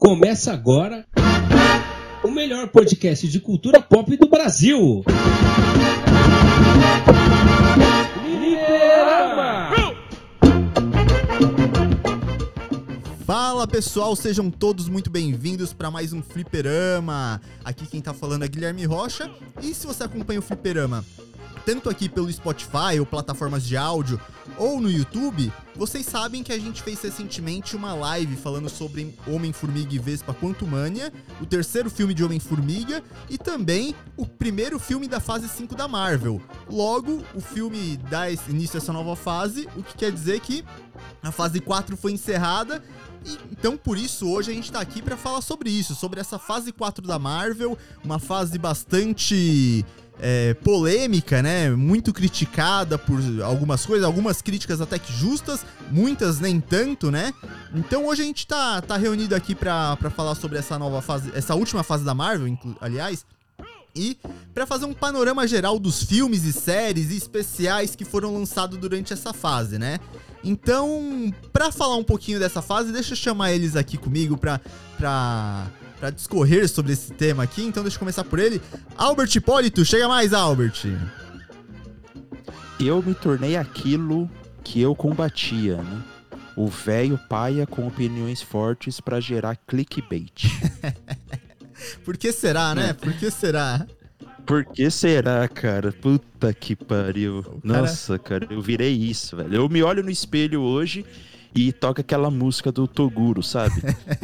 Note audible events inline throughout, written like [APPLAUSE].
Começa agora o melhor podcast de cultura pop do Brasil. Fala pessoal, sejam todos muito bem-vindos para mais um Fliperama. Aqui quem tá falando é Guilherme Rocha. E se você acompanha o Fliperama tanto aqui pelo Spotify ou plataformas de áudio ou no YouTube, vocês sabem que a gente fez recentemente uma live falando sobre Homem-Formiga e Vespa Quantumania, o terceiro filme de Homem-Formiga e também o primeiro filme da fase 5 da Marvel. Logo, o filme dá início a essa nova fase, o que quer dizer que a fase 4 foi encerrada então, por isso, hoje a gente tá aqui para falar sobre isso, sobre essa fase 4 da Marvel, uma fase bastante é, polêmica, né? Muito criticada por algumas coisas, algumas críticas até que justas, muitas nem tanto, né? Então hoje a gente tá, tá reunido aqui pra falar sobre essa nova fase, essa última fase da Marvel, aliás. E para fazer um panorama geral dos filmes e séries e especiais que foram lançados durante essa fase, né? Então, para falar um pouquinho dessa fase, deixa eu chamar eles aqui comigo pra, pra para discorrer sobre esse tema aqui, então deixa eu começar por ele. Albert Hipólito, chega mais, Albert. Eu me tornei aquilo que eu combatia, né? O velho paia com opiniões fortes para gerar clickbait. [LAUGHS] Por que será, né? É. Por que será? Por que será, cara? Puta que pariu. Cara... Nossa, cara, eu virei isso, velho. Eu me olho no espelho hoje e toca aquela música do Toguro, sabe?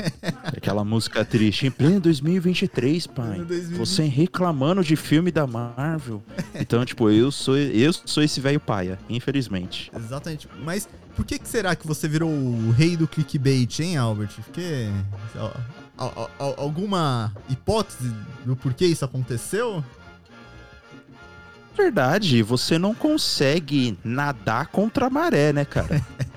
[LAUGHS] aquela música triste. Em pleno 2023, pai. 2020. Você reclamando de filme da Marvel. Então, [LAUGHS] tipo, eu sou eu sou esse velho paia, infelizmente. Exatamente. Mas por que, que será que você virou o rei do clickbait, hein, Albert? Porque alguma hipótese do porquê isso aconteceu? Verdade, você não consegue nadar contra a maré, né, cara? [LAUGHS]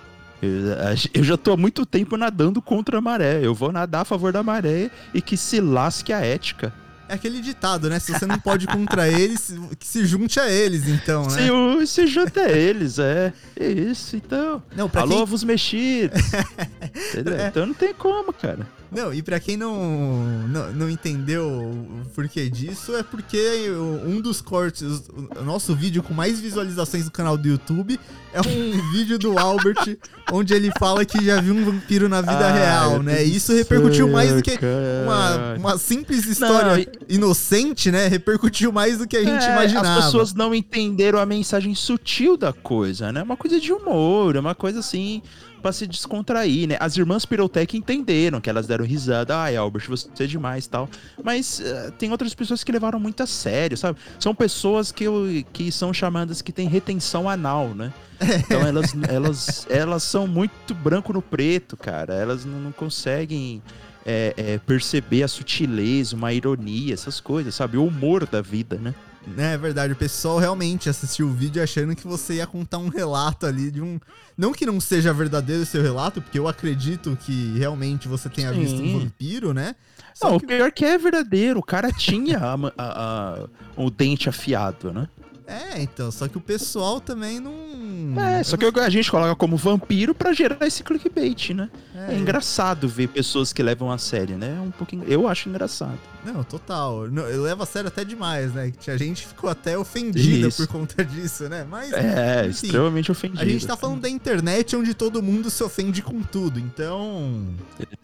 Eu, já tô há muito tempo nadando contra a maré. Eu vou nadar a favor da maré e que se lasque a ética. É aquele ditado, né? Se você não pode contra eles, que se junte a eles, então, né? Se, se junte a eles, é. é isso, então. Não, Alô, quem... vos mexidos. [LAUGHS] é. Então não tem como, cara. Não, e para quem não, não, não, entendeu o porquê disso, é porque um dos cortes, o nosso vídeo com mais visualizações no canal do YouTube é um [LAUGHS] vídeo do Albert onde ele fala que já viu um vampiro na vida real, né? E isso repercutiu mais do que uma, uma simples história não, inocente, né? Repercutiu mais do que a gente é, imaginava. As pessoas não entenderam a mensagem sutil da coisa, né? Uma coisa de humor, é uma coisa assim para se descontrair, né? As irmãs Pirotec entenderam que elas deram risada. Ai, Albert, você é demais tal. Mas uh, tem outras pessoas que levaram muito a sério, sabe? São pessoas que, que são chamadas que têm retenção anal, né? Então [LAUGHS] elas, elas, elas são muito branco no preto, cara. Elas não, não conseguem é, é, perceber a sutileza, uma ironia, essas coisas, sabe? O humor da vida, né? É verdade, o pessoal realmente assistiu o vídeo achando que você ia contar um relato ali de um. Não que não seja verdadeiro o seu relato, porque eu acredito que realmente você tenha Sim. visto um vampiro, né? Só não, que... o pior que é verdadeiro, o cara tinha a, a, a, o dente afiado, né? É, então, só que o pessoal também não. É, só que a gente coloca como vampiro para gerar esse clickbait, né? É, é engraçado ver pessoas que levam a sério, né? É um pouquinho. Eu acho engraçado. Não, total. Eu levo a sério até demais, né? A gente ficou até ofendida Isso. por conta disso, né? Mas. É, enfim, extremamente ofendido. A gente tá falando da internet onde todo mundo se ofende com tudo, então.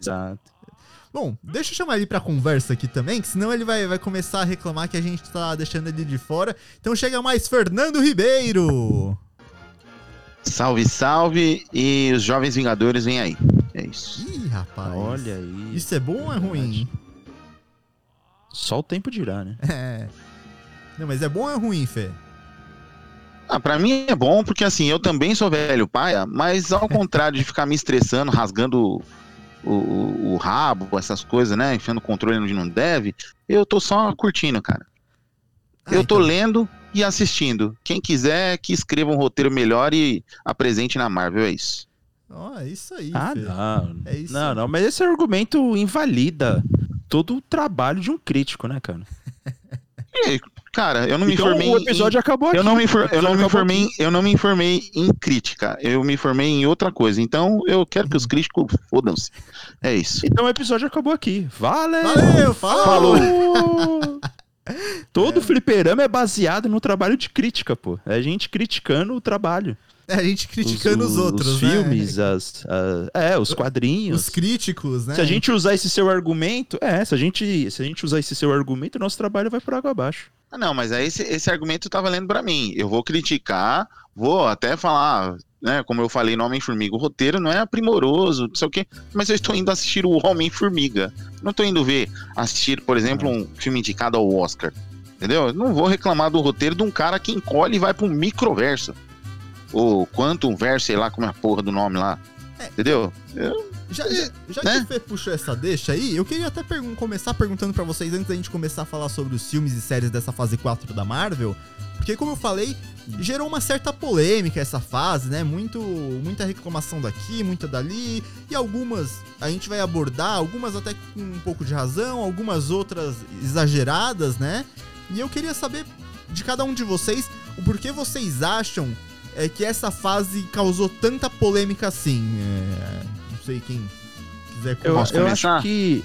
Exato. Bom, deixa eu chamar ele pra conversa aqui também, que senão ele vai, vai começar a reclamar que a gente tá deixando ele de fora. Então chega mais Fernando Ribeiro! Salve, salve! E os Jovens Vingadores vêm aí. É isso. Ih, rapaz. Olha aí. Isso é bom ou é ruim? Só o tempo dirá, né? [LAUGHS] É. Não, mas é bom ou é ruim, Fê? Ah, pra mim é bom, porque assim, eu também sou velho paia, mas ao contrário de ficar me estressando, rasgando o, o, rabo, essas coisas, né? Enfiando o controle onde não deve. Eu tô só curtindo, cara. Ah, eu tô então... lendo e assistindo. Quem quiser que escreva um roteiro melhor e apresente na Marvel, é isso. Oh, é isso aí. Ah, filho. não. É isso não, não, mas esse argumento invalida todo o trabalho de um crítico, né, cara? E, [LAUGHS] [LAUGHS] Cara, eu não me então, formei. o episódio em... acabou aqui. Eu não me, for... eu não me formei, aqui. eu não me informei em crítica. Eu me formei em outra coisa. Então, eu quero que os críticos fodam-se. É isso. Então o episódio acabou aqui. Valeu! Valeu, falou! Falou! [LAUGHS] Todo fliperama é baseado no trabalho de crítica, pô. É a gente criticando o trabalho. É, a gente criticando os, outros, os né? filmes, as, a- é, os quadrinhos. Os críticos, né? Se a gente usar esse seu argumento, é, se a gente, se a gente usar esse seu argumento, nosso trabalho vai por água abaixo. Ah, não, mas aí esse, esse argumento tá valendo pra mim. Eu vou criticar, vou até falar, né? Como eu falei no Homem-Formiga, o roteiro não é primoroso, não sei o quê, mas eu estou indo assistir o Homem-Formiga. Não estou indo ver, assistir, por exemplo, um filme indicado ao Oscar. Entendeu? Eu não vou reclamar do roteiro de um cara que encolhe e vai pro microverso. Ou Quantum Verso, sei lá como é a porra do nome lá. É. Entendeu? Eu- Já, já, já Né? que o Fê puxou essa deixa aí, eu queria até pergun- começar perguntando pra vocês, antes da gente começar a falar sobre os filmes e séries dessa fase 4 da Marvel, porque como eu falei, gerou uma certa polêmica essa fase, né? Muito, muita reclamação daqui, muita dali, e algumas a gente vai abordar, algumas até com um pouco de razão, algumas outras exageradas, né? E eu queria saber de cada um de vocês o porquê vocês acham é, que essa fase causou tanta polêmica assim. É, não sei quem quiser Eu, Posso eu começar? acho que.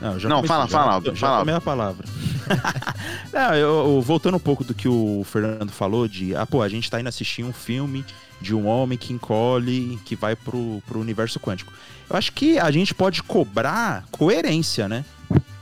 Não, já Não, comecei, fala, já, fala, já fala. tomei a palavra. [LAUGHS] Não, eu, eu- voltando um pouco do que o Fernando falou de, ah, pô, a gente tá indo assistir um filme de um homem que encolhe, que vai pro, pro universo quântico. Eu acho que a gente pode cobrar coerência, né?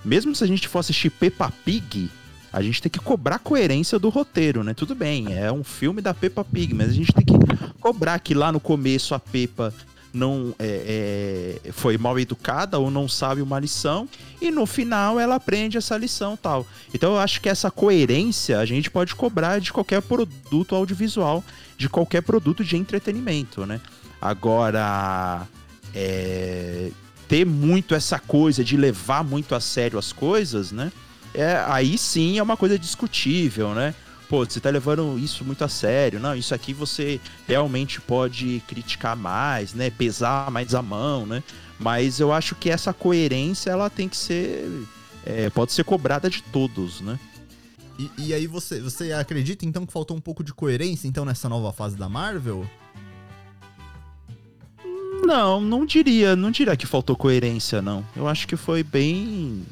Mesmo se a gente for assistir Peppa Pig, a gente tem que cobrar coerência do roteiro, né? Tudo bem, é um filme da Peppa Pig, mas a gente tem que cobrar que lá no começo a Peppa não é, é, foi mal educada ou não sabe uma lição e no final ela aprende essa lição tal. Então eu acho que essa coerência a gente pode cobrar de qualquer produto audiovisual, de qualquer produto de entretenimento, né? Agora, é, ter muito essa coisa de levar muito a sério as coisas, né? É, aí sim é uma coisa discutível, né? Pô, você tá levando isso muito a sério. Não, isso aqui você realmente pode criticar mais, né? Pesar mais a mão, né? Mas eu acho que essa coerência ela tem que ser. é, pode ser cobrada de todos, né? E, e aí você, você acredita então que faltou um pouco de coerência então nessa nova fase da Marvel? Não, não diria, não diria que faltou coerência, não. Eu acho que foi bem.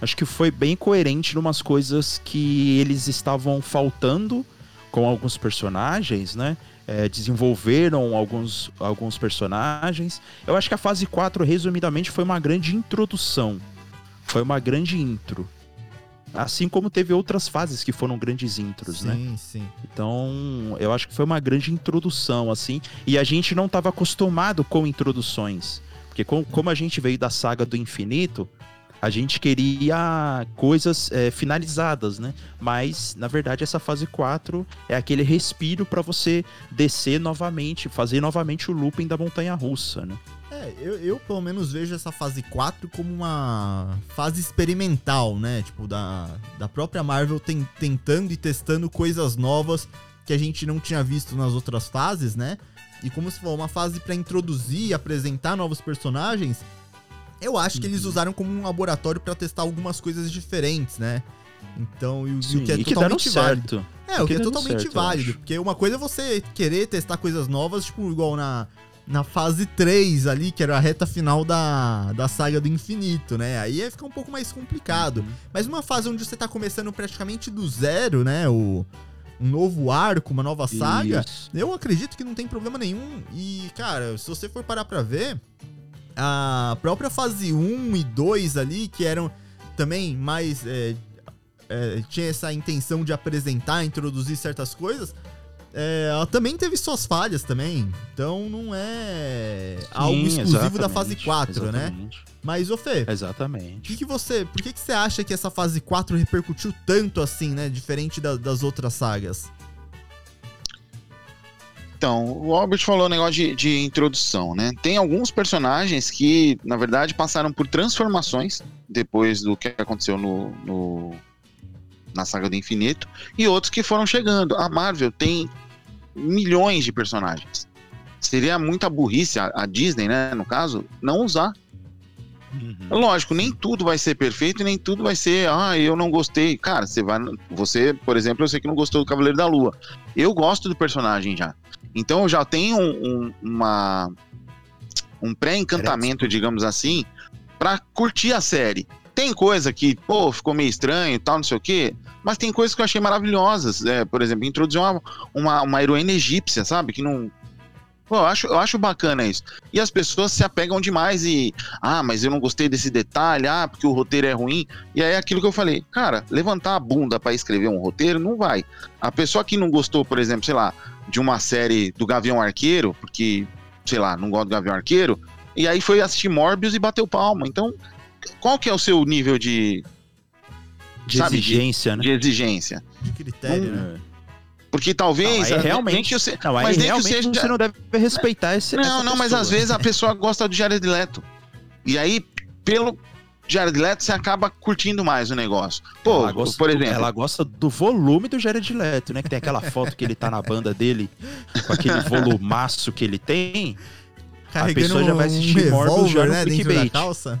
Acho que foi bem coerente em umas coisas que eles estavam faltando com alguns personagens, né? É, desenvolveram alguns, alguns personagens. Eu acho que a fase 4, resumidamente, foi uma grande introdução. Foi uma grande intro. Assim como teve outras fases que foram grandes intros, né? sim, sim. Então, eu acho que foi uma grande introdução, assim. E a gente não estava acostumado com introduções. Porque com- como a gente veio da saga do infinito, a gente queria coisas é, finalizadas, né? Mas, na verdade, essa fase 4 é aquele respiro para você descer novamente, fazer novamente o looping da montanha russa, né? É, eu, eu pelo menos vejo essa fase 4 como uma fase experimental, né? Tipo, da, da própria Marvel ten- tentando e testando coisas novas que a gente não tinha visto nas outras fases, né? E como se for uma fase pra introduzir apresentar novos personagens, eu acho que eles usaram como um laboratório pra testar algumas coisas diferentes, né? Então, e, o- e o que é que totalmente válido. certo. É, o que é deram totalmente certo, válido. Porque uma coisa é você querer testar coisas novas, tipo, igual na, na fase 3 ali, que era a reta final da, da saga do infinito, né? Aí ia ficar um pouco mais complicado. Uhum. Mas numa fase onde você tá começando praticamente do zero, né? O, um novo arco, uma nova saga. Isso. Eu acredito que não tem problema nenhum. E, cara, se você for parar pra ver, a própria fase 1 e 2 ali, que eram também mais. é, é, tinha essa intenção de apresentar, introduzir certas coisas. é, ela também teve suas falhas também. Então não é algo Sim, exclusivo da fase exatamente, 4, né? exatamente. Mas, ô Fê, Exatamente. que, que você. Por que, que você acha que essa fase 4 repercutiu tanto assim, né? Diferente da- das outras sagas? Então, o Albert falou um negócio de, de introdução, né? Tem alguns personagens que, na verdade, passaram por transformações depois do que aconteceu no, no- na saga do infinito, e outros que foram chegando. A Marvel tem milhões de personagens. Seria muita burrice a, a Disney, né, no caso, não usar. Uhum. Lógico, nem tudo vai ser perfeito e nem tudo vai ser, ah, eu não gostei. Cara, você vai. Você, por exemplo, eu sei que não gostou do Cavaleiro da Lua. Eu gosto do personagem já. Então eu já tenho um, um- uma. Um pré-encantamento, digamos assim, pra curtir a série. Tem coisa que, pô, ficou meio estranho e tal, não sei o quê. Mas tem coisas que eu achei maravilhosas. É, por exemplo, introduzir uma, uma, uma heroína egípcia, sabe? Que não. Pô, eu acho, eu acho bacana isso. E as pessoas se apegam demais e. Ah, mas eu não gostei desse detalhe. Ah, porque o roteiro é ruim. E aí é aquilo que eu falei. Cara, levantar a bunda pra escrever um roteiro não vai. A pessoa que não gostou, por exemplo, sei lá, de uma série do Gavião Arqueiro, porque, sei lá, não gosta do Gavião Arqueiro, e aí foi assistir Morbius e bateu palma. Então, qual que é o seu nível de, De Sabe, exigência, né? de exigência? De critério, né? Porque talvez. Não, realmente, que se- não, mas nem que realmente seja- você não deve respeitar esse. Não, essa não, mas às vezes a pessoa gosta do Jared Leto. E aí, pelo Jared Leto, você acaba curtindo mais o negócio. Pô, ela gosta, por do- exemplo. ela gosta do volume do Jared Leto, né? Que tem aquela foto que ele tá na banda dele, com aquele [LAUGHS] volumaço que ele tem. Carregando pessoa já vai um assistir já revólver, né, dentro da calça.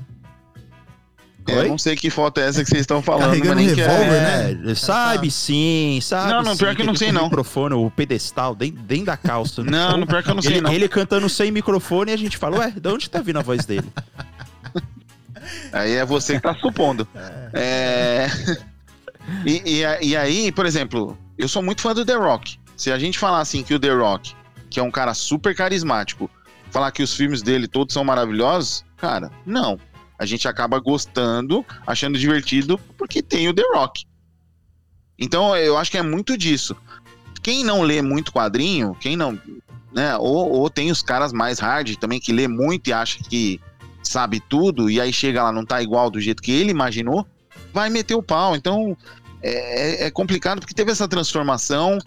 Eu Oi? não sei que foto é essa que vocês estão falando, Carregando mas nem que revólver, é. né? É, sabe sim, sabe Não, não, sim, pior que eu não sei, com o não. microfone, o pedestal, dentro, dentro da calça. no Não, não, pior que eu não sei, ele, não. ele cantando sem microfone e a gente fala, ué, de onde tá vindo a voz dele? [LAUGHS] Aí é você que tá supondo. É. [LAUGHS] E, e a- e aí, por exemplo, eu sou muito fã do The Rock. Se a gente falar assim que o The Rock, que é um cara super carismático, falar que os filmes dele todos são maravilhosos, cara, não. A gente acaba gostando, achando divertido, porque tem o The Rock. Então eu acho que é muito disso. Quem não lê muito quadrinho, quem não. Né, ou, ou tem os caras mais hard também que lê muito e acha que sabe tudo, e aí chega lá, não tá igual do jeito que ele imaginou, vai meter o pau. Então é, é complicado porque teve essa transformação,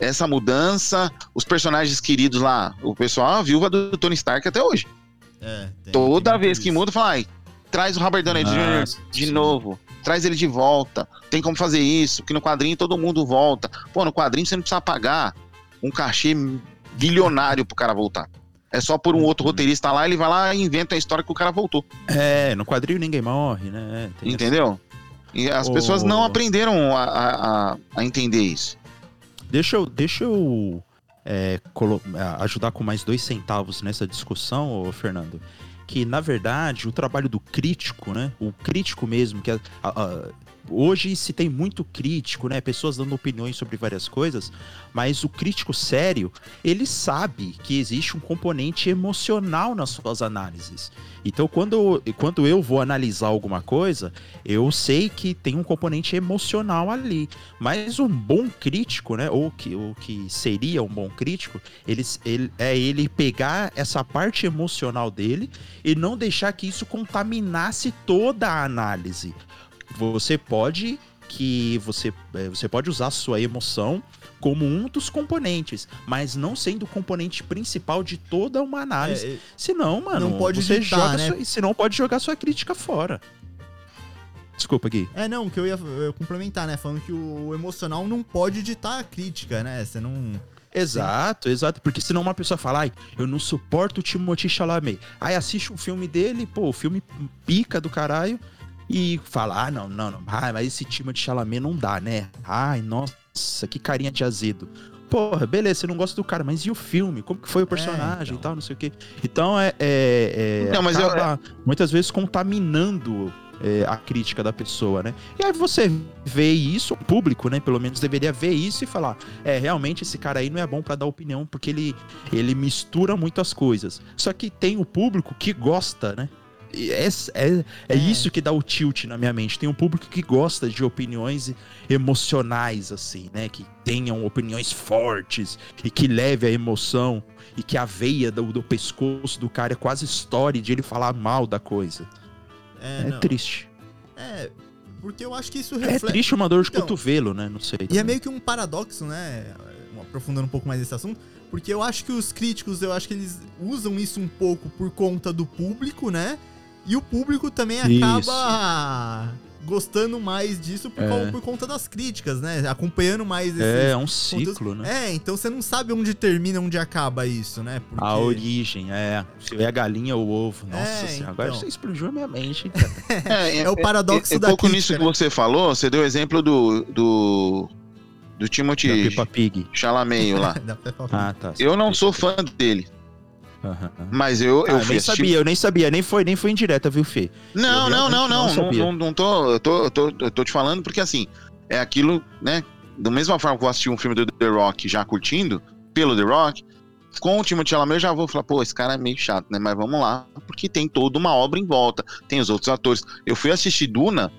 essa mudança, os personagens queridos lá, o pessoal, a viúva do Tony Stark até hoje. É, tem- Toda tem vez que muda, fala, ai, traz o Robert Downey Jr. De sim. novo, traz ele de volta. Tem como fazer isso, porque no quadrinho todo mundo volta. Pô, no quadrinho você não precisa pagar um cachê bilionário pro cara voltar. É só por um outro Uhum. roteirista lá, ele vai lá e inventa a história que o cara voltou. É, no quadrinho ninguém morre, né? Tem essa- Entendeu? E as Ô. pessoas não aprenderam a, a, a- a entender isso. Deixa eu, deixa eu é, a- ajudar com mais dois centavos nessa discussão, ô, Fernando. Que, na verdade, o trabalho do crítico, né? O crítico mesmo, que a- a- a- hoje se tem muito crítico, né? Pessoas dando opiniões sobre várias coisas, mas o crítico sério, ele sabe que existe um componente emocional nas suas análises. Então, quando, quando eu vou analisar alguma coisa, eu sei que tem um componente emocional ali. Mas um bom crítico, né? Ou que, o que seria um bom crítico, ele, ele- é ele pegar essa parte emocional dele e não deixar que isso contaminasse toda a análise. Você pode que você, é, você pode usar sua emoção como um dos componentes, mas não sendo o componente principal de toda uma análise. É, é, Senão, mano, Não pode você ditar, joga né? sua, senão pode jogar sua crítica fora. Desculpa, Gui. É, não, que eu ia eu complementar, né? Falando que o emocional não pode ditar a crítica, né? Você não. Exato, exato. Porque senão uma pessoa fala, ai, eu não suporto o Timothée Chalamet. Aí assiste um filme dele, pô, o filme pica do caralho. E fala, ah, não, não, não. Ah, mas esse Timothée Chalamet não dá, né? Ai, nossa, que carinha de azedo. Porra, beleza, você não gosta do cara, mas e o filme? Como que foi o personagem então. e tal, não sei o quê. Então é. é, é Não, mas eu- muitas vezes contaminando é, a crítica da pessoa, né? E aí você vê isso, o público, né? Pelo menos deveria ver isso e falar: é, realmente esse cara aí não é bom pra dar opinião, porque ele, ele mistura muitas coisas. Só que tem o público que gosta, né? É, é, é É. isso que dá o tilt na minha mente. Tem um público que gosta de opiniões emocionais, assim, né? Que tenham opiniões fortes e que leve a emoção e que a veia do, do pescoço do cara é quase história de ele falar mal da coisa. É, É, triste. É, porque eu acho que isso É reflete. triste uma dor de Então, cotovelo, né? Não sei. E é meio que um paradoxo, né? Aprofundando um pouco mais esse assunto. Porque eu acho que os críticos, eu acho que eles usam isso um pouco por conta do público, né? E o público também Isso. acaba gostando mais disso por, É. cau- por conta das críticas, né? Acompanhando mais esses É, é um conteúdos. ciclo, né? É, então você não sabe onde termina, onde acaba isso, né? Porque... A origem, é. Se é a galinha ou o ovo. Nossa É, senhora, agora então. você explodiu a minha mente, hein, [LAUGHS] cara. É, É o paradoxo é, da pouco crítica, nisso que né? você falou, você deu o exemplo do do, do Da Timothy Peppa Pig. Chalamet lá. [LAUGHS] Da Peppa Pig. Ah, tá. Eu não sou fã dele, Mas eu, Ah, eu fui nem assistir sabia, eu nem sabia, nem foi, nem foi indireta, viu, Fê? Não, não, não, não, não não, não tô, eu tô, eu tô, eu tô te falando porque assim, é aquilo, né, da mesma forma que eu assisti um filme do The Rock já curtindo, pelo The Rock, com o Timothée Chalamet eu já vou falar, pô, esse cara é meio chato, né, mas vamos lá, porque tem toda uma obra em volta, tem os outros atores. Eu fui assistir Duna,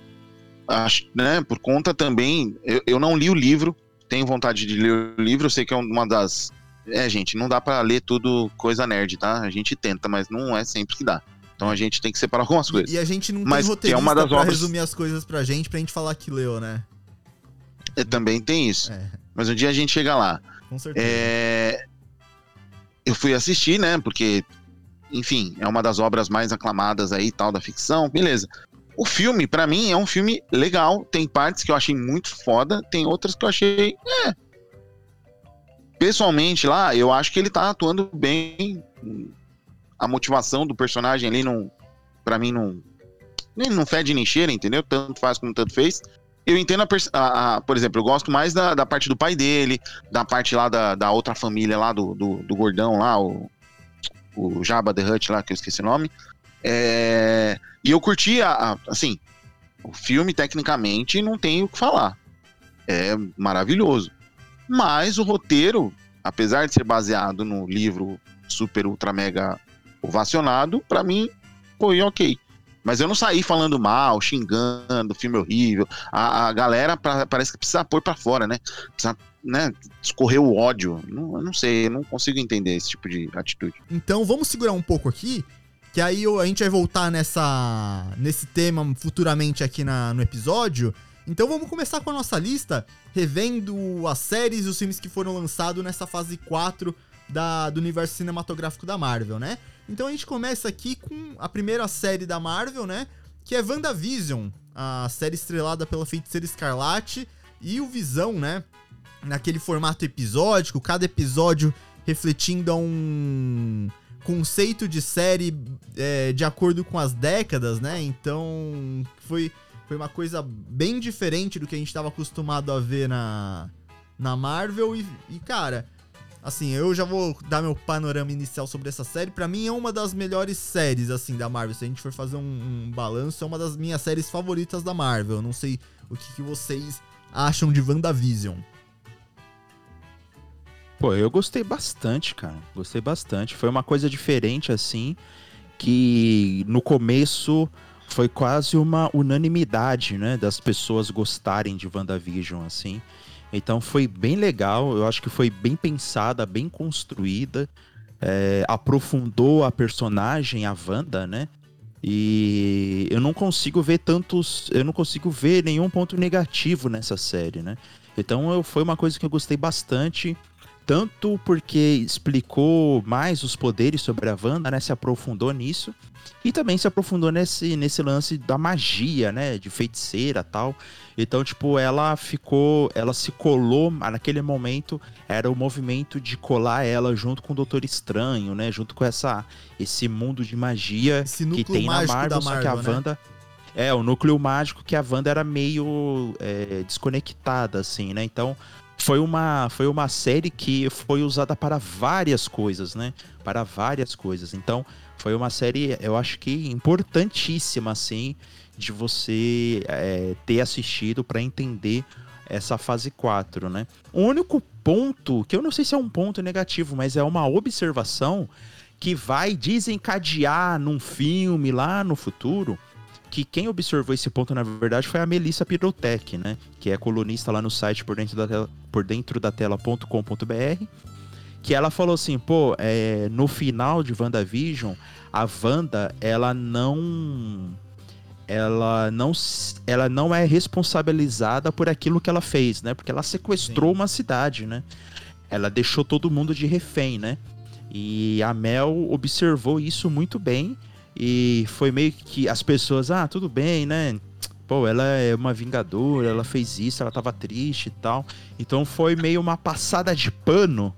acho, né, por conta também, eu, eu não li o livro, tenho vontade de ler o livro, eu sei que é uma das... É, gente, não dá pra ler tudo coisa nerd, tá? A gente tenta, mas não é sempre que dá. Então a gente tem que separar algumas coisas. E, a gente não Mas tem que é roteirista uma das pra obras- resumir as coisas pra gente, pra gente falar que leu, né? É, também tem isso. É, Mas um dia a gente chega lá. com certeza. É, Eu fui assistir, né? Porque, enfim, é uma das obras mais aclamadas aí, tal, da ficção, beleza. O filme, pra mim, é um filme legal. Tem partes que eu achei muito foda, tem outras que eu achei. É. Pessoalmente, lá, eu acho que ele tá atuando bem. A motivação do personagem ali não. Pra mim, não. Nem não fede nem cheira, entendeu? Tanto faz como tanto fez. Eu entendo, a, a- a- por exemplo, eu gosto mais da, da parte do pai dele, da parte lá da, da outra família lá, do, do, do gordão lá, o, o Jabba the Hutt lá, que eu esqueci o nome. É, e eu curti, a, a- assim, o filme tecnicamente não tem o que falar. É maravilhoso. Mas o roteiro, apesar de ser baseado no livro super ultra mega ovacionado, pra mim foi ok. Mas eu não saí falando mal, xingando, filme horrível. A, a galera pra- parece que precisa pôr pra fora, né? Precisa, né, escorrer o ódio. Não, não sei, eu não consigo entender esse tipo de atitude. Então vamos segurar um pouco aqui, que aí a gente vai voltar nessa, nesse tema futuramente aqui na- no episódio. Então vamos começar com a nossa lista, revendo as séries e os filmes que foram lançados nessa fase 4 da, do universo cinematográfico da Marvel, né? Então a gente começa aqui com a primeira série da Marvel, né? Que é WandaVision, a série estrelada pela Feiticeira Escarlate e o Visão, né? Naquele formato episódico, cada episódio refletindo a um conceito de série é, de acordo com as décadas, né? Então foi, foi uma coisa bem diferente do que a gente estava acostumado a ver na, na Marvel. E, e, cara, assim, eu já vou dar meu panorama inicial sobre essa série. Pra mim é uma das melhores séries, assim, da Marvel. Se a gente for fazer um, um balanço, é uma das minhas séries favoritas da Marvel. Não sei o que, que vocês acham de WandaVision. Pô, eu gostei bastante, cara. Gostei bastante. Foi uma coisa diferente, assim, que no começo foi quase uma unanimidade, né? Das pessoas gostarem de WandaVision, assim. Então foi bem legal. Eu acho que foi bem pensada, bem construída. é, aprofundou a personagem, a Wanda, né? E eu não consigo ver tantos. Eu não consigo ver nenhum ponto negativo nessa série, né? Então eu, foi uma coisa que eu gostei bastante. Tanto porque explicou mais os poderes sobre a Wanda, né? Se aprofundou nisso. E também se aprofundou nesse, nesse lance da magia, né? De feiticeira tal. Então, tipo, ela ficou. Ela se colou. Naquele momento, era o movimento de colar ela junto com o Doutor Estranho, né? Junto com essa, esse mundo de magia que tem na Marvel, da só que a Marvel, né? Wanda. É, o núcleo mágico que a Wanda era meio é, desconectada, assim, né? Então, foi uma, foi uma série que foi usada para várias coisas, né? Para várias coisas. Então, foi uma série, eu acho que importantíssima, assim, de você é, ter assistido para entender essa fase 4, né? O único ponto, que eu não sei se é um ponto negativo, mas é uma observação que vai desencadear num filme lá no futuro, que quem observou esse ponto, na verdade, foi a Melissa Pirotec, né? Que é colunista lá no site por dentro da tela, por dentro da tela.com.br. Que ela falou assim, pô, é, no final de WandaVision, a Wanda, ela não. Ela não, ela não é responsabilizada por aquilo que ela fez, né? Porque ela sequestrou uma cidade, né? Ela deixou todo mundo de refém, né? E a Mel observou isso muito bem e foi meio que as pessoas, ah, tudo bem, né? pô, ela é uma vingadora, ela fez isso, ela tava triste e tal. Então foi meio uma passada de pano,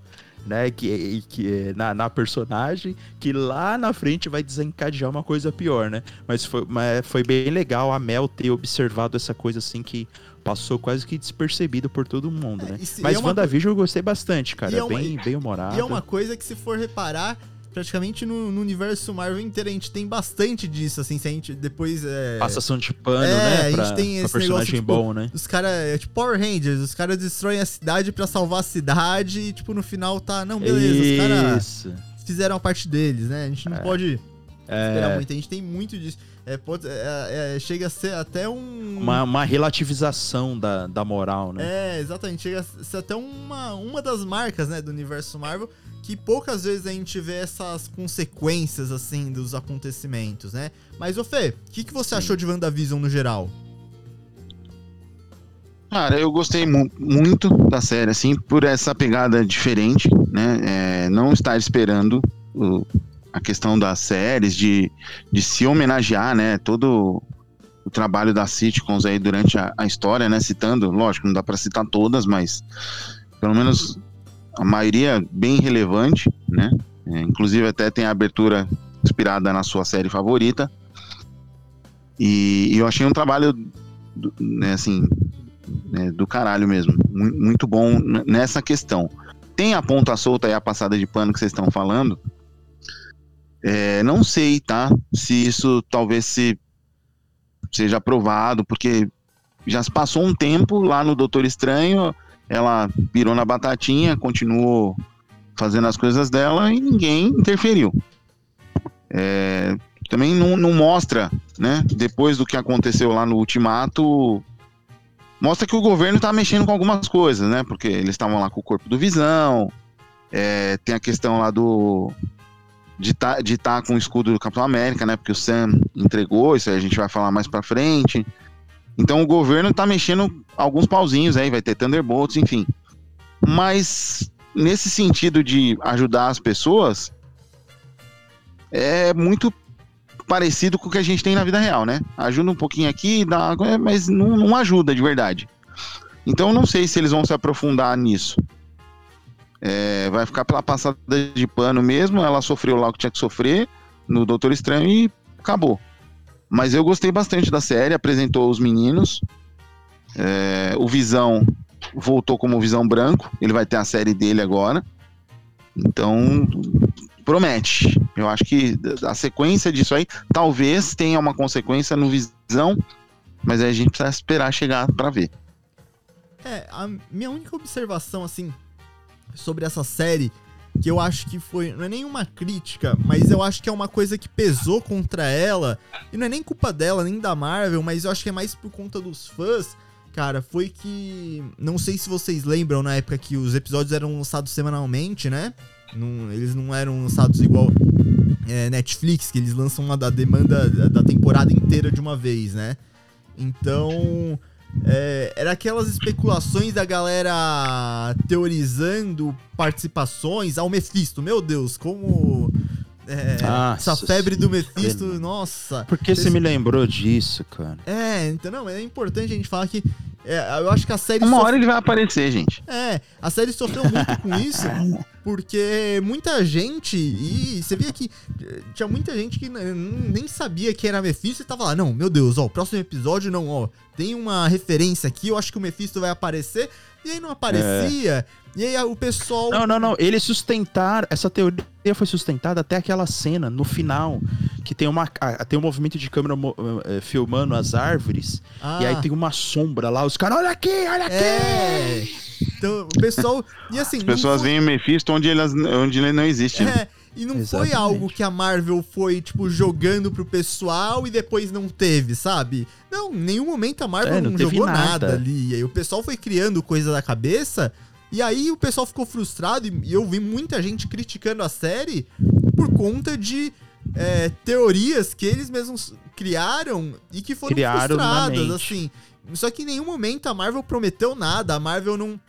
né, que, que na, na personagem, que lá na frente vai desencadear uma coisa pior, né? Mas foi, mas foi bem legal a Mel ter observado essa coisa assim que passou quase que despercebido por todo mundo, É, né? se- Mas é uma WandaVision eu gostei bastante, cara. É uma- bem, bem humorado. E é uma coisa que, se for reparar, praticamente no, no universo Marvel inteiro a gente tem bastante disso, assim, se a gente depois. É, Passação de pano, É, né? a gente pra, tem esse personagem negócio, tipo, bom, né? Os caras, é tipo Power Rangers, os caras destroem a cidade pra salvar a cidade e, tipo, no final tá. Não, beleza, os caras Isso. fizeram a parte deles, né? A gente não pode esperar É, muito, a gente tem muito disso. É, pode, é, é, chega a ser até um. uma, uma relativização da, da moral, né? É, exatamente. Chega a ser até uma, uma das marcas, né, do universo Marvel, que poucas vezes a gente vê essas consequências, assim, dos acontecimentos, né? Mas, ô Fê, o que, que você achou de WandaVision no geral? Cara, eu gostei mu- muito da série, assim, por essa pegada diferente, né? É, não estar esperando o- a questão das séries, de, de se homenagear, né? Todo o trabalho das sitcoms aí durante a, a história, né? Citando, lógico, não dá pra citar todas, mas pelo menos a maioria bem relevante, né? É, inclusive até tem a abertura inspirada na sua série favorita. E, e eu achei um trabalho, né, assim, né, do caralho mesmo. Mu- Muito bom nessa questão. Tem a ponta solta e a passada de pano que vocês estão falando. É, não sei, tá? Se isso talvez se seja aprovado, porque já se passou um tempo lá no Doutor Estranho, ela pirou na batatinha, continuou fazendo as coisas dela e ninguém interferiu. É, também não, não mostra, né? Depois do que aconteceu lá no Ultimato, mostra que o governo tá mexendo com algumas coisas, né? Porque eles estavam lá com o corpo do Visão, é, tem a questão lá do de tá, de tá com o escudo do Capitão América, né? Porque o Sam entregou, isso aí a gente vai falar mais pra frente. Então o governo tá mexendo alguns pauzinhos aí, vai ter Thunderbolts, enfim. Mas nesse sentido de ajudar as pessoas, é muito parecido com o que a gente tem na vida real, né? Ajuda um pouquinho aqui, dá, mas não, não ajuda de verdade. Então não sei se eles vão se aprofundar nisso. É, vai ficar pela passada de pano mesmo. Ela sofreu lá o que tinha que sofrer no Doutor Estranho e acabou. Mas eu gostei bastante da série, apresentou os meninos. É, o Visão voltou como Visão Branco, ele vai ter a série dele agora. Então, promete. Eu acho que a sequência disso aí talvez tenha uma consequência no Visão, mas aí a gente precisa esperar chegar pra ver. É, a minha única observação, assim, sobre essa série, que eu acho que foi. Não é nenhuma crítica, mas eu acho que é uma coisa que pesou contra ela. E não é nem culpa dela, nem da Marvel, mas eu acho que é mais por conta dos fãs. Cara, foi que. Não sei se vocês lembram na época que os episódios eram lançados semanalmente, né? Não- eles não eram lançados igual é, Netflix, que eles lançam uma da demanda da- da temporada inteira de uma vez, né? Então. É, era aquelas especulações da galera teorizando participações ao Mephisto. Meu Deus, como. é, Nossa essa febre do Mephisto, nossa. Por que você me lembrou disso, cara? É, então não, é importante a gente falar que. é, eu acho que a série. Uma sof- hora ele vai aparecer, gente. É, a série sofreu muito com isso, [LAUGHS] porque muita gente, e você via que eh, tinha muita gente que nem sabia que era Mephisto e tava lá, não, meu Deus, ó, o próximo episódio não, ó, tem uma referência aqui, eu acho que o Mephisto vai aparecer, e aí não aparecia, e aí o pessoal... Não, não, não. Eles sustentaram. Essa teoria foi sustentada até aquela cena no final. Que tem, uma, tem um movimento de câmera mo- eh, filmando as árvores. Ah, E aí tem uma sombra lá. Os caras, olha aqui, olha aqui! É, então o pessoal, e assim... As pessoas veem o Mephisto onde, elas, onde ele não existe. né? E não foi Exatamente. algo que a Marvel foi, tipo, jogando pro pessoal e depois não teve, sabe? Não, em nenhum momento a Marvel É, não, não jogou nada. nada. ali. E aí o pessoal foi criando coisa da cabeça. E aí o pessoal ficou frustrado e eu vi muita gente criticando a série por conta de é, teorias que eles mesmos criaram e que foram Criaram frustradas, assim. Só que em nenhum momento a Marvel prometeu nada. A Marvel não,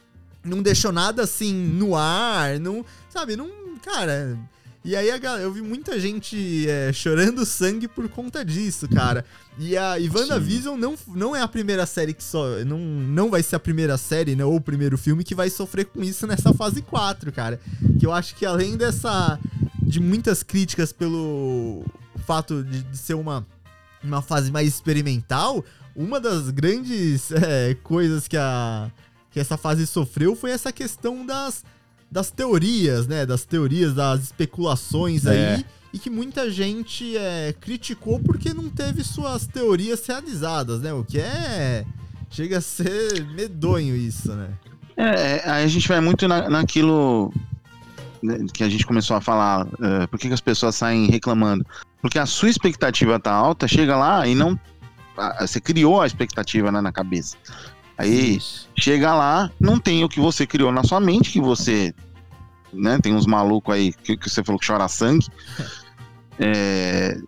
não deixou nada assim no ar, não, sabe, não, cara, E aí a galera, eu vi muita gente é, chorando sangue por conta disso, cara. E a e WandaVision não, não é a primeira série que só. Não, não vai ser a primeira série, né? Ou o primeiro filme que vai sofrer com isso nessa fase 4, cara. Que eu acho que além dessa. de muitas críticas pelo fato de, de ser uma, uma fase mais experimental, uma das grandes é, coisas que, a, que essa fase sofreu foi essa questão das das teorias, né? Das teorias, das especulações É. aí. E que muita gente é, criticou porque não teve suas teorias realizadas, né? O que é. Chega a ser medonho isso, né? É, aí a gente vai muito na, naquilo né, que a gente começou a falar. é, por que, que as pessoas saem reclamando? Porque a sua expectativa tá alta, chega lá e não. Você criou a expectativa né, na cabeça. Aí Isso. chega lá, não tem o que você criou na sua mente, que você. Né, tem uns malucos aí que, que você falou que chora sangue. [LAUGHS] É,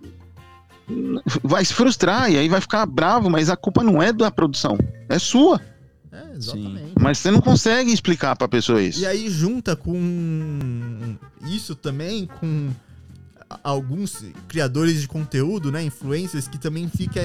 vai se frustrar e aí vai ficar bravo, mas a culpa não é da produção, é sua. É, exatamente. Mas você não consegue explicar pra pessoa isso. E aí junta com isso também com alguns criadores de conteúdo, né, influencers que também fica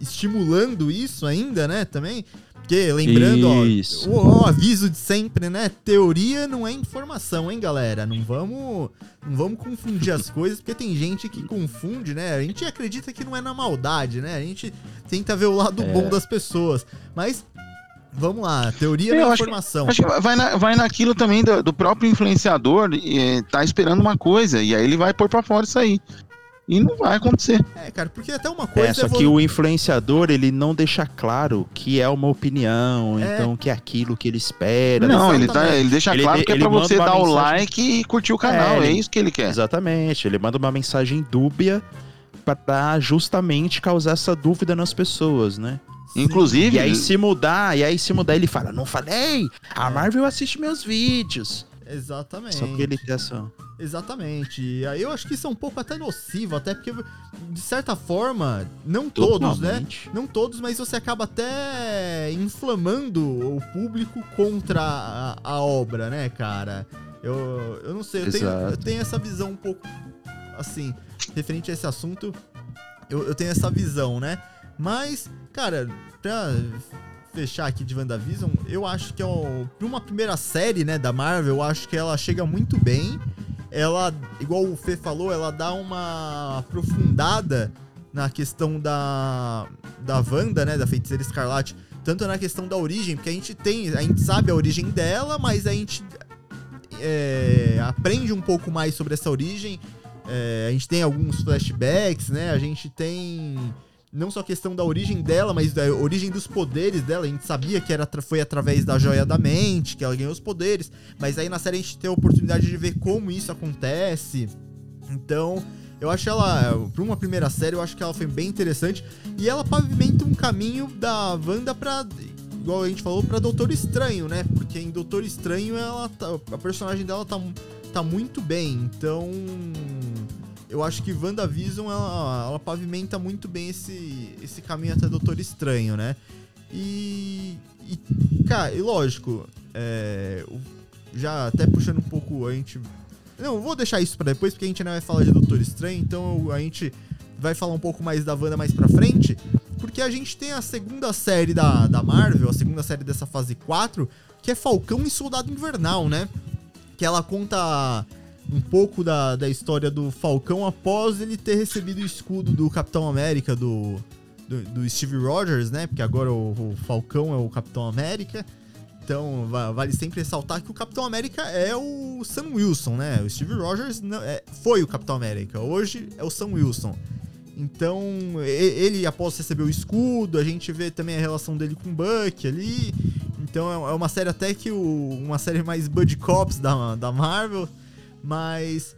estimulando isso ainda, né, também. Porque lembrando, Isso. ó, o, o aviso de sempre, né, teoria não é informação, hein, galera? Não vamos não vamos confundir as [LAUGHS] coisas, porque tem gente que confunde, né? A gente acredita que não é na maldade, né? A gente tenta ver o lado É. bom das pessoas, mas Vamos lá, teoria Eu não é acho que- informação. Acho que vai, na- vai naquilo também do, do próprio influenciador, e, tá esperando uma coisa, e aí ele vai pôr pra fora isso aí. E não vai acontecer. É, cara, porque até uma coisa É, só vo- que o influenciador, ele não deixa claro que é uma opinião, É. então que é aquilo que ele espera. não, ele, tá, ele deixa Ele- claro que é ele pra manda você dar o mensagem- like e curtir o canal. É, É, isso que ele quer. Exatamente, ele manda uma mensagem dúbia pra justamente causar essa dúvida nas pessoas, né? Inclusive, E aí se mudar, e aí se mudar ele fala, não falei, a Marvel assiste meus vídeos. Exatamente. Só que ele tem essa... Exatamente. E aí eu acho que isso é um pouco até nocivo, até porque, de certa forma, não todos, né? Totalmente. Não todos, mas você acaba até inflamando o público contra a, a obra, né, cara? Eu, eu não sei, eu tenho, eu tenho essa visão um pouco, assim, referente a esse assunto, eu, eu tenho essa visão, né? Mas, cara, pra fechar aqui de WandaVision, eu acho que é um, uma primeira série, né, da Marvel, eu acho que ela chega muito bem. Ela, igual o Fê falou, ela dá uma aprofundada na questão da da Wanda, né, da Feiticeira Escarlate, tanto na questão da origem, porque a gente tem, a gente sabe a origem dela, mas a gente é, aprende um pouco mais sobre essa origem. É, a gente tem alguns flashbacks, né? A gente tem não só a questão da origem dela, mas da origem dos poderes dela. A gente sabia que era, foi através da joia da mente que ela ganhou os poderes, mas aí na série a gente tem a oportunidade de ver como isso acontece. Então, eu acho ela, para uma primeira série, eu acho que ela foi bem interessante e ela pavimenta um caminho da Wanda pra igual a gente falou pra Doutor Estranho, né? Porque em Doutor Estranho ela tá- a personagem dela tá tá muito bem. Então, eu acho que WandaVision ela, ela pavimenta muito bem esse, esse caminho até Doutor Estranho, né? E, e cara, e lógico, é, já até puxando um pouco a gente. Não, vou deixar isso pra depois, porque a gente ainda vai falar de Doutor Estranho, então a gente vai falar um pouco mais da Wanda mais pra frente. Porque a gente tem a segunda série da, da Marvel, a segunda série dessa fase 4, que é Falcão e Soldado Invernal, né? Que ela conta um pouco da, da história do Falcão após ele ter recebido o escudo do Capitão América, do, do, do Steve Rogers, né? Porque agora o, o Falcão é o Capitão América. Então, va- vale sempre ressaltar que o Capitão América é o Sam Wilson, né? O Steve Rogers não- é- foi o Capitão América, hoje é o Sam Wilson. Então, ele, após receber o escudo, a gente vê também a relação dele com o Buck ali. Então, é é uma série até que o, uma série mais Buddy Cops da, da Marvel. Mas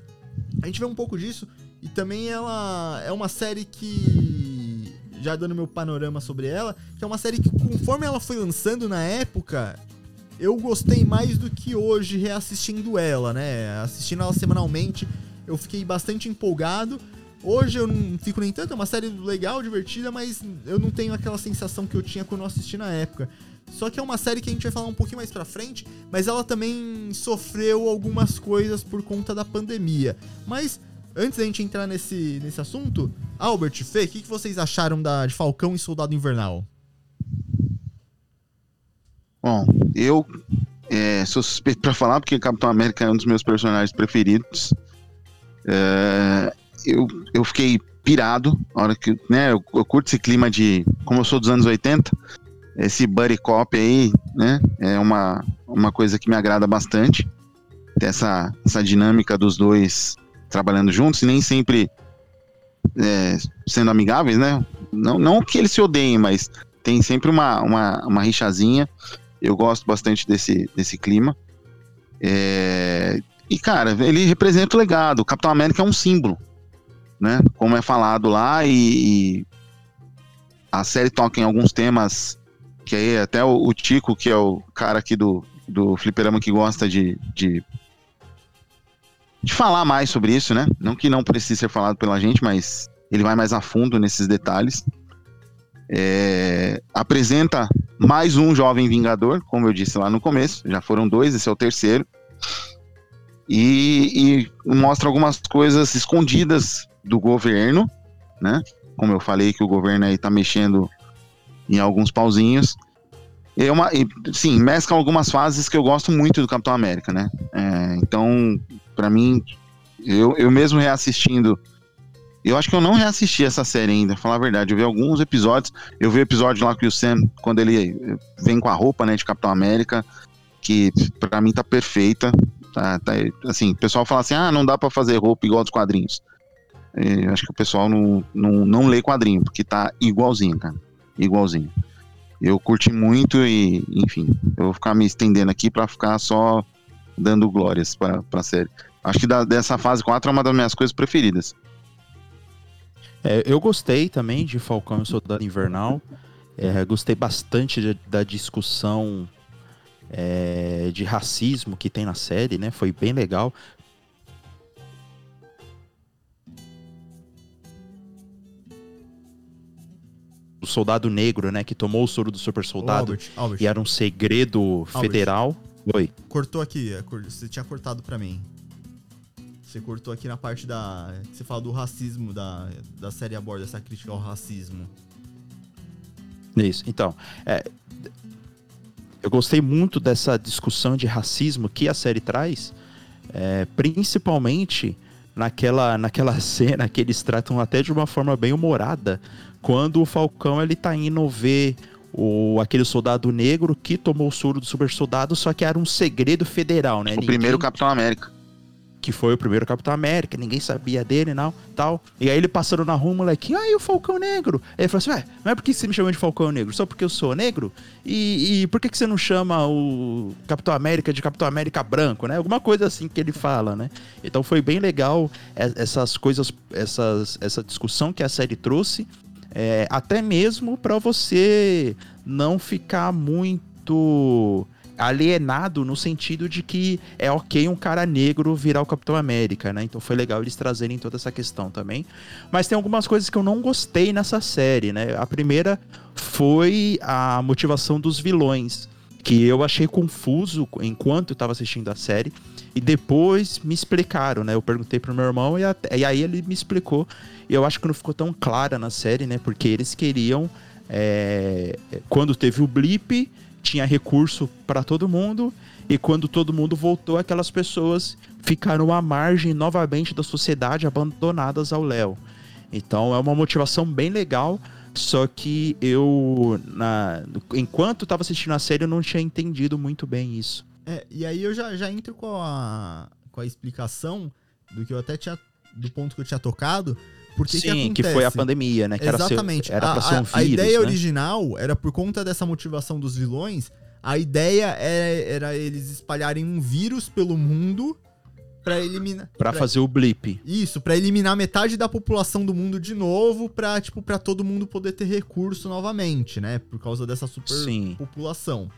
a gente vê um pouco disso. E também ela é uma série que. Já dando meu panorama sobre ela, que é uma série que, conforme ela foi lançando na época, eu gostei mais do que hoje reassistindo ela, né? Assistindo ela semanalmente, eu fiquei bastante empolgado. Hoje eu não fico nem tanto, é uma série legal, divertida, mas eu não tenho aquela sensação que eu tinha quando eu assisti na época. Só que é uma série que a gente vai falar um pouquinho mais pra frente, mas ela também sofreu algumas coisas por conta da pandemia. Mas antes da gente entrar nesse, nesse assunto, Albert, Fê, o que, que vocês acharam da, de Falcão e Soldado Invernal? Bom, eu é, sou suspeito pra falar, porque Capitão América é um dos meus personagens preferidos. É, eu, eu fiquei pirado, na hora que, né, eu, eu curto esse clima de, como eu sou dos anos 80, esse buddy cop aí, né, é uma, uma coisa que me agrada bastante, ter essa, essa dinâmica dos dois trabalhando juntos, nem sempre é, sendo amigáveis, né, não, não que eles se odeiem, mas tem sempre uma, uma, uma rixazinha, eu gosto bastante desse, desse clima, é, e cara, ele representa o legado, o Capitão América é um símbolo, né? Como é falado lá, e, e a série toca em alguns temas que aí até o, Tico, que é o cara aqui do, do Fliperama que gosta de, de, de falar mais sobre isso, né? Não que não precise ser falado pela gente, mas ele vai mais a fundo nesses detalhes. É, apresenta mais um jovem Vingador, como eu disse lá no começo, já foram dois, esse é o terceiro. E, e mostra algumas coisas escondidas do governo, né? Como eu falei que o governo aí tá mexendo em alguns pauzinhos. É uma, e, sim, mescla algumas fases que eu gosto muito do Capitão América, né? É, então, para mim, eu, eu mesmo reassistindo, eu acho que eu não reassisti essa série ainda, falar a verdade. Eu vi alguns episódios, eu vi o episódio lá que o Sam, quando ele vem com a roupa, né, de Capitão América, que para mim tá perfeita. Tá, tá, assim, o pessoal fala assim, ah, não dá para fazer roupa igual dos quadrinhos. É, acho que o pessoal não, não, não lê quadrinho, porque tá igualzinho, cara. Igualzinho. Eu curti muito e, enfim, eu vou ficar me estendendo aqui para ficar só dando glórias para a série. Acho que da, dessa fase 4 é uma das minhas coisas preferidas. É, eu gostei também de Falcão e Soldado Invernal. É, gostei bastante de, da discussão é, de racismo que tem na série, né? Foi bem legal. O soldado negro, né, que tomou o soro do super soldado Albert, Albert. e era um segredo federal. Oi. Cortou aqui, é, você tinha cortado para mim. Você cortou aqui na parte da. Você fala do racismo, da, da série aborda essa crítica ao racismo. Isso, então. É, eu gostei muito dessa discussão de racismo que a série traz, é, principalmente naquela, naquela [LAUGHS] cena que eles tratam até de uma forma bem humorada quando o Falcão ele tá indo ver o, aquele soldado negro que tomou o soro do super soldado, só que era um segredo federal, né? O Ninguém... primeiro Capitão América. Que foi o primeiro Capitão América, ninguém sabia dele não, tal. E aí ele passando na rua, moleque, ai, o Falcão Negro. Aí ele falou assim, ué, mas por que você me chama de Falcão Negro? Só porque eu sou negro? E, e por que, que você não chama o Capitão América de Capitão América Branco, né? Alguma coisa assim que ele fala, né? Então foi bem legal essas coisas, essas, essa discussão que a série trouxe é, até mesmo para você não ficar muito alienado no sentido de que é ok um cara negro virar o Capitão América, né? Então foi legal eles trazerem toda essa questão também. Mas tem algumas coisas que eu não gostei nessa série, né? A primeira foi a motivação dos vilões, que eu achei confuso enquanto eu tava assistindo a série. E depois me explicaram, né? Eu perguntei pro meu irmão e, até, e aí ele me explicou. E eu acho que não ficou tão clara na série, né? Porque eles queriam. É, quando teve o blip, tinha recurso para todo mundo. E quando todo mundo voltou, aquelas pessoas ficaram à margem novamente da sociedade, abandonadas ao Léo. Então é uma motivação bem legal. Só que eu, na, enquanto estava assistindo a série, eu não tinha entendido muito bem isso. É, e aí eu já, já entro com a, com a explicação do que eu até tinha. do ponto que eu tinha tocado. Porque Sim, que, que, foi a pandemia, né? Que Exatamente. Era, ser, era pra a, ser um vírus, a ideia né? original era por conta dessa motivação dos vilões. A ideia era, era eles espalharem um vírus pelo mundo para eliminar. Para fazer o blip. Isso, para eliminar metade da população do mundo de novo, pra, tipo, pra todo mundo poder ter recurso novamente, né? Por causa dessa superpopulação.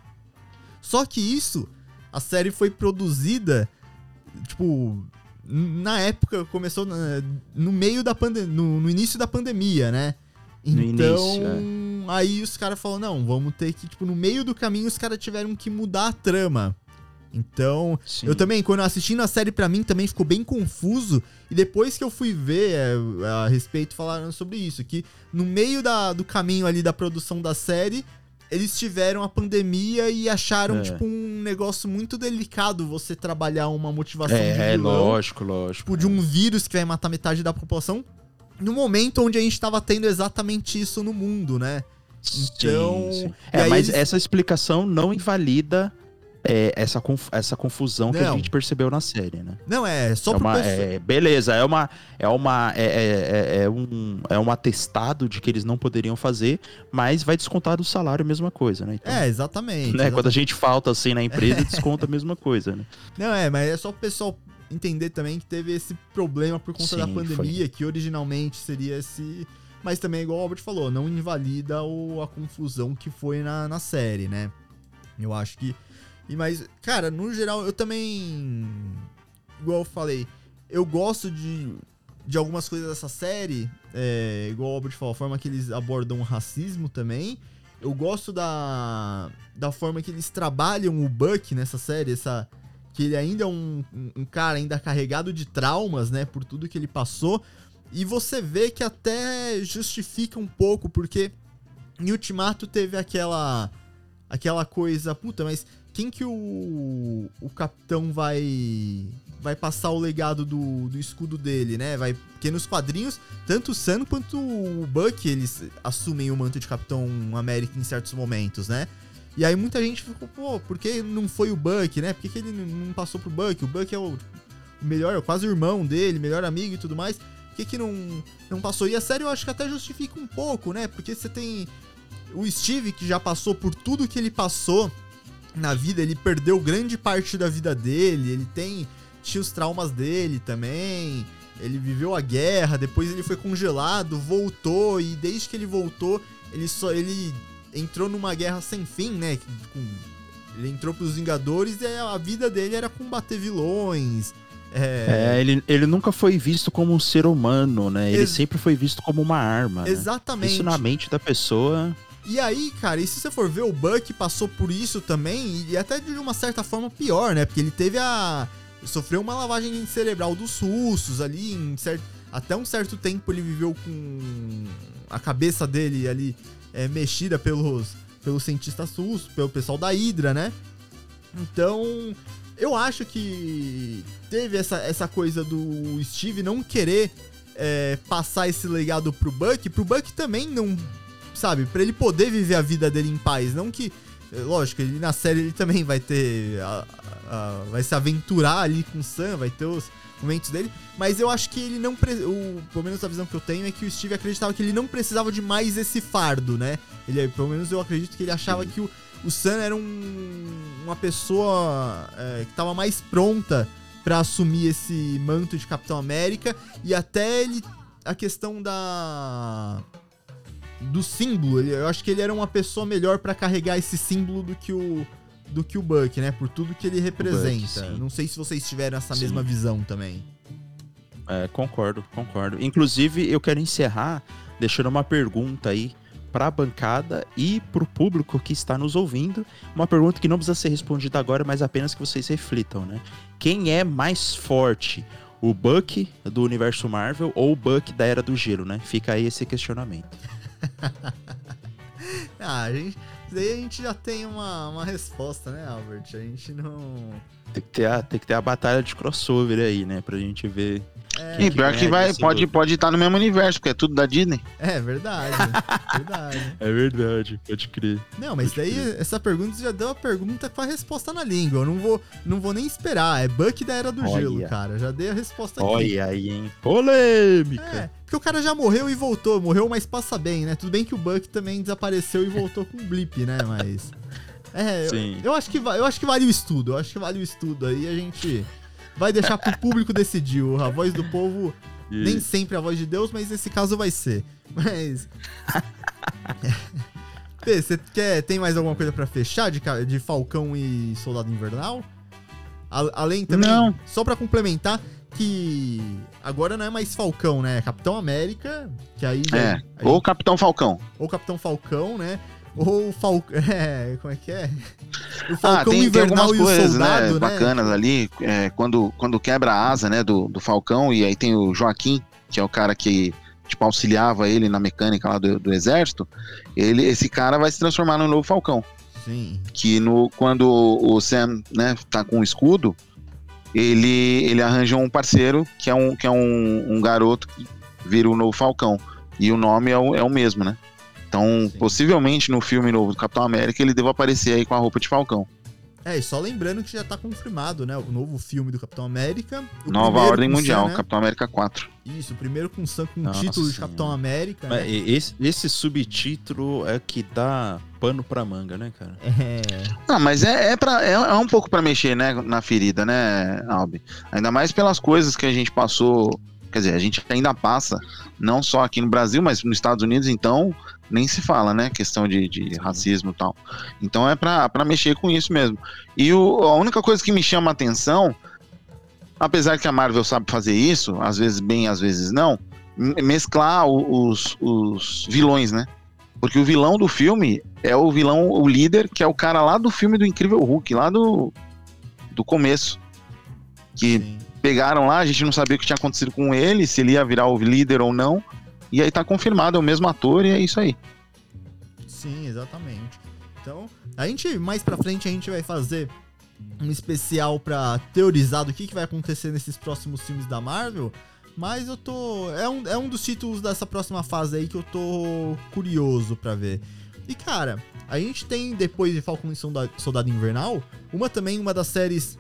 Só que isso, a série foi produzida, tipo, na época começou no meio da pandemia, no, no início da pandemia, né? Então, início, é. aí os caras falaram, não, vamos ter que, tipo, no meio do caminho os caras tiveram que mudar a trama. Então, Sim. eu também, quando assistindo a série pra mim, também ficou bem confuso. E depois que eu fui ver é, a respeito, falaram sobre isso. Que no meio da- do caminho ali da produção da série, eles tiveram a pandemia e acharam, É. tipo, um negócio muito delicado você trabalhar uma motivação de É, é vilão, lógico, lógico. tipo, de um vírus que vai matar metade da população. No momento onde a gente tava tendo exatamente isso no mundo, né? Então, Sim, sim. É, mas eles- essa explicação não invalida é, essa, conf- essa confusão que a Não. gente percebeu na série, né? Não, é só é uma, é, beleza, é uma é uma é, é, é- é um é um atestado de que eles não poderiam fazer, mas vai descontar do salário a mesma coisa, né? Então, É, exatamente. né, exatamente. quando a gente falta assim na empresa, [LAUGHS] desconta a mesma coisa, né? Não, é, mas é só o pessoal entender também que teve esse problema por conta da Sim, pandemia, que originalmente seria esse. Mas também, igual o Albert falou, não invalida o, a confusão que foi na, na série, né? Eu acho que. E mas, cara, no geral, eu também. Igual eu falei, eu gosto de, de algumas coisas dessa série. É, igual o Albert falou, a forma que eles abordam o racismo também. Eu gosto da, da forma que eles trabalham o Buck nessa série, essa, que ele ainda é um, um- cara ainda carregado de traumas, né, por tudo que ele passou. E você vê que até justifica um pouco, porque em Ultimato teve aquela aquela coisa, puta, mas quem que o, o capitão vai vai passar o legado do, do escudo dele, né? Vai, porque nos quadrinhos, tanto o Sam quanto o Buck, eles assumem o manto de Capitão América em certos momentos, né? E aí muita gente ficou, pô, por que não foi o Buck, né? Por que, que ele não passou pro Buck? O Buck é o, o melhor, quase o irmão dele, melhor amigo e tudo mais. Por que, que não, não passou? E a série eu acho que até justifica um pouco, né? Porque você tem o Steve, que já passou por tudo que ele passou na vida, ele perdeu grande parte da vida dele, ele tem. Tinha os traumas dele também. Ele viveu a guerra, depois ele foi congelado, voltou, e desde que ele voltou, ele só. ele entrou numa guerra sem fim, né? Com- ele entrou pros Vingadores e a vida dele era combater vilões. É, ele, ele nunca foi visto como um ser humano, né? Ele Ex- sempre foi visto como uma arma. né? Exatamente. Isso na mente da pessoa. E aí, cara, e se você for ver, o Buck passou por isso também, e até de uma certa forma pior, né? Porque ele teve a. sofreu uma lavagem cerebral dos russos ali, em cer- até um certo tempo ele viveu com a cabeça dele ali é, mexida pelos, pelos cientistas russos, pelo pessoal da Hydra, né? Então, eu acho que teve essa, essa coisa do Steve não querer é, passar esse legado pro Buck, pro Buck também não sabe, pra ele poder viver a vida dele em paz, não que é, lógico, ele na série ele também vai ter a- a- vai se aventurar ali com o Sam, vai ter os momentos dele, mas eu acho que ele não o, pelo menos a visão que eu tenho é que o Steve acreditava que ele não precisava de mais esse fardo, né? Ele pelo menos eu acredito que ele achava que o, o Sam era um, uma pessoa é, que tava mais pronta pra assumir esse manto de Capitão América e até ele a questão da do símbolo, eu acho que ele era uma pessoa melhor pra carregar esse símbolo do que o do que o Buck, né? Por tudo que ele representa. sim. Não sei se vocês tiveram essa Sim. mesma visão também. É, concordo, concordo. Inclusive, eu quero encerrar deixando uma pergunta aí para a bancada e para o público que está nos ouvindo. Uma pergunta que não precisa ser respondida agora, mas apenas que vocês reflitam, né? Quem é mais forte? O Buck do universo Marvel ou o Buck da Era do Gelo, né? Fica aí esse questionamento. [LAUGHS] Ah, a gente, daí a gente já tem uma, uma resposta, né, Albert? A gente não. Tem que ter a, tem que ter a batalha de crossover aí, né? Pra gente ver. É, E pior que ganha vai, pode pode estar no mesmo universo, porque é tudo da Disney. é verdade. [LAUGHS] verdade. É verdade, pode crer. Não, mas Pode daí essa pergunta já deu a pergunta com a resposta na língua. Eu não vou, não vou nem esperar. É Buck da Era do Olha. Gelo, cara. Já dei a resposta aqui. Olha aí, hein? Polêmica! É, porque o cara já morreu e voltou. Morreu, mas passa bem, né? Tudo bem que o Buck também desapareceu e voltou com um blip, né? Mas. É, eu, Sim. eu acho que eu acho que vale o estudo. Eu acho que vale o estudo. Aí a gente vai deixar pro público decidir. A voz do povo nem Isso. sempre é a voz de Deus, mas nesse caso vai ser. Mas. [LAUGHS] Você quer, tem mais alguma coisa pra fechar de, de Falcão e Soldado Invernal? A- além também, Não. só pra complementar, que agora não é mais Falcão, né? É Capitão América, que aí... já- É, aí- ou Capitão Falcão. ou Capitão Falcão, né? Ou o Falcão... [LAUGHS] É, como é que é? O Ah, Falcão tem, tem Invernal algumas e o coisas, Soldado, né, né? bacanas ali, é, quando, quando quebra a asa, né, do, do Falcão, e aí tem o Joaquim, que é o cara que, tipo, auxiliava ele na mecânica lá do, do exército, ele, esse cara vai se transformar no novo Falcão, Sim. que no, quando o Sam, né, tá com o escudo, ele, ele arranja um parceiro, que é um, que é um, um garoto que vira o novo Falcão, e o nome é o, é o mesmo, né? Então, Sim. possivelmente no filme novo do Capitão América ele deva aparecer aí com a roupa de Falcão. É, e só lembrando que já tá confirmado, né? O novo filme do Capitão América. O Nova Ordem Mundial, Sam, né? Capitão América 4. Isso, o primeiro com Sam com o Nossa título de. Capitão América. Mas Né? e- esse, esse subtítulo é que dá pano pra manga, né, cara? É. Ah, mas é, é, pra, é, é um pouco pra mexer, né, na ferida, né, Albi? Ainda mais pelas coisas que a gente passou. Quer dizer, a gente ainda passa, não só aqui no Brasil, mas nos Estados Unidos, então, nem se fala, né? Questão de, de racismo e tal. Então é pra, pra mexer com isso mesmo. E o, a única coisa que me chama a atenção, apesar que a Marvel sabe fazer isso, às vezes bem, às vezes não, mesclar os, os vilões, né? Porque o vilão do filme é o vilão, o líder, que é o cara lá do filme do Incrível Hulk, lá do, do começo. Que Sim. Pegaram lá, a gente não sabia o que tinha acontecido com ele, se ele ia virar o líder ou não. E aí tá confirmado, é o mesmo ator e é isso aí. Sim, exatamente. Então, a gente, mais pra frente, a gente vai fazer um especial pra teorizar do que, que vai acontecer nesses próximos filmes da Marvel. Mas eu tô. É um, é um dos títulos dessa próxima fase aí que eu tô curioso pra ver. E cara, a gente tem, depois de Falcon e Solda- Soldado Invernal, uma também, uma das séries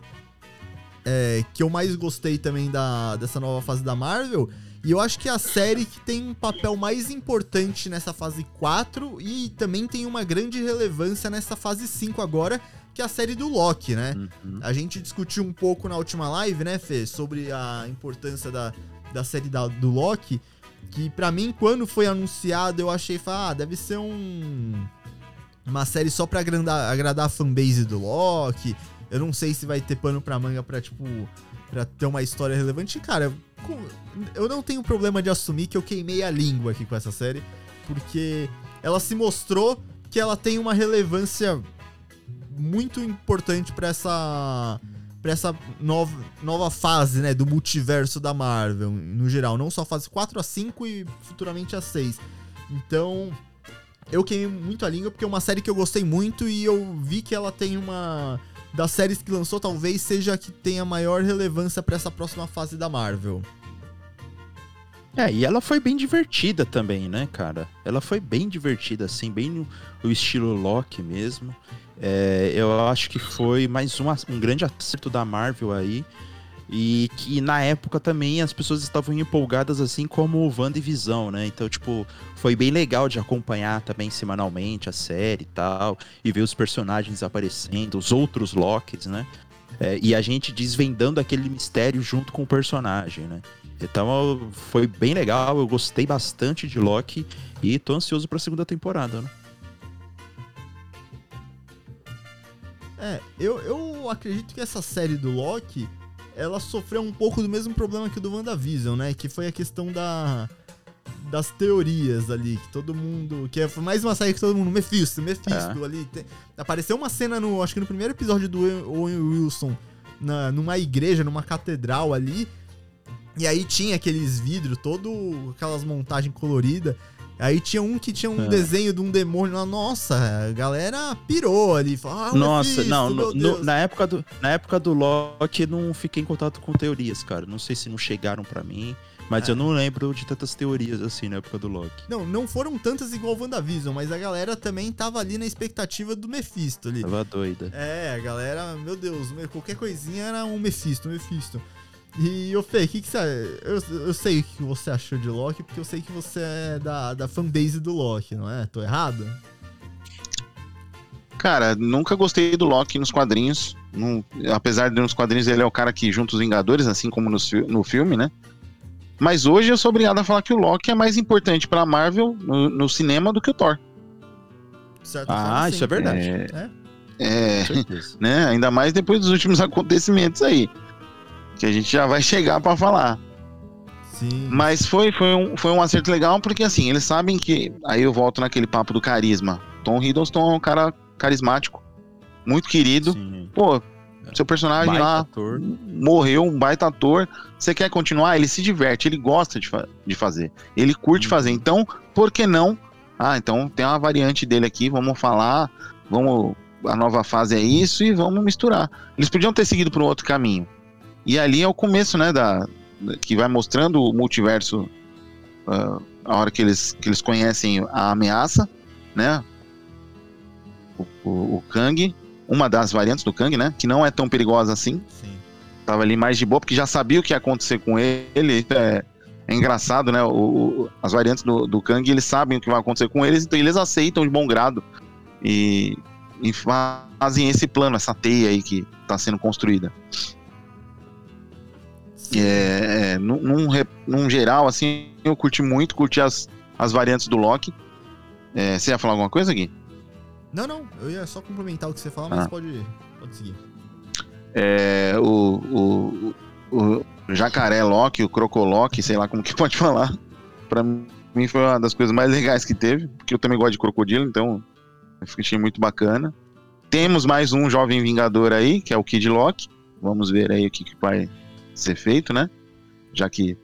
é, que eu mais gostei também da, dessa nova fase da Marvel. E eu acho que é a série que tem um papel mais importante nessa fase 4 e também tem uma grande relevância nessa fase 5 agora, que é a série do Loki, né? Uhum. A gente discutiu um pouco na última live, né, Fê, sobre a importância da, da série da- do Loki. Que pra mim, quando foi anunciado, eu achei, ah, deve ser um. Uma série só pra agradar, agradar a fanbase do Loki. Eu não sei se vai ter pano pra manga pra, tipo, pra ter uma história relevante. Cara, eu não tenho problema de assumir que eu queimei a língua aqui com essa série. Porque ela se mostrou que ela tem uma relevância muito importante pra essa para essa nova, nova fase, né, do multiverso da Marvel, no geral, não só fase 4 a 5 e futuramente a 6. Então, eu queimei muito a língua porque é uma série que eu gostei muito e eu vi que ela tem uma das séries que lançou, talvez seja a que tenha maior relevância pra essa próxima fase da Marvel. É, e ela foi bem divertida também, né, cara? Ela foi bem divertida, assim, bem no, no estilo Loki mesmo. É, eu acho que foi mais um, um grande acerto da Marvel aí. E que na época também as pessoas estavam empolgadas, assim como o Wanda e Visão, né? Então, tipo, foi bem legal de acompanhar também semanalmente a série e tal. E ver os personagens aparecendo, os outros Locks, né? É, e a gente desvendando aquele mistério junto com o personagem, né? Então foi bem legal, eu gostei bastante de Loki e tô ansioso pra segunda temporada, né? É, eu, eu acredito que essa série do Loki, ela sofreu um pouco do mesmo problema que o do WandaVision, né? Que foi a questão da das teorias ali, que todo mundo. Que foi mais uma série que todo mundo. Mephisto, Mephisto ali. Tem- apareceu uma cena no. Acho que no primeiro episódio do Owen Wilson, na, numa igreja, numa catedral ali. E aí tinha aqueles vidros, todo aquelas montagens coloridas. Aí tinha um que tinha um É. desenho de um demônio lá. Nossa, a galera pirou ali. Falou, ah, o Nossa, não, no- no- na, época do, na época do Loki eu não fiquei em contato com teorias, cara. Não sei se não chegaram pra mim, mas É. eu não lembro de tantas teorias assim na época do Loki. Não, não foram tantas igual o WandaVision, mas a galera também tava ali na expectativa do Mephisto ali. Tava doida. É, a galera, meu Deus, qualquer coisinha era um Mephisto, um Mephisto. E, ô Fê, o que, que você. Eu, eu sei o que você achou de Loki, porque eu sei que você é da, da fanbase do Loki, não é? Tô errado? Cara, nunca gostei do Loki nos quadrinhos. Não- apesar de nos quadrinhos ele é o cara que junta os Vingadores, assim como no, no filme, né? Mas hoje eu sou obrigado a falar que o Loki é mais importante pra Marvel no, no cinema do que o Thor. De certa Ah, isso sim. é verdade. É, É. é, [LAUGHS] né? Ainda mais depois dos últimos [LAUGHS] acontecimentos aí. Que a gente já vai chegar pra falar. Sim. Mas foi, foi, um, foi um acerto legal, porque assim, eles sabem que. Aí eu volto naquele papo do carisma. Tom Hiddleston é um cara carismático, muito querido. Sim. Pô, seu personagem Baita lá ator. morreu, um baita ator. Você quer continuar? Ele se diverte, ele gosta de, fa- de fazer. Ele curte Uhum. fazer. Então, por que não? Ah, então tem uma variante dele aqui, vamos falar, vamos. A nova fase é isso e vamos misturar. Eles podiam ter seguido por um outro caminho. E ali é o começo, né? Da, da- que vai mostrando o multiverso. ah, a hora que eles, que eles conhecem a ameaça, né? O, o, o Kang, uma das variantes do Kang, né? Que não é tão perigosa assim Sim. tava ali mais de boa, porque já sabia o que ia acontecer com ele. É, é engraçado, né? O, as variantes do, do Kang, eles sabem o que vai acontecer com eles, então eles aceitam de bom grado e, e fazem esse plano, essa teia aí que tá sendo construída. É, é, num, num geral, assim, eu curti muito, curti as, as variantes do Loki. É, você ia falar alguma coisa, Gui? Não, não, eu ia só complementar o que você fala, mas Ah. pode, pode seguir. É, o, o, o, o jacaré Loki, o crocoloque, sei lá como que [LAUGHS] pode falar. Pra mim foi uma das coisas mais legais que teve, porque eu também gosto de crocodilo, então eu achei muito bacana. Temos mais um jovem vingador aí, que é o Kid Loki. Vamos ver aí o que, que vai ser feito, né? Já que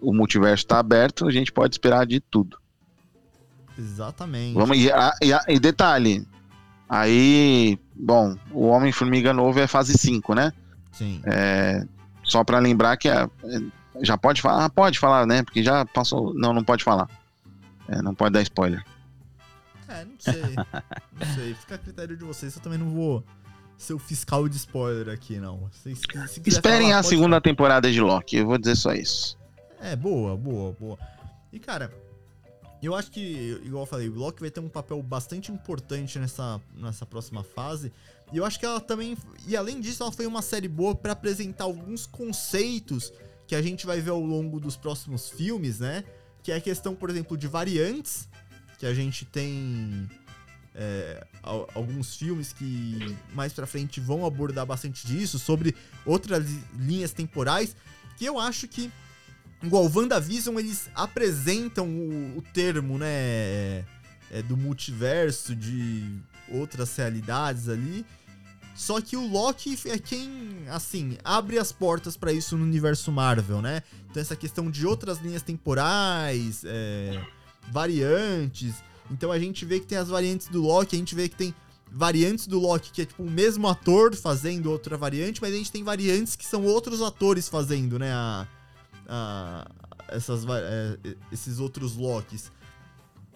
o multiverso tá aberto, a gente pode esperar de tudo. Exatamente. Vamos e, e, e detalhe. Aí, bom, o Homem-Formiga novo é fase 5, né? Sim. É, só pra lembrar que é, é, já pode falar, ah, pode falar, né? Porque já passou, não, não pode falar. É, não pode dar spoiler. É, não sei. [LAUGHS] não sei. Fica a critério de vocês. Eu também não vou ser o fiscal de spoiler aqui, não. Se, se, Esperem falar, a segunda temporada de Loki, eu vou dizer só isso. É, boa, boa, boa. E, cara, eu acho que, igual eu falei, o Loki vai ter um papel bastante importante nessa, nessa próxima fase. E eu acho que ela também. E além disso, ela foi uma série boa pra apresentar alguns conceitos que a gente vai ver ao longo dos próximos filmes, né? Que é a questão, por exemplo, de variantes, que a gente tem. É, al- alguns filmes que mais pra frente vão abordar bastante disso, sobre outras li- linhas temporais, que eu acho que igual WandaVision, eles apresentam o, o termo, né, é, do multiverso, de outras realidades ali. Só que o Loki é quem, assim, abre as portas pra isso no universo Marvel, né? Então essa questão de outras linhas temporais, é, variantes. Então a gente vê que tem as variantes do Loki, a gente vê que tem variantes do Loki que é tipo o mesmo ator fazendo outra variante, mas a gente tem variantes que são outros atores fazendo, né? A, a- essas, é, esses outros Lokis.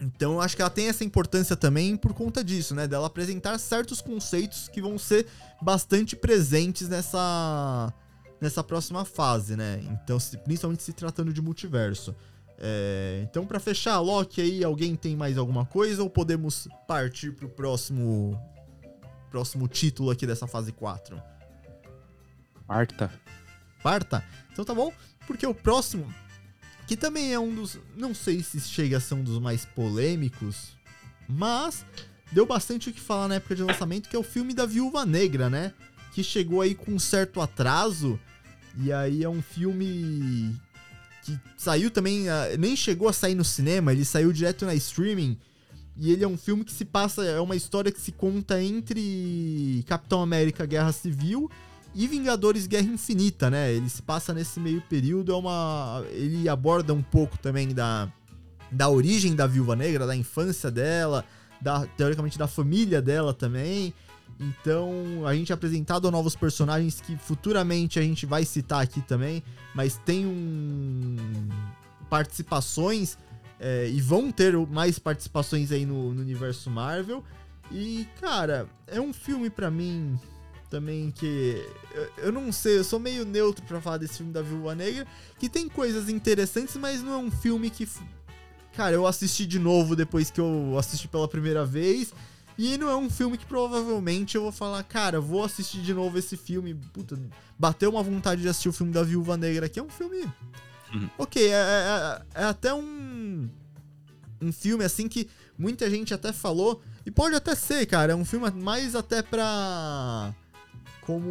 Então eu acho que ela tem essa importância também por conta disso, né? Dela apresentar certos conceitos que vão ser bastante presentes nessa, nessa próxima fase, né? Então, se- principalmente se tratando de multiverso. É, então, pra fechar, Loki aí, alguém tem mais alguma coisa ou podemos partir pro próximo próximo título aqui dessa fase 4? Marta. Quarta? Então tá bom, porque o próximo, que também é um dos. Não sei se chega a ser um dos mais polêmicos, mas deu bastante o que falar na época de lançamento, que é o filme da Viúva Negra, né? Que chegou aí com um certo atraso, e aí é um filme que saiu também, ah, nem chegou a sair no cinema, ele saiu direto na streaming. E ele é um filme que se passa, é uma história que se conta entre Capitão América Guerra Civil e Vingadores Guerra Infinita, né? Ele se passa nesse meio período, é uma ele aborda um pouco também da da origem da Viúva Negra, da infância dela, da teoricamente da família dela também. Então, a gente é apresentado novos personagens que futuramente a gente vai citar aqui também, mas tem um participações é, e vão ter mais participações aí no, no universo Marvel. E, cara, é um filme pra mim também que eu, eu não sei, eu sou meio neutro pra falar desse filme da Viúva Negra, que tem coisas interessantes, mas não é um filme que cara, eu assisti de novo depois que eu assisti pela primeira vez. E não é um filme que provavelmente eu vou falar, cara, vou assistir de novo esse filme. Puta, bateu uma vontade de assistir o filme da Viúva Negra, que é um filme. Uhum. Ok, é, é- é até um. Um filme assim que muita gente até falou. E pode até ser, cara. É um filme mais até pra como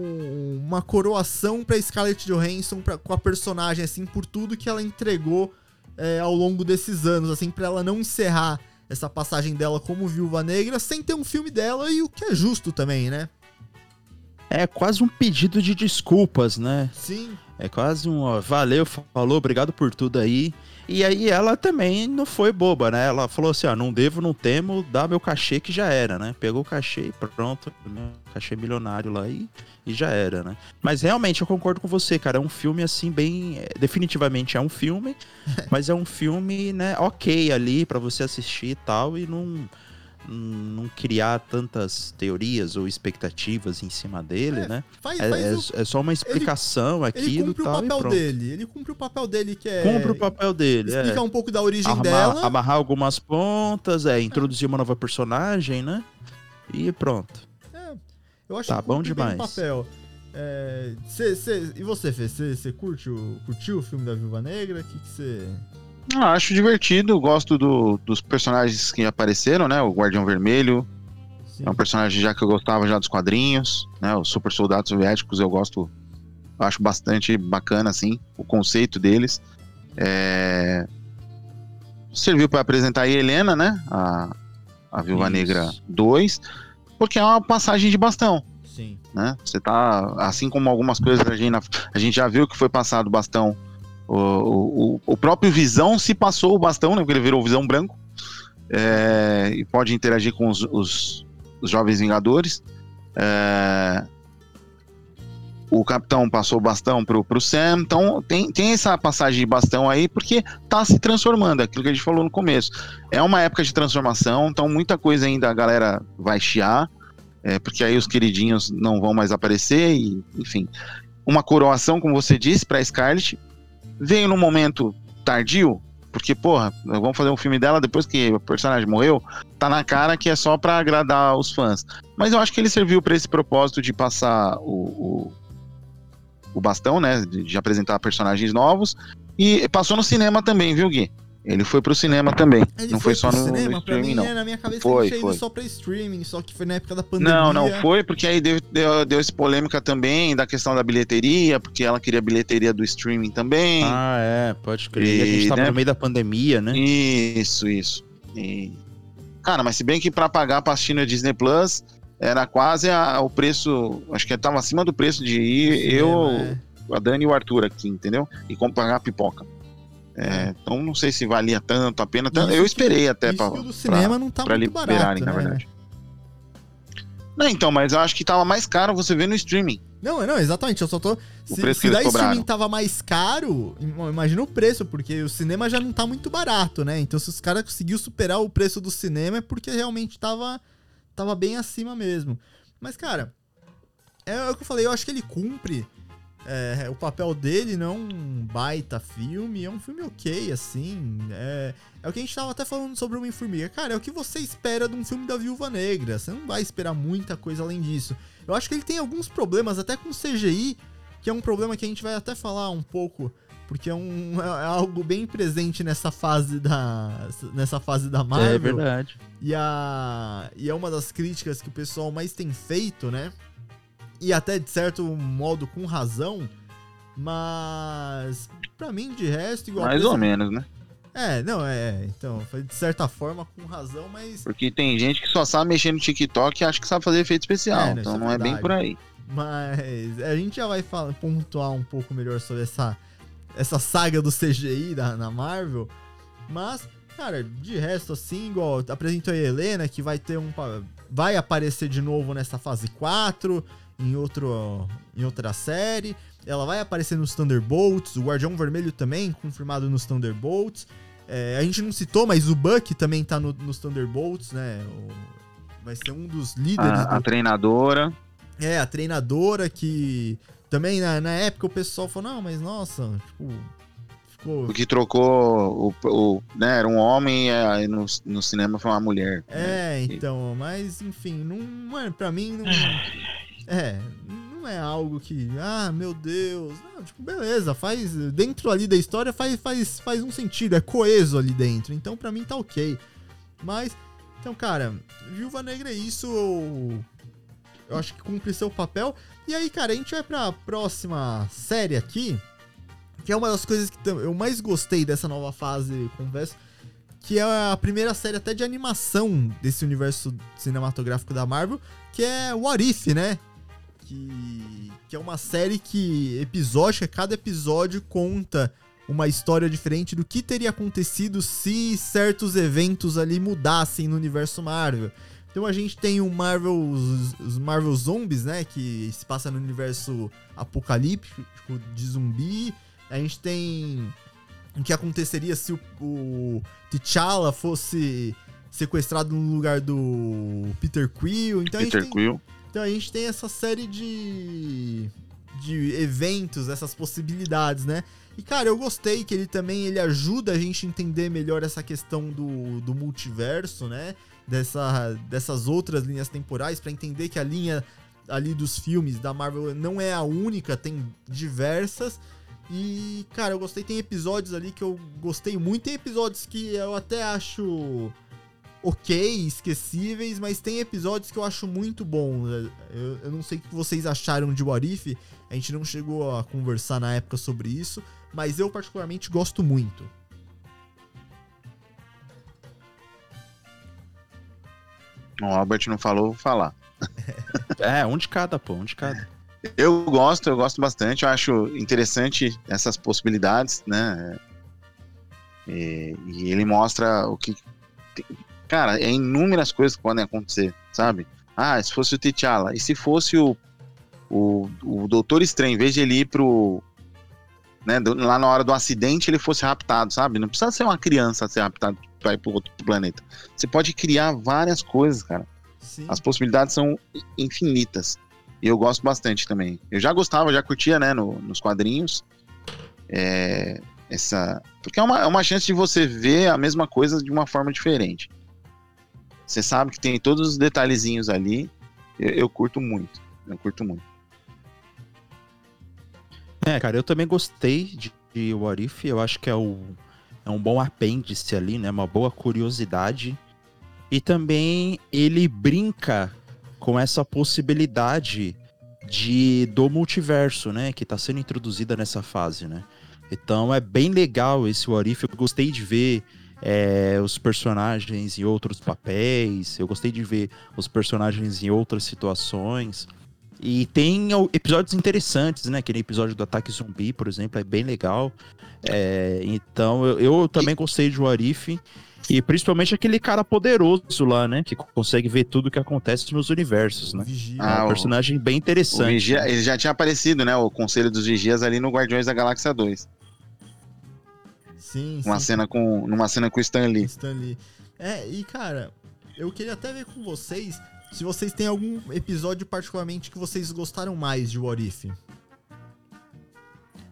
uma coroação pra Scarlett Johansson pra, com a personagem, assim, por tudo que ela entregou é, ao longo desses anos, assim, pra ela não encerrar essa passagem dela como Viúva Negra sem ter um filme dela e o que é justo também, né? É quase um pedido de desculpas, né? Sim. É quase um, ó, valeu, falou, obrigado por tudo aí. E aí ela também não foi boba, né? Ela falou assim, ó, não devo, não temo, dá meu cachê que já era, né? Pegou o cachê e pronto, cachê milionário lá e, e já era, né? Mas realmente eu concordo com você, cara, é um filme assim bem, é, definitivamente é um filme, [LAUGHS] mas é um filme, né, ok ali pra você assistir e tal e não não criar tantas teorias ou expectativas em cima dele, É, né? Faz, É, faz é- o- é só uma explicação ele aqui do cumpre o tal papel dele. Ele cumpre o papel dele que é. Cumpre o papel dele, é. Explicar um pouco da origem dela. amarrar algumas pontas, é, introduzir uma nova personagem, né? E pronto. É, eu acho Tá que bom cumpre bem o demais. papel. É, cê- cê- e você, Fê? Você curte o, curtiu o filme da Viúva Negra? O que você. Ah, acho divertido, gosto do- dos personagens que apareceram, né? O Guardião Vermelho, Sim. é um personagem já que eu gostava já dos quadrinhos, né? Os super soldados soviéticos eu gosto, acho bastante bacana, assim, o conceito deles. É, Serviu para apresentar a Helena, né? A, a Viúva Isso. Negra 2, porque é uma passagem de bastão. Sim. né? Você tá, assim como algumas coisas a gente, a gente já viu que foi passado o bastão. O, o, o próprio Visão se passou o bastão, né? Porque ele virou o Visão branco. É, e pode interagir com os, os- os Jovens Vingadores. É, o Capitão passou o bastão pro, pro Sam. Então tem, tem essa passagem de bastão aí, porque tá se transformando, aquilo que a gente falou no começo. É uma época de transformação, então muita coisa ainda a galera vai chiar é, porque aí os queridinhos não vão mais aparecer e, enfim, uma coroação, como você disse, para Scarlett veio num momento tardio, porque porra, vamos fazer um filme dela depois que o personagem morreu, tá na cara que é só para agradar os fãs. Mas eu acho que ele serviu para esse propósito de passar o, o, o bastão, né, de, de apresentar personagens novos e passou no cinema também, viu, Gui? Ele foi pro cinema também. Ele não foi, só pro no, no cinema? pra streaming, mim, não. é, na minha cabeça Foi, ele tinha ido foi. só pra streaming, só que foi na época da pandemia. Não, não foi, porque aí deu, deu, deu essa polêmica também da questão da bilheteria, porque ela queria bilheteria do streaming também. Ah, é, pode crer. E, a gente tava né? no meio da pandemia, né? Isso, isso. E- Cara, mas se bem que pra pagar pra assistir no Disney Plus era quase a- o preço, acho que tava acima do preço de ir eu, Cinema, é. a Dani e o Arthur aqui, entendeu? E como pagar a pipoca. É, então não sei se valia tanto a pena. Isso eu esperei até que o do cinema não tá pra muito barato, liberarem, né? na verdade. Não, então, mas eu acho que tava mais caro você ver no streaming. Não, não, exatamente. Eu só tô. Se, preço se que cobraram. streaming tava mais caro, im- imagina o preço, porque o cinema já não tá muito barato, né? Então, se os caras conseguiu superar o preço do cinema, é porque realmente tava, tava bem acima mesmo. Mas, cara, é o que eu falei, eu acho que ele cumpre é, o papel dele, não é um baita filme, é um filme ok, assim. É, é o que a gente tava até falando sobre uma Homem-Formiga. Cara, é o que você espera de um filme da Viúva Negra. Você não vai esperar muita coisa além disso. Eu acho que ele tem alguns problemas, até com CGI, que é um problema que a gente vai até falar um pouco, porque é, um, é algo bem presente nessa fase da, nessa fase da Marvel. É verdade. E, a, e é uma das críticas que o pessoal mais tem feito, né? E até de certo modo com razão. Mas, pra mim, de resto, igual. mais ou menos, né? É, não, é. Então, foi de certa forma com razão, mas. Porque tem gente que só sabe mexer no TikTok e acha que sabe fazer efeito especial. É, né, então é não é bem verdade. por aí. Mas a gente já vai falar, pontuar um pouco melhor sobre essa, essa saga do CGI da, na Marvel. Mas, cara, de resto, assim, igual apresentou a Helena, que vai ter um. Vai aparecer de novo nessa fase 4, em, outro, em outra série. Ela vai aparecer nos Thunderbolts, o Guardião Vermelho também, confirmado nos Thunderbolts. É, a gente não citou, mas o Buck também tá no- nos Thunderbolts, né? O- vai ser um dos líderes A, a do, treinadora. é, a treinadora que também na, na época o pessoal falou, não, mas nossa, tipo. O que trocou o, o- né, era um homem e aí no, no cinema foi uma mulher. né? É, então, mas enfim, não, mano, pra mim não. [LAUGHS] É, não é algo que, ah, meu Deus. Não, tipo, beleza, faz. Dentro ali da história faz, faz, faz um sentido, é coeso ali dentro. Então pra mim tá ok. Mas, então, cara, Viúva Negra é isso. Eu, eu acho que cumpre seu papel. E aí, cara, a gente vai pra próxima série aqui, que é uma das coisas que eu mais gostei dessa nova fase, confesso, que é a primeira série até de animação desse universo cinematográfico da Marvel, que é What If, né? Que, que é uma série que episódica, cada episódio conta uma história diferente do que teria acontecido se certos eventos ali mudassem no universo Marvel. Então a gente tem o Marvel, os, os Marvel Zombies, né, que se passa no universo apocalíptico de zumbi. A gente tem o que aconteceria se o, o T'Challa fosse sequestrado no lugar do Peter Quill. Então Peter a gente Quill. Então a gente tem essa série de de eventos, essas possibilidades, né? E cara, eu gostei que ele também ele ajuda a gente a entender melhor essa questão do, do multiverso, né? Dessa, dessas outras linhas temporais para entender que a linha ali dos filmes da Marvel não é a única, tem diversas. E, cara, eu gostei. Tem episódios ali que eu gostei muito. Tem episódios que eu até acho ok, esquecíveis, mas tem episódios que eu acho muito bons. Eu, eu não sei o que vocês acharam de What If. A gente não chegou a conversar na época sobre isso, mas eu particularmente gosto muito. O Albert não falou, vou falar. [LAUGHS] É, um de cada, pô, um de cada. Eu gosto, eu gosto bastante, eu acho interessante essas possibilidades, né? E, e ele mostra o que. Cara, é inúmeras coisas que podem acontecer, sabe? Ah, se fosse o T'Challa, e se fosse o, o, o Doutor Estranho, em vez de ele ir pro. Né, do- lá na hora do acidente, ele fosse raptado, sabe? Não precisa ser uma criança ser raptado para ir pro outro planeta. Você pode criar várias coisas, cara. Sim. As possibilidades são infinitas. E eu gosto bastante também. Eu já gostava, já curtia, né, no- nos quadrinhos. É, essa, porque é uma, é uma chance de você ver a mesma coisa de uma forma diferente. Você sabe que tem todos os detalhezinhos ali. Eu, eu curto muito. Eu curto muito. É, cara, eu também gostei de, de What If. Eu acho que é, o, é um bom apêndice ali, né? Uma boa curiosidade. E também ele brinca com essa possibilidade de do multiverso, né? Que tá sendo introduzida nessa fase, né? Então é bem legal esse What If. Eu gostei de ver é, os personagens em outros papéis. Eu gostei de ver os personagens em outras situações. E tem episódios interessantes, né? Aquele episódio do Ataque Zumbi, por exemplo, é bem legal. É, então, eu, eu também gostei de What If. E principalmente aquele cara poderoso lá, né? Que consegue ver tudo o que acontece nos universos, né? Vigia. Ah, é um o- personagem bem O interessante. Vigia, ele já tinha aparecido, né? O Conselho dos Vigias ali no Guardiões da Galáxia 2. Sim, Uma sim. cena com, numa cena com o Stan Lee. Stan Lee. É, e cara, eu queria até ver com vocês se vocês têm algum episódio particularmente que vocês gostaram mais de What If.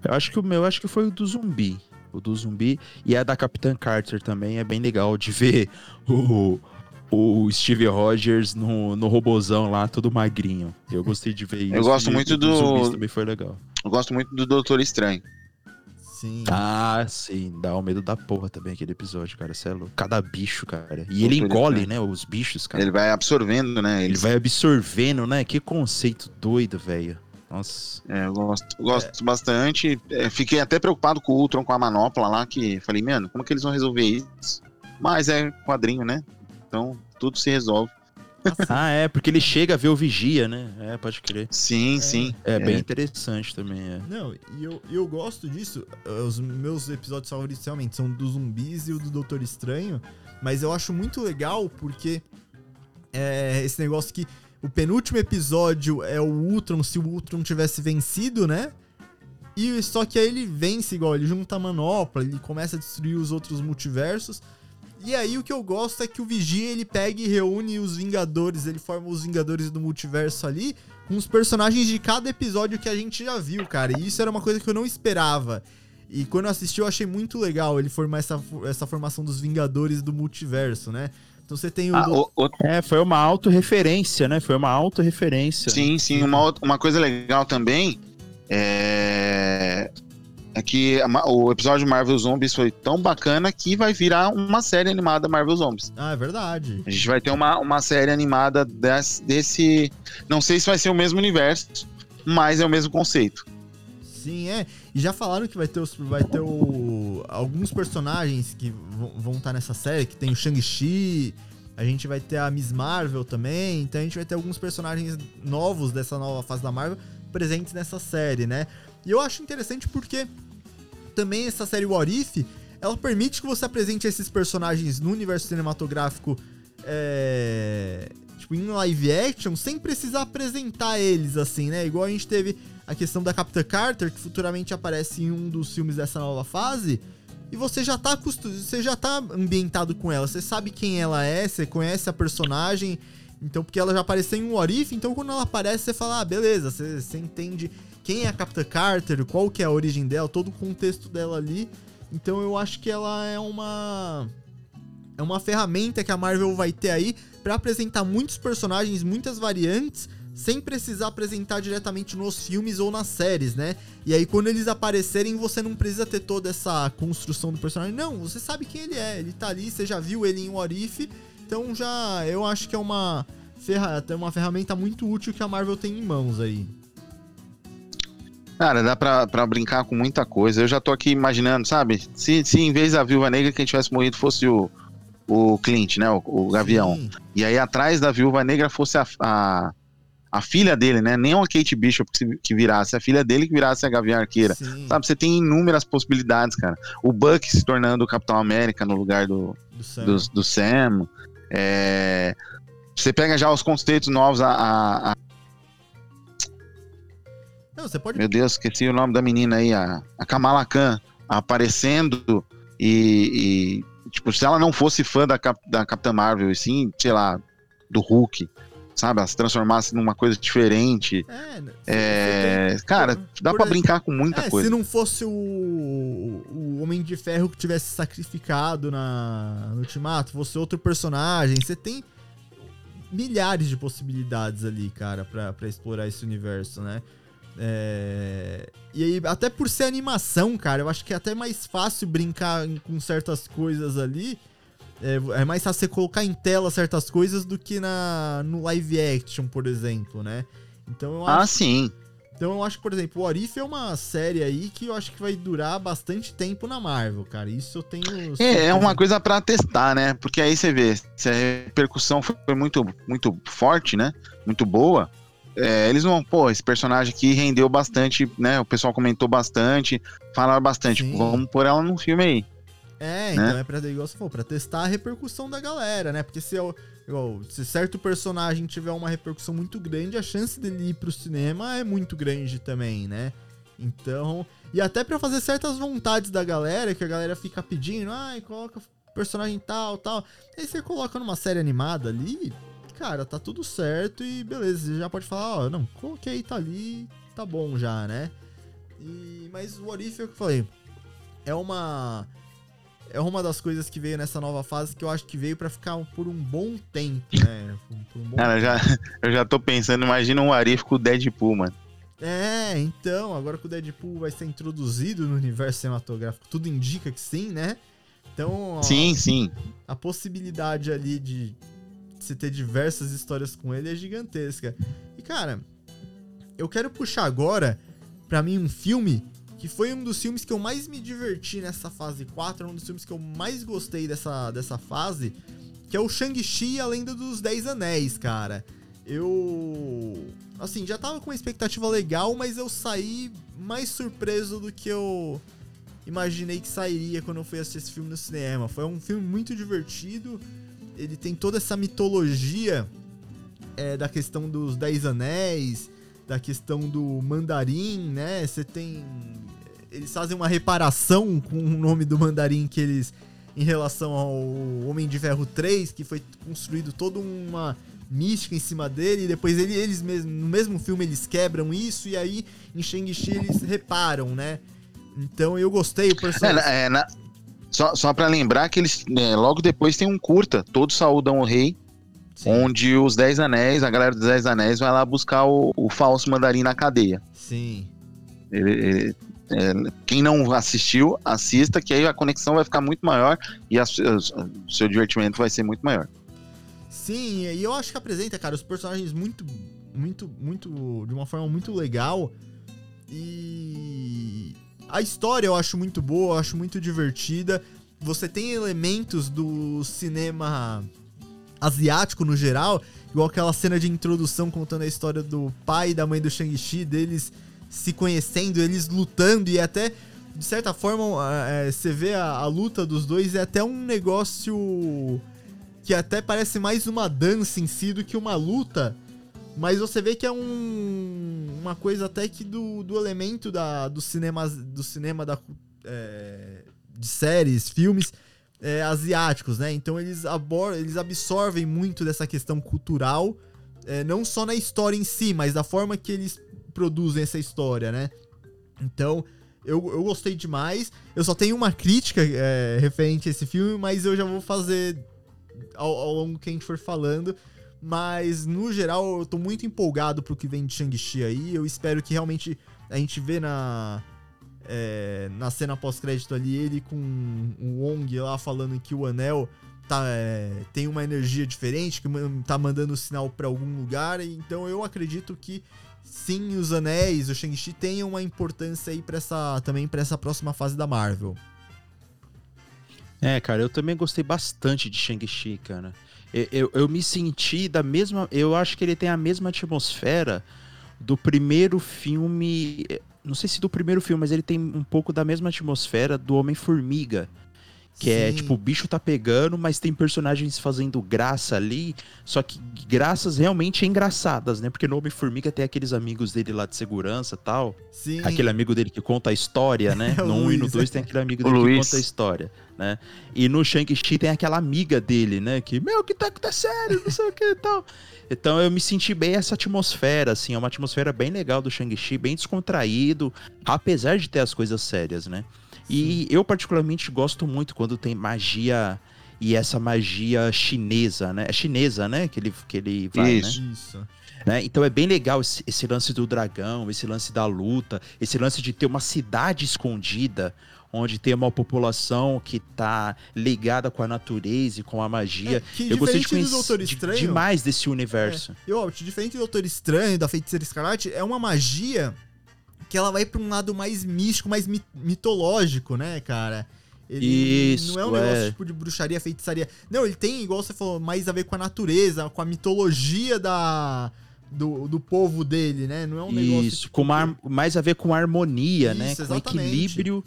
Eu acho que o meu acho que foi o do zumbi. O do zumbi. E a da Capitã Carter também é bem legal de ver o, o Steve Rogers no, no robozão lá, todo magrinho. Eu gostei de ver isso. gosto e muito do- também foi legal. Eu gosto muito do Doutor Estranho. Sim. Ah, sim, dá o medo da porra também aquele episódio, cara. Cê é louco. Cada bicho, cara. E ele engole, Estranho. né, os bichos, cara. Ele vai absorvendo, né? Ele vai absorvendo, né? Que conceito doido, velho. Nossa. É, eu gosto, gosto bastante. É, fiquei até preocupado com o Ultron, com a manopla lá, que falei, mano, como que eles vão resolver isso? Mas é quadrinho, né? Então, tudo se resolve. Ah, é, porque ele chega a ver o vigia, né? É, pode crer. Sim, sim. É, bem interessante também, é. Não, e eu, eu gosto disso. Os meus episódios favoritos realmente são dos zumbis e o do Doutor Estranho. Mas eu acho muito legal porque é esse negócio que o penúltimo episódio é o Ultron se o Ultron tivesse vencido, né? E só que aí ele vence igual, ele junta a manopla, ele começa a destruir os outros multiversos. E aí o que eu gosto é que o Vigia ele pega e reúne os Vingadores, ele forma os Vingadores do multiverso ali com os personagens de cada episódio que a gente já viu, cara. E isso era uma coisa que eu não esperava. E quando eu assisti, eu achei muito legal ele formar essa, essa formação dos Vingadores do multiverso, né? Então você tem o. Ah, do- o- o- É, foi uma autorreferência, né? Foi uma autorreferência. sim, sim. Uma, uma coisa legal também é, é que a o episódio Marvel Zombies foi tão bacana que vai virar uma série animada Marvel Zombies. Ah, é verdade. A gente vai ter uma, uma série animada desse, desse. Não sei se vai ser o mesmo universo, mas é o mesmo conceito. Sim, é. E já falaram que vai ter, os, vai ter o, alguns personagens que vão- vão estar nessa série, que tem o Shang-Chi, a gente vai ter a Miss Marvel também, então a gente vai ter alguns personagens novos dessa nova fase da Marvel presentes nessa série, né? E eu acho interessante porque também essa série What If, ela permite que você apresente esses personagens no universo cinematográfico é, tipo, em live action, sem precisar apresentar eles, assim, né? Igual a gente teve a questão da Capitã Carter, que futuramente aparece em um dos filmes dessa nova fase, e você já tá você já tá ambientado com ela, você sabe quem ela é, você conhece a personagem, então porque ela já apareceu em um What If, então quando ela aparece você fala, ah, beleza, você, você entende quem é a Capitã Carter, qual que é a origem dela, todo o contexto dela ali. Então eu acho que ela é uma é uma ferramenta que a Marvel vai ter aí pra apresentar muitos personagens, muitas variantes, sem precisar apresentar diretamente nos filmes ou nas séries, né? E aí quando eles aparecerem, você não precisa ter toda essa construção do personagem. Não, você sabe quem ele é, ele tá ali, você já viu ele em What If, então já eu acho que é uma ferra, é uma ferramenta muito útil que a Marvel tem em mãos aí. Cara, dá pra, pra brincar com muita coisa. Eu já tô aqui imaginando, sabe? Se, se em vez da Viúva Negra quem tivesse morrido fosse o, o Clint, né? O, o Gavião. Sim. E aí atrás da Viúva Negra fosse a, a, a filha dele, né? Nem uma Kate Bishop que, se- que virasse, a filha dele que virasse a Gavião Arqueira. Sim, Sabe, você tem inúmeras possibilidades, cara. O Buck se tornando o Capitão América no lugar do, do Sam. do, do Sam. É, Você pega já os conceitos novos, a- a- Não, você pode Meu Deus, esqueci o nome da menina aí, a, a Kamala Khan, aparecendo e, e, Tipo, se ela não fosse fã da, Cap- da Capitã Marvel, e sim, sei lá, do Hulk, sabe? Ela se transformasse numa coisa diferente. É, né, É, cara, dá ex- brincar com muita É, coisa. se não fosse o, o Homem de Ferro que tivesse sacrificado na, no Ultimato, fosse outro personagem, você tem milhares de possibilidades ali, cara, pra explorar esse universo, né? É, E aí, até por ser animação, cara, eu acho que é até mais fácil brincar com certas coisas ali. É, é mais fácil você colocar em tela certas coisas do que na, no live action, por exemplo, né? Então eu acho Ah, sim. então eu acho que, por exemplo, o Orif é uma série aí que eu acho que vai durar bastante tempo na Marvel, cara. Isso eu tenho. É, é uma coisa pra testar, né? Porque aí você vê, se a repercussão foi muito, muito forte, né? Muito boa. É, eles vão, pô, esse personagem aqui rendeu bastante, né? O pessoal comentou bastante, falaram bastante. Sim. Vamos pôr ela num filme aí. É, então é pra, igual você falou, pra testar a repercussão da galera, né? Porque se, eu, igual, se certo personagem tiver uma repercussão muito grande, a chance dele ir pro cinema é muito grande também, né? Então. E até pra fazer certas vontades da galera, que a galera fica pedindo, ai, coloca personagem tal, tal. Aí você coloca numa série animada ali, cara, tá tudo certo e beleza, você já pode falar, ó, não, coloquei, tá ali, tá bom já, né? E, mas o What If é o que eu falei. É uma. É uma das coisas que veio nessa nova fase que eu acho que veio pra ficar por um bom tempo, né? Um bom Cara, eu já, [LAUGHS] eu já tô pensando, imagina um Arif com o Deadpool, mano. É, então, agora que o Deadpool vai ser introduzido no universo cinematográfico, tudo indica que sim, né? Então, ó, Sim, sim. a possibilidade ali de você ter diversas histórias com ele é gigantesca. E, cara, eu quero puxar agora, pra mim, um filme que foi um dos filmes que eu mais me diverti nessa fase 4, um dos filmes que eu mais gostei dessa, dessa fase, que é o Shang-Chi e a Lenda dos Dez Anéis, cara. Eu. Assim, já tava com uma expectativa legal, mas eu saí mais surpreso do que eu imaginei que sairia quando eu fui assistir esse filme no cinema. Foi um filme muito divertido. Ele tem toda essa mitologia é, da questão dos Dez Anéis, da questão do mandarim, né? Você tem. Eles fazem uma reparação com o nome do mandarim que eles. Em relação ao Homem de Ferro 3, que foi construído toda uma mística em cima dele, e depois ele, eles mesmos, no mesmo filme eles quebram isso, e aí em Shang-Chi eles reparam, né? Então eu gostei, o É, personagem. na- é, na- só, só pra lembrar que eles. né, logo depois tem um curta, Todos Saúdam o Rei, Sim, onde os Dez Anéis, a galera dos Dez Anéis vai lá buscar o, o falso mandarim na cadeia. sim. Ele- ele- é, quem não assistiu, assista, que aí a conexão vai ficar muito maior e a- o seu divertimento vai ser muito maior. Sim, e eu acho que apresenta, cara, os personagens muito, muito, muito, de uma forma muito legal. E a história eu acho muito boa, eu acho muito divertida. Você tem elementos do cinema asiático no geral, igual aquela cena de introdução contando a história do pai e da mãe do Shang-Chi, deles se conhecendo, eles lutando e até, de certa forma, é, você vê a, a luta dos dois, é até um negócio que até parece mais uma dança em si do que uma luta. Mas você vê que é um, uma coisa até que do, do elemento da, do, cinema, do cinema da, é, de séries, filmes é, asiáticos, né? Então eles, abor eles absorvem muito dessa questão cultural, é, não só na história em si, mas da forma que eles produzem essa história, né? Então, eu, eu gostei demais. Eu só tenho uma crítica é, referente a esse filme, mas eu já vou fazer ao, ao longo que a gente for falando. Mas, no geral, eu tô muito empolgado pro que vem de Shang-Chi aí. Eu espero que realmente a gente vê na. é, na cena pós-crédito ali, ele com o Wong lá falando que o anel tá, é, tem uma energia diferente, que tá mandando sinal pra algum lugar. Então eu acredito que sim, os anéis, o Shang-Chi tenham uma importância aí pra essa, também para essa próxima fase da Marvel. É, cara, eu também gostei bastante de Shang-Chi, cara. Eu, eu, eu me senti da mesma. Eu acho que ele tem a mesma atmosfera do primeiro filme. Não sei se do primeiro filme, mas ele tem um pouco da mesma atmosfera do Homem-Formiga. Que é Sim. tipo, o bicho tá pegando, mas tem personagens fazendo graça ali, só que graças realmente engraçadas, né? Porque no Homem-Formiga tem aqueles amigos dele lá de segurança e tal. Sim. Aquele amigo dele que conta a história, né? É [LAUGHS] no 1 e no Luiz, 2 tem aquele amigo O dele que Luiz. conta a história, né? E no Shang-Chi tem aquela amiga dele, né? Que, meu, o que tá acontecendo? Não sei o que e tal. Então eu me senti bem essa atmosfera, assim. É uma atmosfera bem legal do Shang-Chi, bem descontraído, apesar de ter as coisas sérias, né? E eu particularmente gosto muito quando tem magia e essa magia chinesa, né? É chinesa, né? Que ele, que ele vai, Isso. né? Isso. né? Então é bem legal esse, esse lance do dragão, esse lance da luta, esse lance de ter uma cidade escondida, onde tem uma população que tá ligada com a natureza e com a magia. É, que Eu gostei de conhecer de- Estranho, demais desse universo. Eu, ó, diferente do Doutor Estranho, da Feiticeira Escarlate, é uma magia que ela vai pra um lado mais místico, mais mi- mitológico, né, cara? Ele Isso, não é um negócio é. tipo de bruxaria, feitiçaria. Não, ele tem, igual você falou, mais a ver com a natureza, com a mitologia da, do, do povo dele, né? Não é um negócio. Isso, tipo, com uma mais a ver com harmonia, né? Isso, Com exatamente. equilíbrio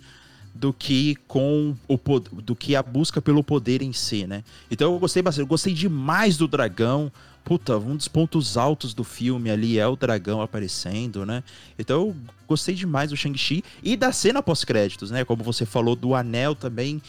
do que com o do que a busca pelo poder em si, né? Então eu gostei bastante, eu gostei demais do dragão. Puta, um dos pontos altos do filme ali é o dragão aparecendo, né? Então eu gostei demais do Shang-Chi e da cena pós-créditos, né? Como você falou do anel também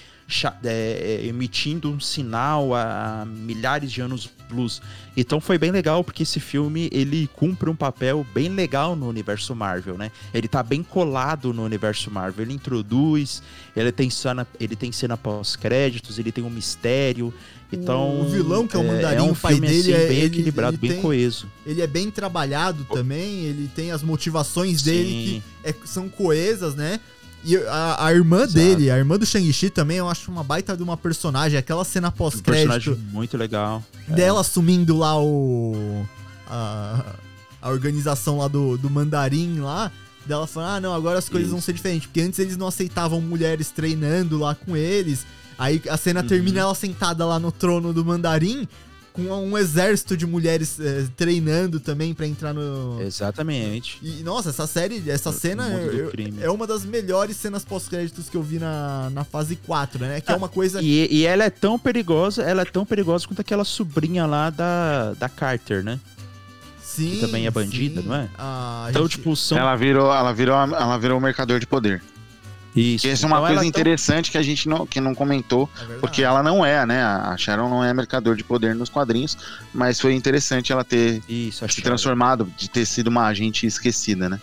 é, é, emitindo um sinal a, a milhares de anos luz. Então foi bem legal porque esse filme ele cumpre um papel bem legal no universo Marvel, né? Ele tá bem colado no universo Marvel. Ele introduz, ele tem cena, ele tem cena pós-créditos, ele tem um mistério. Então O vilão, que é o mandarim, um o pai filme, dele assim, é- bem ele- equilibrado, ele bem tem- coeso. Ele é bem trabalhado também, ele tem as motivações dele Sim. que é- são coesas, né? E a, a irmã Exato. dele, a irmã do Shang-Chi também, eu acho uma baita de uma personagem. Aquela cena Um pós-crédito personagem muito legal. dela assumindo lá o. A, a organização lá do, do mandarim lá. Dela falando, ah, não, agora as coisas Isso. vão ser diferentes. Porque antes eles não aceitavam mulheres treinando lá com eles. Aí a cena Uhum. termina ela sentada lá no trono do mandarim. Com um exército de mulheres eh, treinando também pra entrar no. Exatamente. E, nossa, essa série, essa No cena eu- é uma das melhores cenas pós-créditos que eu vi na, na fase 4, né? Que é uma coisa. E, e ela é tão perigosa, ela é tão perigosa quanto aquela sobrinha lá da, da Carter, né? Sim, que também é bandida, sim. não é? A Então, gente- tipo, são. Ela virou, ela virou, ela virou um mercador de poder. Isso. Que essa é uma Então, coisa tão- interessante que a gente não, que não comentou, é porque ela não é, né? A Sharon não é mercador de poder nos quadrinhos, mas foi interessante ela ter Isso, se transformado, de ter sido uma agente esquecida, né?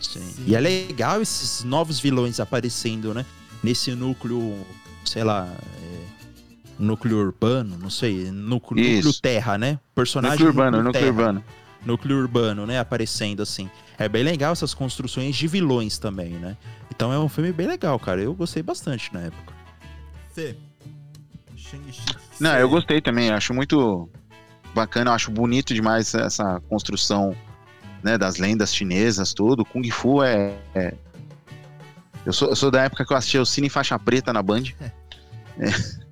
Sim. Sim. E é legal esses novos vilões aparecendo, né? Nesse núcleo, sei lá, é, núcleo urbano, não sei, núcleo, núcleo terra, né? Personagem Núcleo urbano, núcleo núcleo urbano. Núcleo urbano, né? Aparecendo assim. É bem legal essas construções de vilões também, né? Então é um filme bem legal, cara. Eu gostei bastante na época. Fê. Não, eu gostei também. Acho muito bacana. eu Acho bonito demais essa construção né, das lendas chinesas, tudo. Kung Fu é. é- Eu, sou, eu sou da época que eu assistia o Cine Faixa Preta na Band. É. [LAUGHS]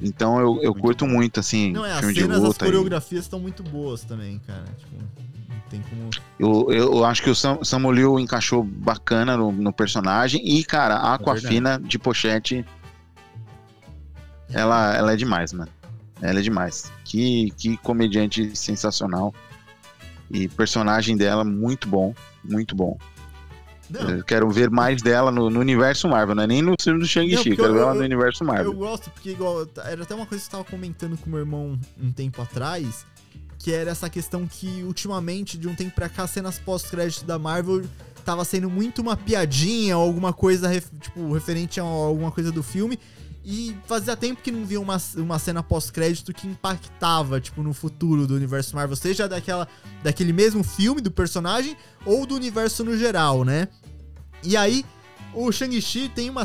Então eu, eu Muito curto bom. muito, assim, Não, é, as filme de cenas, as luta. e- coreografias estão muito boas também, cara. Tipo, não tem como. Eu, eu acho que o Sam, Samuel Liu encaixou bacana no, no personagem. E, cara, a É Aquafina de pochete. Ela, ela é demais, mano. Ela é demais. Que, que comediante sensacional. E personagem dela muito bom. Muito bom. Não, Eu quero ver mais dela no, no universo Marvel, não é nem no filme do Shang-Chi. Quero eu- ver ela eu- no universo eu Marvel. gosto, porque igual. Era até uma coisa que eu tava comentando com meu irmão um tempo atrás. Que era essa questão que, ultimamente, de um tempo pra cá, as cenas pós-crédito da Marvel tava sendo muito uma piadinha ou alguma coisa, tipo, referente a alguma coisa do filme. E fazia tempo que não via uma, uma cena pós-crédito que impactava, tipo, no futuro do universo Marvel, seja daquela, daquele mesmo filme, do personagem, ou do universo no geral, né? E aí, o Shang-Chi tem uma,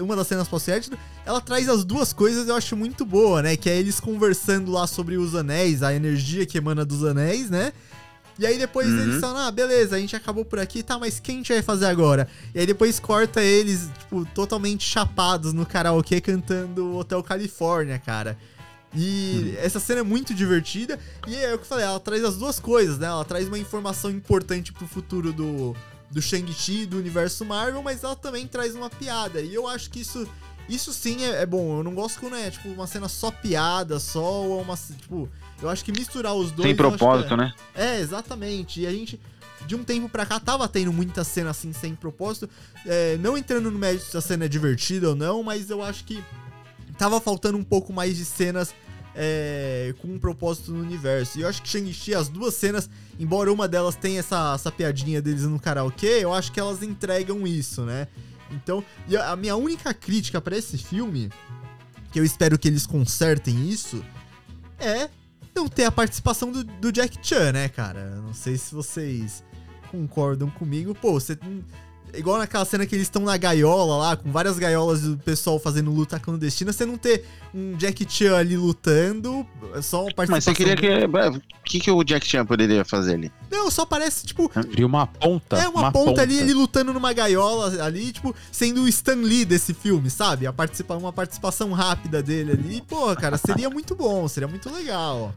uma das cenas pós-crédito, ela traz as duas coisas eu acho muito boa, né? Que é eles conversando lá sobre os anéis, a energia que emana dos anéis, né? E aí depois Uhum. eles falam, ah, beleza, a gente acabou por aqui, tá, mas quem a gente vai fazer agora? E aí depois corta eles, tipo, totalmente chapados no karaokê cantando Hotel Califórnia, cara. E essa cena é muito divertida. E é o que eu falei, ela traz as duas coisas, né? Ela traz uma informação importante pro futuro do, do Shang-Chi, do universo Marvel, mas ela também traz uma piada. E eu acho que isso. Isso sim é, é bom. Eu não gosto quando é, tipo, uma cena só piada, só ou uma. Tipo, eu acho que misturar os dois. Tem que é- propósito, né? é, exatamente. E a gente, de um tempo pra cá, tava tendo muita cena assim, sem propósito. É, não entrando no mérito se a cena é divertida ou não, mas eu acho que tava faltando um pouco mais de cenas é, com um propósito no universo. E eu acho que Shang-Chi, as duas cenas, embora uma delas tenha essa, essa piadinha deles no karaokê, eu acho que elas entregam isso, né? Então, e a a minha única crítica pra esse filme, que eu espero que eles consertem isso, é não ter a participação do, do Jack Chan, né, cara? Não sei se vocês concordam comigo. Pô, você. Igual naquela cena que eles estão na gaiola lá, com várias gaiolas do pessoal fazendo luta clandestina, você não ter um Jack Chan ali lutando, é só uma participação. Mas você queria que. O que, que o Jack Chan poderia fazer ali? Não, só parece, tipo, Cria uma ponta. é uma, ponta, ali, ele lutando numa gaiola ali, tipo, sendo o Stan Lee desse filme, sabe? A participa uma participação rápida dele ali. Porra, cara, seria muito bom, seria muito legal.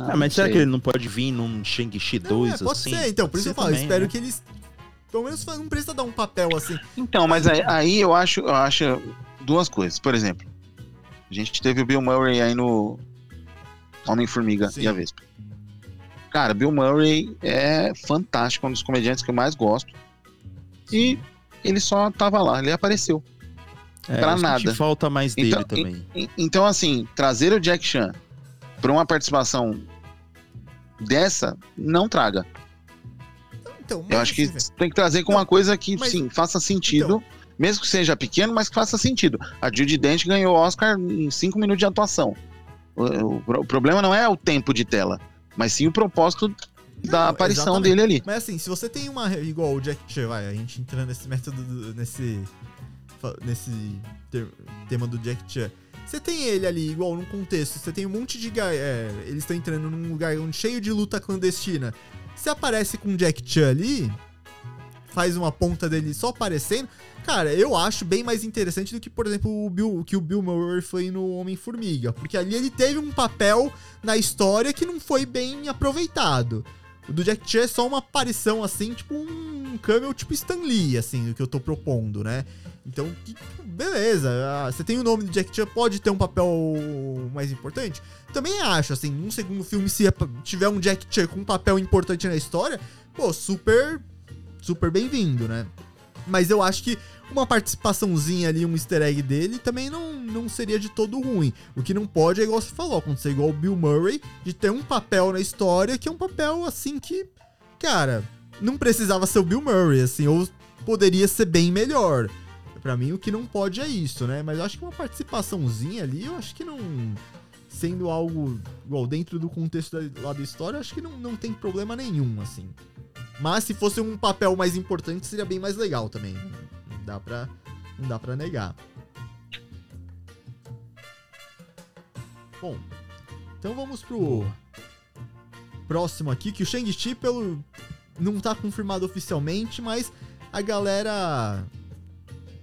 Ah, mas será que ele não pode vir num Shang-Chi Não, 2 é, pode assim? ser, então, por isso que eu falo, também, espero né? que eles. Pelo menos não precisa dar um papel assim. Então, mas aí, aí eu acho, eu acho duas coisas. Por exemplo, a gente teve o Bill Murray aí no Homem-Formiga e a Vespa. Cara, Bill Murray é fantástico, um dos comediantes que eu mais gosto. E ele só tava lá, ele apareceu. É, pra nada. falta mais dele Então, também. E- Então, assim, trazer o Jack Chan pra uma participação dessa, não traga. Então, Eu acho que assim, velho, tem que trazer com uma coisa que, mas- sim, faça sentido. mesmo que seja pequeno, mas que faça sentido. A Judy Dent ganhou o Oscar em 5 minutos de atuação. O, o- problema não é o tempo de tela, mas sim o propósito da não, aparição exatamente. dele ali. Mas assim, se você tem uma. Igual o Jack Chan, vai, a gente entrando nesse método, do- nesse. nesse tema do Jack Chan. Você tem ele ali, igual num contexto, você tem um monte de. é, eles estão entrando num lugar cheio de luta clandestina. Você aparece com o Jack Chan ali, faz uma ponta dele só aparecendo. Cara, eu acho bem mais interessante do que, por exemplo, o Bill, que o Bill Murray foi no Homem-Formiga. Porque ali ele teve um papel na história que não foi bem aproveitado. O do Jack Chan é só uma aparição, assim, tipo um cameo tipo Stan Lee, assim, do que eu tô propondo, né? Então, que- beleza. ah, Você tem o nome do Jack Chan, pode ter um papel mais importante? Também acho, assim, num segundo filme, se ap- tiver um Jack Chan com um papel importante na história, pô, super, super bem-vindo, né? Mas eu acho que uma participaçãozinha ali, um easter egg dele, também não, não seria de todo ruim. O que não pode é igual você falou, acontecer igual o Bill Murray, de ter um papel na história que é um papel assim que, cara, não precisava ser o Bill Murray, assim, ou poderia ser bem melhor. Pra mim, o que não pode é isso, né? Mas eu acho que uma participaçãozinha ali, eu acho que não. Sendo algo igual, dentro do contexto da, lá da história, acho que não, não tem problema nenhum, assim. Mas se fosse um papel mais importante, seria bem mais legal também. Não dá pra, não dá pra negar. Bom, então vamos pro próximo aqui, que o Shang-Chi, pelo. não tá confirmado oficialmente, mas a galera.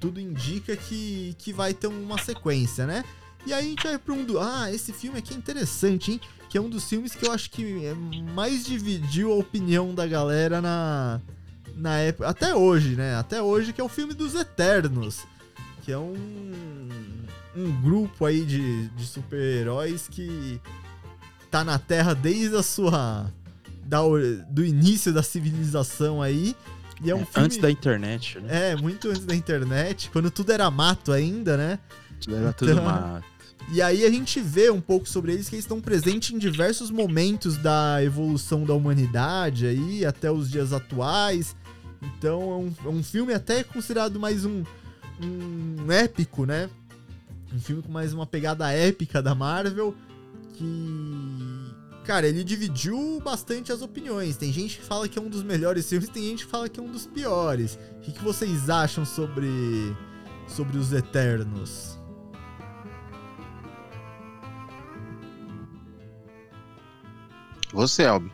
Tudo indica que, que vai ter uma sequência, né? E aí a gente vai pra um do. Ah, esse filme aqui é interessante, hein? Que é um dos filmes que eu acho que é mais dividiu a opinião da galera na. Na época. Até hoje, né? Até hoje, que é o filme dos Eternos. Que é um. Um grupo aí de, de super-heróis que tá na Terra desde a sua. Da, do início da civilização aí. E é um É, filme. Antes da internet, né? É, muito antes da internet, quando tudo era mato ainda, né? Era tudo Então- uma. E aí a gente vê um pouco sobre eles que eles estão presentes em diversos momentos da evolução da humanidade aí, até os dias atuais. Então é um, é um filme até considerado mais um, um épico, né? Um filme com mais uma pegada épica da Marvel. Que. Cara, ele dividiu bastante as opiniões. Tem gente que fala que é um dos melhores filmes, tem gente que fala que é um dos piores. O que, que vocês acham sobre. sobre os Eternos? Você, Albi.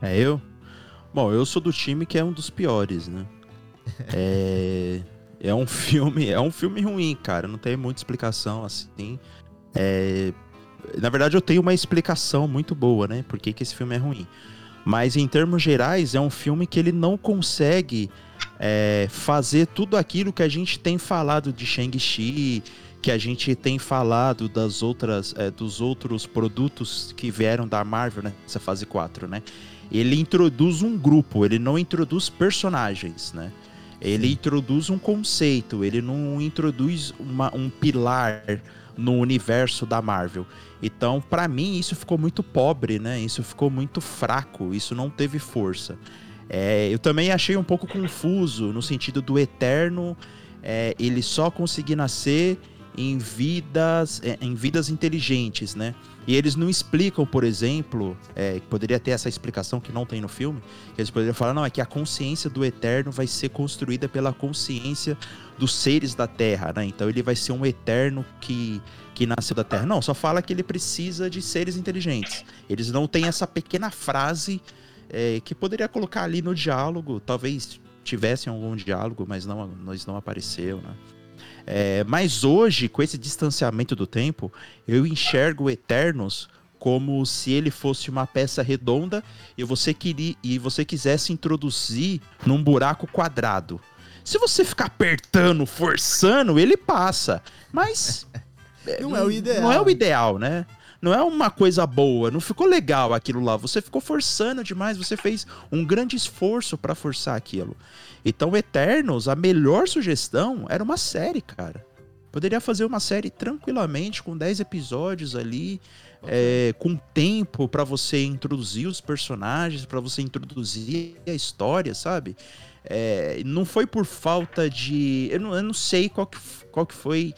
É eu? Bom, eu sou do time que é um dos piores, né? [LAUGHS] É, é um filme, é um filme ruim, cara. Não tem muita explicação assim. É, na verdade, eu tenho uma explicação muito boa, né? Por que, que esse filme é ruim. Mas em termos gerais, é um filme que ele não consegue é, fazer tudo aquilo que a gente tem falado de Shang-Chi, que a gente tem falado das outras, é, dos outros produtos que vieram da Marvel nessa fase 4, né? Ele introduz um grupo, ele não introduz personagens, né? Ele introduz um conceito, ele não introduz uma- um pilar no universo da Marvel. Então, pra mim, isso ficou muito pobre, né? Isso ficou muito fraco, isso não teve força. É, eu também achei um pouco confuso no sentido do Eterno, é, ele só conseguir nascer em vidas, é, em vidas inteligentes, né? E eles não explicam, por exemplo, é, poderia ter essa explicação que não tem no filme, eles poderiam falar, não, é que a consciência do Eterno vai ser construída pela consciência dos seres da Terra, né? Então ele vai ser um Eterno que, que nasceu da Terra. Não, só fala que ele precisa de seres inteligentes. Eles não têm essa pequena frase é, que poderia colocar ali no diálogo, talvez tivessem algum diálogo, mas não, mas não apareceu, né? É, mas hoje, com esse distanciamento do tempo, eu enxergo Eternos como se ele fosse uma peça redonda e você, queria, e você quisesse introduzir num buraco quadrado. Se você ficar apertando, forçando, ele passa. Mas. [LAUGHS] Não é o ideal. Não é o ideal, né? Não é uma coisa boa, não ficou legal aquilo lá. Você ficou forçando demais, você fez um grande esforço pra forçar aquilo. Então, Eternos, a melhor sugestão era uma série, cara. Poderia fazer uma série tranquilamente, com 10 episódios ali, é, com tempo pra você introduzir os personagens, pra você introduzir a história, sabe? É, não foi por falta de. Eu não, eu não sei qual que, qual que foi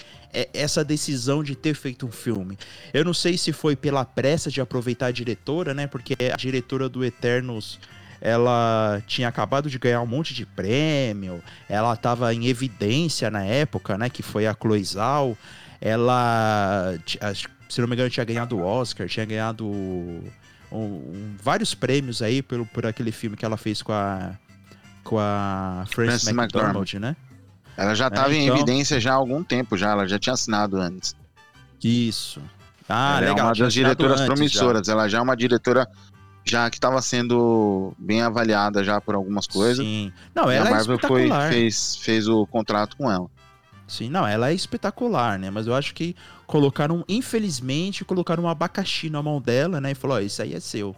essa decisão de ter feito um filme. Eu não sei se foi pela pressa de aproveitar a diretora, né? Porque a diretora do Eternos ela tinha acabado de ganhar um monte de prêmio, ela estava em evidência na época, né? Que foi a Chloe Zhao. Ela, se não me engano, tinha ganhado o Oscar, tinha ganhado um- um- vários prêmios aí por, por aquele filme que ela fez com a com a Frances Frances McDormand, né? Ela já estava em então- evidência já há algum tempo já, ela já tinha assinado antes. Isso. Ah, ela legal. é uma das diretoras antes já. promissoras, ela já é uma diretora já que estava sendo bem avaliada já por algumas coisas. Sim. Não, e a ela é Marvel foi, espetacular. fez, fez o contrato com ela. Sim, não, ela é espetacular, né? Mas eu acho que colocaram, infelizmente, colocaram um abacaxi na mão dela, né? E falou, ó, isso aí é seu,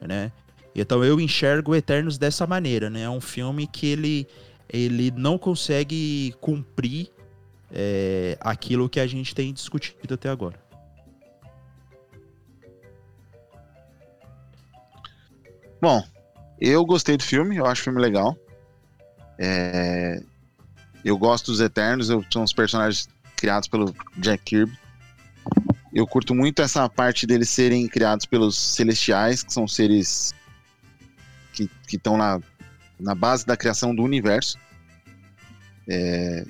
né? Então eu enxergo Eternos dessa maneira, né? É um filme que ele, ele não consegue cumprir é, aquilo que a gente tem discutido até agora. Bom, eu gostei do filme, eu acho o filme legal. É, Eu gosto dos Eternos, eu- são os personagens criados pelo Jack Kirby. eu curto muito essa parte deles serem criados pelos celestiais, que são seres que estão na, na base da criação do universo. É,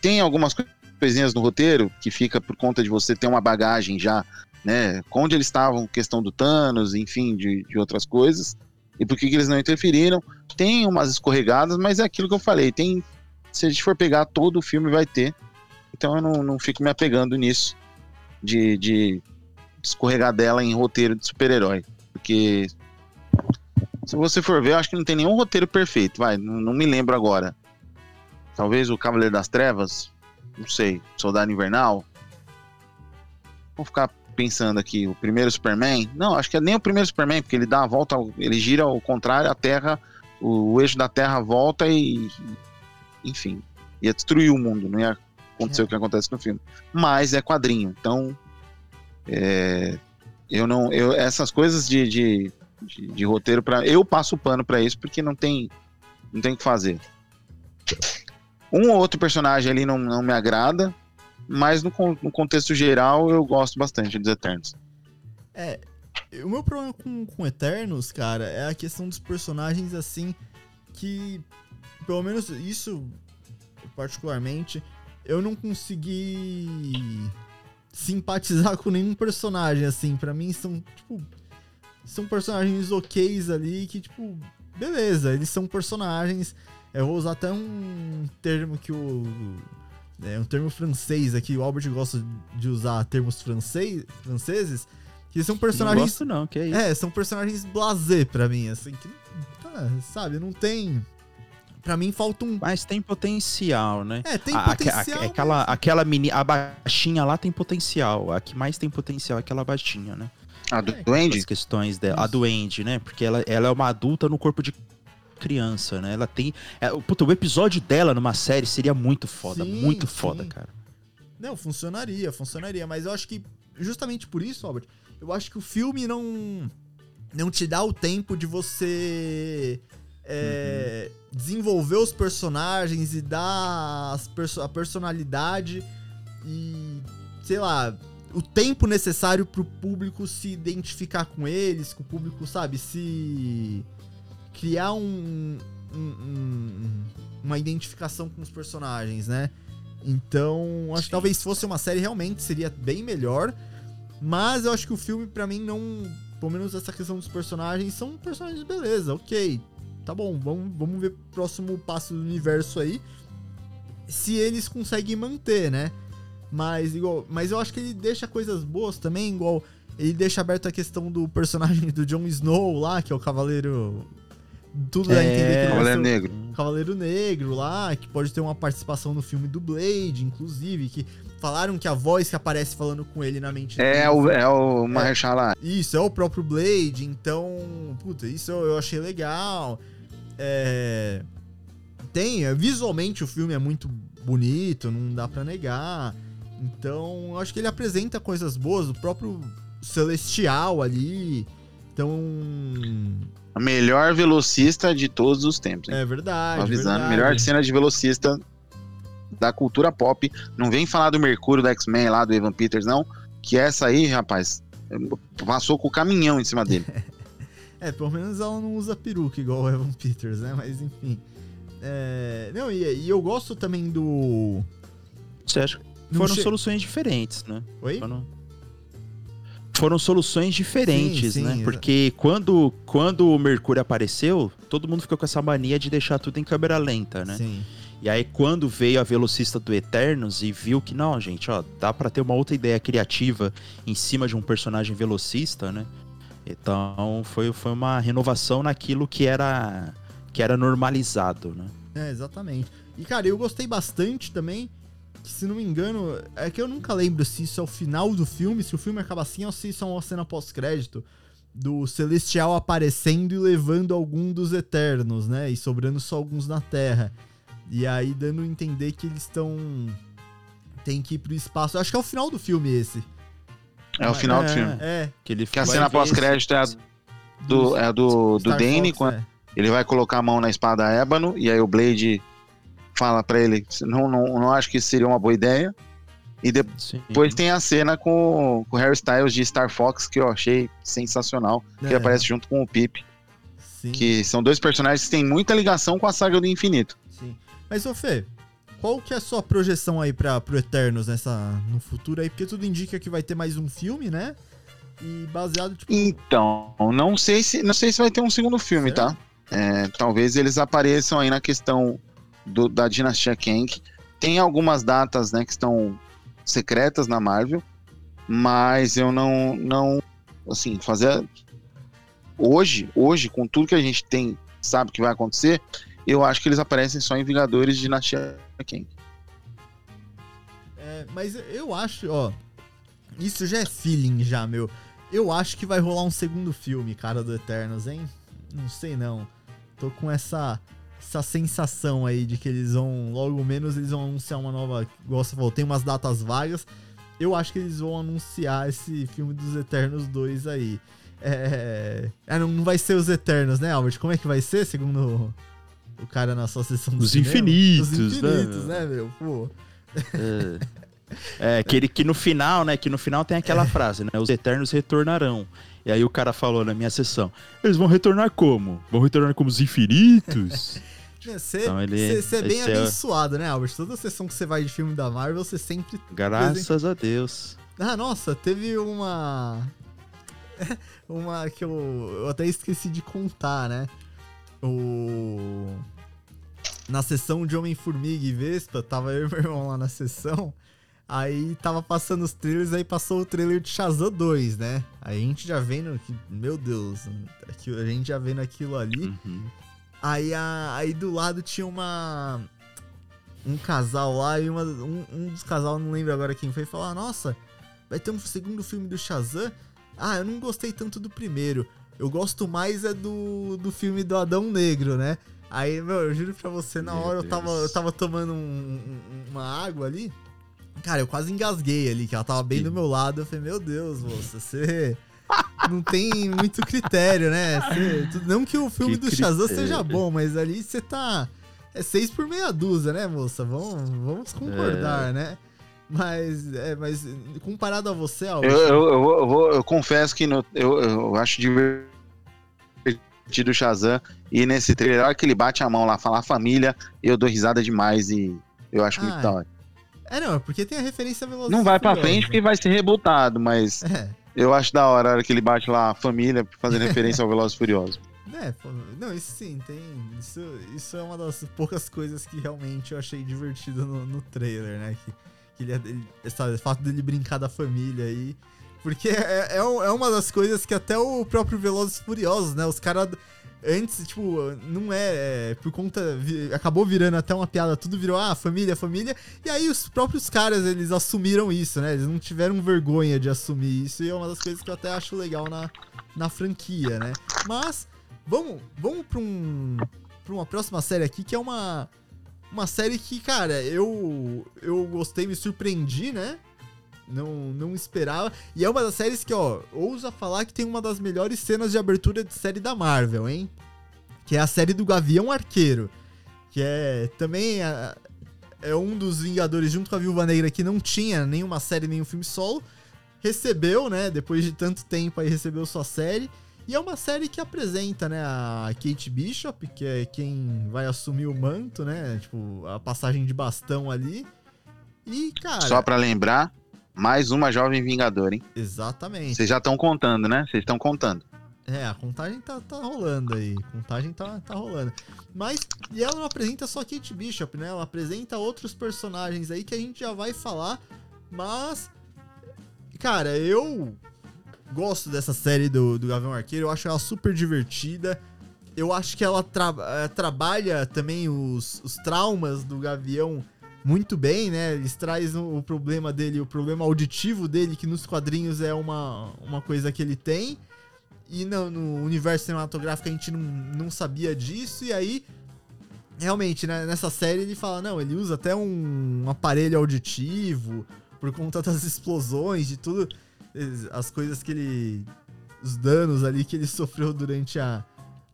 tem algumas coisinhas no roteiro que fica por conta de você ter uma bagagem já, né? Onde eles estavam, questão do Thanos, enfim, de, de outras coisas. E por que, que eles não interferiram. Tem umas escorregadas, mas é aquilo que eu falei. Tem, se a gente for pegar todo o filme, vai ter. Então eu não, não fico me apegando nisso de, de escorregar dela em roteiro de super-herói. Porque se você for ver, eu acho que não tem nenhum roteiro perfeito. Vai, não, não me lembro agora. Talvez o Cavaleiro das Trevas, não sei, Soldado Invernal. Vou ficar pensando aqui, o primeiro Superman. Não, acho que é nem o primeiro Superman, porque ele dá a volta, ele gira ao contrário, a Terra, o, o eixo da Terra volta e. Enfim, ia destruir o mundo, não ia acontecer é. o que acontece no filme. Mas é quadrinho, então. É, eu não. Eu, essas coisas de, de, de, de roteiro, para eu passo o pano para isso, porque não tem. Não tem o que fazer. Um ou outro personagem ali não, não me agrada, mas no, no contexto geral eu gosto bastante dos Eternos. É, o meu problema com, com Eternos, cara, é a questão dos personagens assim que, pelo menos isso particularmente, eu não consegui simpatizar com nenhum personagem assim. Para mim são tipo são personagens oks ali que tipo beleza, eles são personagens. Eu vou usar até um termo que o é um termo francês aqui, o Albert gosta de usar termos francês, franceses, que são personagens. Não gosto não, que é isso. É, são personagens blasé para mim, assim, que ah, sabe, não tem Pra mim falta um. Mas tem potencial, né? É, tem potencial. A, a, aquela, aquela mini. A baixinha lá tem potencial. A que mais tem potencial é aquela baixinha, né? A do é. Duende? As questões dela. A Duende, né? Porque ela, ela é uma adulta no corpo de criança, né? Ela tem. É, puta, o episódio dela numa série seria muito foda. Sim, muito foda, sim. cara. Não, funcionaria, funcionaria. Mas eu acho que, justamente por isso, Albert, eu acho que o filme não. Não te dá o tempo de você. É, uhum desenvolver os personagens e dar perso a personalidade e, sei lá, o tempo necessário pro público se identificar com eles, com o público, sabe, se criar um, um, um uma identificação com os personagens, né? Então, acho Sim. que talvez fosse uma série realmente seria bem melhor, mas eu acho que o filme para mim não, pelo menos essa questão dos personagens são personagens beleza, OK, tá bom, vamos, vamos ver o próximo passo do universo aí. Se eles conseguem manter, né? Mas igual, mas eu acho que ele deixa coisas boas também, igual ele deixa aberto a questão do personagem do Jon Snow lá, que é o cavaleiro tudo é, dá a entender que ele Cavaleiro Negro. Cavaleiro Negro lá, que pode ter uma participação no filme do Blade, inclusive, que falaram que a voz que aparece falando com ele na mente é o é o Mahershala. É, isso, é o próprio Blade, então, puta, isso eu, eu achei legal. É, tem, é, visualmente o filme é muito bonito, não dá para negar. Então, acho que ele apresenta coisas boas, o próprio Celestial ali. Então. A melhor velocista de todos os tempos. Hein? É verdade. Avisando, verdade. melhor cena de velocista da cultura pop. Não vem falar do Mercúrio do X-Men lá, do Evan Peters, não. Que essa aí, rapaz, passou com o caminhão em cima dele. [LAUGHS] É, pelo menos ela não usa peruca igual o Evan Peters, né? Mas enfim. É... Não, e, e, eu gosto também do. Certo. Foram che... soluções diferentes, né? Oi? Foram, Foram soluções diferentes, sim, sim, né? Porque quando, quando o Mercúrio apareceu, todo mundo ficou com essa mania de deixar tudo em câmera lenta, né? Sim. E aí, quando veio a velocista do Eternos e viu que, não, gente, ó, dá para ter uma outra ideia criativa em cima de um personagem velocista, né? Então foi, foi uma renovação naquilo que era que era normalizado, né? É, exatamente. E cara, eu gostei bastante também, que se não me engano, é que eu nunca lembro se isso é o final do filme, se o filme acaba assim ou se isso é uma cena pós-crédito do Celestial aparecendo e levando algum dos Eternos, né? E sobrando só alguns na Terra. E aí dando a entender que eles estão tem que ir pro espaço. Eu acho que é o final do filme esse. É o final é, do filme. É. Que, ele que a cena pós-crédito é a do, é do, do Dane, Fox, quando é. ele vai colocar a mão na espada ébano, e aí o Blade fala para ele: não, não, não acho que seria uma boa ideia. E de- Sim. depois tem a cena com, com o Harry Styles de Star Fox, que eu achei sensacional. Que É, aparece junto com o Pip. Sim, Que são dois personagens que têm muita ligação com a saga do infinito. sim. Mas, ô Fê, qual que é a sua projeção aí pra, pro Eternos nessa, no futuro aí? Porque tudo indica que vai ter mais um filme, né? E baseado, tipo... Então, não sei se não sei se vai ter um segundo filme, tá? É, talvez eles apareçam aí na questão do- da dinastia Kang. Tem algumas datas, né, que estão secretas na Marvel, mas eu não não assim, fazer hoje, hoje com tudo que a gente tem, sabe que vai acontecer, eu acho que eles aparecem só em Vingadores de Dinastia Kang. É, mas eu acho, ó. Isso já é feeling, já, meu. Eu acho que vai rolar um segundo filme, cara, do Eternos, hein? Não sei não. Tô com essa, essa sensação aí de que eles vão, logo menos, eles vão anunciar uma nova. Igual você falou, tem umas datas vagas. Eu acho que eles vão anunciar esse filme dos Eternos 2 aí. É. é, não, não vai ser os Eternos, né, Albert? Como é que vai ser, segundo o cara na sua sessão do Os cinema? infinitos, Os né, infinitos, meu? né, meu? Pô. É, aquele que no final, né? Que no final tem aquela frase, né? Os eternos retornarão. E aí o cara falou na minha sessão: Eles vão retornar como? Vão retornar como os infinitos? Você Então ele- é bem é- abençoado, né, Albert? Toda sessão que você vai de filme da Marvel, você sempre. Graças a Deus. Ah, nossa, teve uma. [LAUGHS] uma que eu, eu até esqueci de contar, né? O. Na sessão de Homem-Formiga e Vespa, tava eu e meu irmão lá na sessão. Aí tava passando os trailers, aí passou o trailer de Shazam 2, né? Aí a gente já vendo que, meu Deus, a gente já vendo aquilo ali. Uhum. Aí, a- aí do lado tinha uma. Um casal lá e uma, um, um dos casal, não lembro agora quem foi, falou: "Ah, Nossa, vai ter um segundo filme do Shazam? Ah, eu não gostei tanto do primeiro. Eu gosto mais é do, do filme do Adão Negro, né? Aí, meu, eu juro pra você, na Meu hora eu tava, eu tava tomando um- uma água ali. Cara, eu quase engasguei ali, que ela tava bem do meu lado. Eu falei, meu Deus, moça, você não tem muito critério, né? Não que o filme Que do Shazam seja bom, mas ali você tá. É seis por meia dúzia, né, moça? Vamos, vamos concordar, né? Mas, é, mas comparado a você, Eu, Albert, eu, eu, eu vou- eu confesso que no- eu, eu acho divertido o Shazam. E nesse trailer, a hora que ele bate a mão lá, fala família, eu dou risada demais e eu acho Ah, muito da hora. É, não, é porque tem a referência Velozes Não vai pra frente porque vai ser rebutado, mas É, eu acho da hora a hora que ele bate lá família, fazendo [LAUGHS] referência ao Velozes Furiosos. pô, não, isso sim, tem. Isso, isso é uma das poucas coisas que realmente eu achei divertido no, no trailer, né? Que, que ele, ele, essa- o fato dele brincar da família aí. Porque é, é, um- é uma das coisas que até o próprio Velozes Furiosos, né? Os caras. Antes, tipo, não é, é, Por conta. vi- acabou virando até uma piada, tudo virou, ah, família, família. E aí os próprios caras, eles assumiram isso, né? Eles não tiveram vergonha de assumir isso. E é uma das coisas que eu até acho legal na, na franquia, né? Mas, vamos, vamos pra, um, pra uma próxima série aqui, que é uma. Uma série que, cara, eu. Eu gostei, me surpreendi, né? Não, não esperava. E é uma das séries que, ó, ousa falar que tem uma das melhores cenas de abertura de série da Marvel, hein? Que é a série do Gavião Arqueiro. Que é também a- é um dos Vingadores, junto com a Viúva Negra, que não tinha nenhuma série, nenhum filme solo. Recebeu, né? Depois de tanto tempo aí, recebeu sua série. E é uma série que apresenta, né, a Kate Bishop, que é quem vai assumir o manto, né? Tipo, a passagem de bastão ali. E, cara. Só pra lembrar, mais uma jovem Vingador, hein? Exatamente. Vocês já estão contando, né? Vocês estão contando. É, a contagem tá, tá rolando aí. A contagem tá, tá rolando. Mas, e ela não apresenta só Kate Bishop, né? Ela apresenta outros personagens aí que a gente já vai falar. Mas, cara, eu gosto dessa série do, do Gavião Arqueiro. Eu acho ela super divertida. Eu acho que ela tra- eh, trabalha também os, os traumas do Gavião muito bem, né? Eles trazem o, problema dele, o problema auditivo dele, que nos quadrinhos é uma, uma coisa que ele tem. E no, no universo cinematográfico a gente não, não sabia disso. E aí, realmente, né, nessa série ele fala: não, ele usa até um, um aparelho auditivo por conta das explosões, de tudo. As coisas que ele. Os danos ali que ele [LAUGHS] sofreu durante a,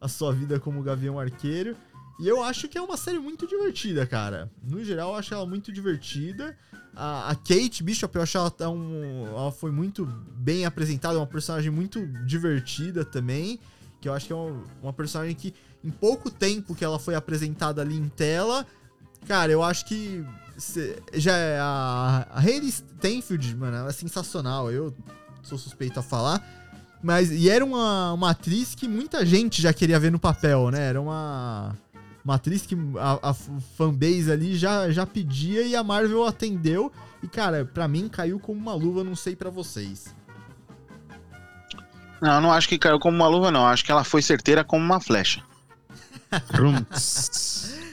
a sua vida como Gavião Arqueiro. E eu acho que é uma série muito divertida, cara. No geral, eu acho ela muito divertida. A, a Kate Bishop, eu acho ela, tá um, ela foi muito bem apresentada, é uma personagem muito divertida também. Que eu acho que é uma, uma personagem que, em pouco tempo que ela foi apresentada ali em tela, cara, eu acho que já é a, a Hayley Stenfield, mano, ela é sensacional. Eu sou suspeito a falar. Mas, e era uma, uma atriz que muita gente já queria ver no papel, né? Era uma, uma atriz que a, a fanbase ali já, já pedia e a Marvel atendeu. E, cara, pra mim caiu como uma luva, não sei pra vocês. Não, eu não acho que caiu como uma luva, não. Acho que ela foi certeira como uma flecha.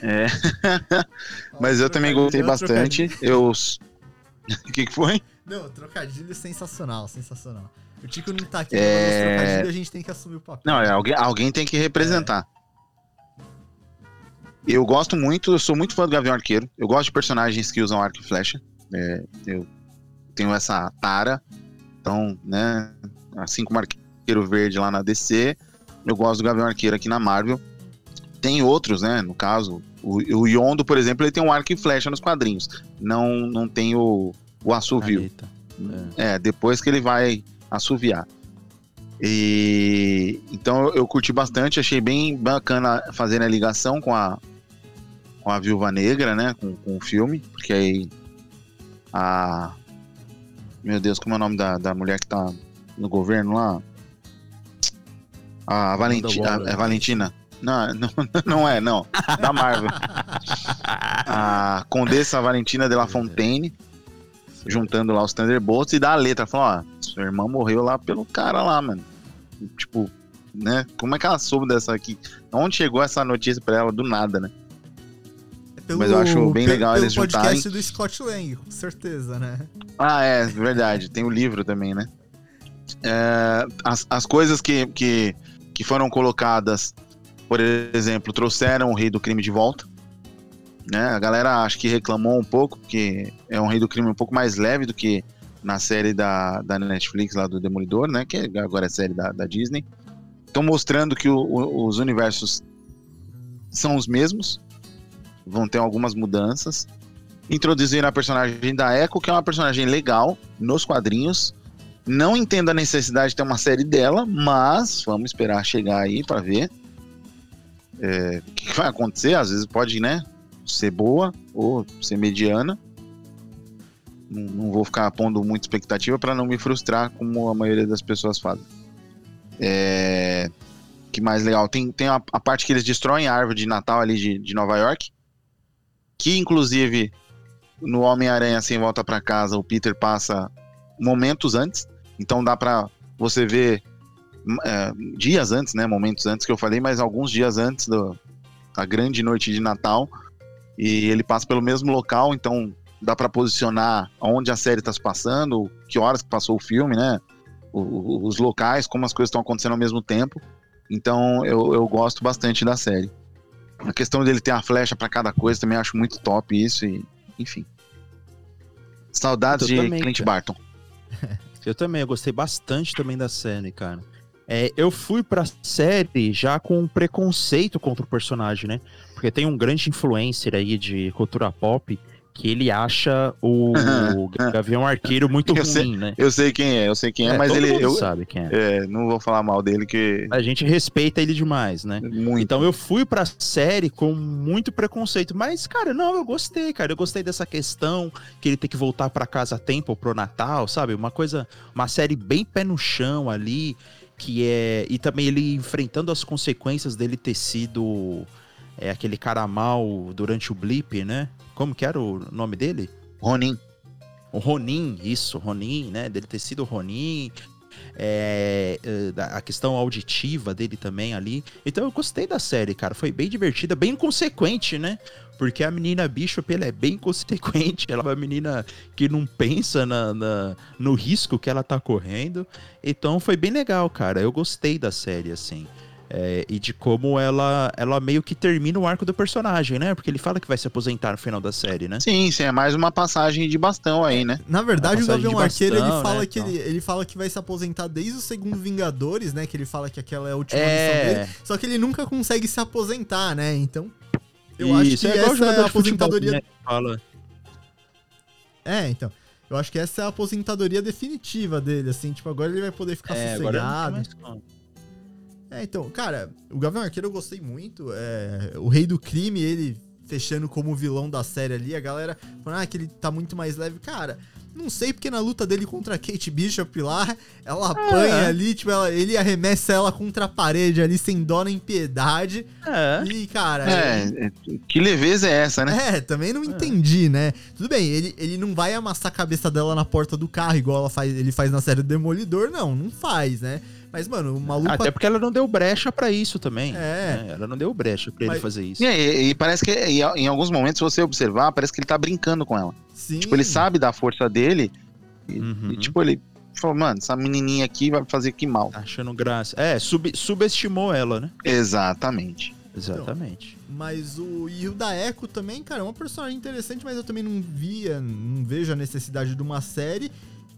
É. [LAUGHS] Mas eu também gostei bastante. Eu. O [LAUGHS] que, que foi? Não, trocadilho sensacional, sensacional. O Tico não tá aqui É. os trocadilhos, a gente tem que assumir o papel. Não, é, alguém, alguém tem que representar. Eu gosto muito, eu sou muito fã do Gavião Arqueiro. Eu gosto de personagens que usam arco e flecha. É, eu tenho essa tara. Então, né, assim como o Arqueiro Verde lá na DC, eu gosto do Gavião Arqueiro aqui na Marvel. Tem outros, né? No caso, o, o Yondo, por exemplo, ele tem um arco e flecha nos quadrinhos. Não, não tem o, o assovio. Anitta. É, depois que ele vai assoviar. E então eu, eu curti bastante, achei bem bacana fazer a ligação com a com a Viúva Negra, né, com, com o filme, porque aí a meu Deus, como é o nome da, da mulher que tá no governo lá? A Valentina, é Valentina. Não, não, [LAUGHS] não é, não. Da Marvel. [LAUGHS] A Condessa Valentina de La Fontaine juntando lá os Thunderbolts e dá a letra, falando, ó, sua irmã morreu lá pelo cara lá, mano. Tipo, né? Como é que ela soube dessa aqui? Onde chegou essa notícia pra ela? Do nada, né? Pelo, Mas eu acho bem legal pelo eles podcast juntarem. do Scott Lang, com certeza, né? Ah, é, verdade. Tem o livro também, né? É, as, as coisas que, que, que foram colocadas, por exemplo, trouxeram o Rei do Crime de volta. Né? A galera acho que reclamou um pouco, porque é um Rei do Crime um pouco mais leve do que na série da, da Netflix lá do Demolidor, né? Que agora é série da, da Disney. Estão mostrando que o- o- os universos são os mesmos. Vão ter algumas mudanças introduziram a personagem da Echo, que é uma personagem legal nos quadrinhos. Não entendo a necessidade de ter uma série dela, mas vamos esperar chegar aí pra ver é, o que que vai acontecer. Às vezes pode, né, ser boa ou ser mediana. Não, não vou ficar pondo muita expectativa para não me frustrar, como a maioria das pessoas fazem. É, que mais legal? Tem, tem a, a parte que eles destroem a árvore de Natal ali de, de Nova York, que inclusive no Homem-Aranha Sem Volta pra Casa, o Peter passa momentos antes, então dá pra você ver é, dias antes, né? Momentos antes que eu falei, mas alguns dias antes da grande noite de Natal. E ele passa pelo mesmo local, então dá pra posicionar onde a série tá se passando, que horas que passou o filme, né? Os locais, como as coisas estão acontecendo ao mesmo tempo. Então eu, eu gosto bastante da série. A questão dele ter a flecha pra cada coisa também acho muito top isso e enfim. Saudades de também, Clint cara. Barton. [LAUGHS] Eu também, eu gostei bastante também da série, cara. É, eu fui pra série já com um preconceito contra o personagem, né? Porque tem um grande influencer aí de cultura pop que ele acha o Gavião Arqueiro muito Eu ruim, sei- né? Eu sei quem é, eu sei quem é, mas todo ele eu sabe quem é. é, não vou falar mal dele que A gente respeita ele demais, né? muito. Então eu fui pra série com muito preconceito, mas cara, não, eu gostei, cara. Eu gostei dessa questão que ele tem que voltar pra casa a tempo pro Natal, sabe? Uma coisa, uma série bem pé no chão ali, que é e também ele enfrentando as consequências dele ter sido é aquele cara mal durante o blip, né? Como que era o nome dele? Ronin. O Ronin, isso, Ronin, né? Dele ter sido Ronin. é, é, a questão auditiva dele também ali. Então eu gostei da série, cara. Foi bem divertida, bem consequente, né? Porque a menina Bishop, ela é bem consequente. Ela é uma menina que não pensa na, na- no risco que ela tá correndo. Então foi bem legal, cara. Eu gostei da série, assim. É, e de como ela, ela meio que termina o arco do personagem, né? Porque ele fala que vai se aposentar no final da série, né? Sim, sim, é mais uma passagem de bastão aí, né? Na verdade, É, o Gavião Arqueiro, ele bastão, fala né, que então. ele, ele fala que vai se aposentar desde o segundo Vingadores, né? Que ele fala que aquela é a última É. missão dele. Só que ele nunca consegue se aposentar, né? Então, Eu acho Isso, que é igual essa jogador é a de futebol, aposentadoria. né, Fala. É, então. Eu acho que essa é a aposentadoria definitiva dele, assim, tipo, agora ele vai poder ficar É, agora não sossegado. tem mais como. É, então, cara, o Gavião Arqueiro eu gostei muito. É, o Rei do Crime, ele fechando como vilão da série ali, a galera falando ah, que ele tá muito mais leve. Cara, não sei porque na luta dele contra a Kate Bishop lá, ela apanha ali, tipo, ela- ele arremessa ela contra a parede ali sem dó nem piedade. É. E, cara, É, é, que leveza é essa, né? É, também não entendi, né? Tudo bem, ele, ele não vai amassar a cabeça dela na porta do carro, igual ela faz, ele faz na série do Demolidor, não, não faz, né? Mas, mano, o maluco. Até porque ela não deu brecha pra isso também. É. né? Ela não deu brecha pra ele Mas- fazer isso. E, e- e parece que e, em alguns momentos, se você observar, parece que ele tá brincando com ela. Sim. Tipo, ele sabe da força dele. E, Uhum. e, tipo, ele falou, mano, essa menininha aqui vai fazer que mal. Tá achando graça. É, sub- subestimou ela, né? Exatamente. Exatamente. Mas o. E o da Echo também, cara, é uma personagem interessante, mas eu também não via, não vejo a necessidade de uma série.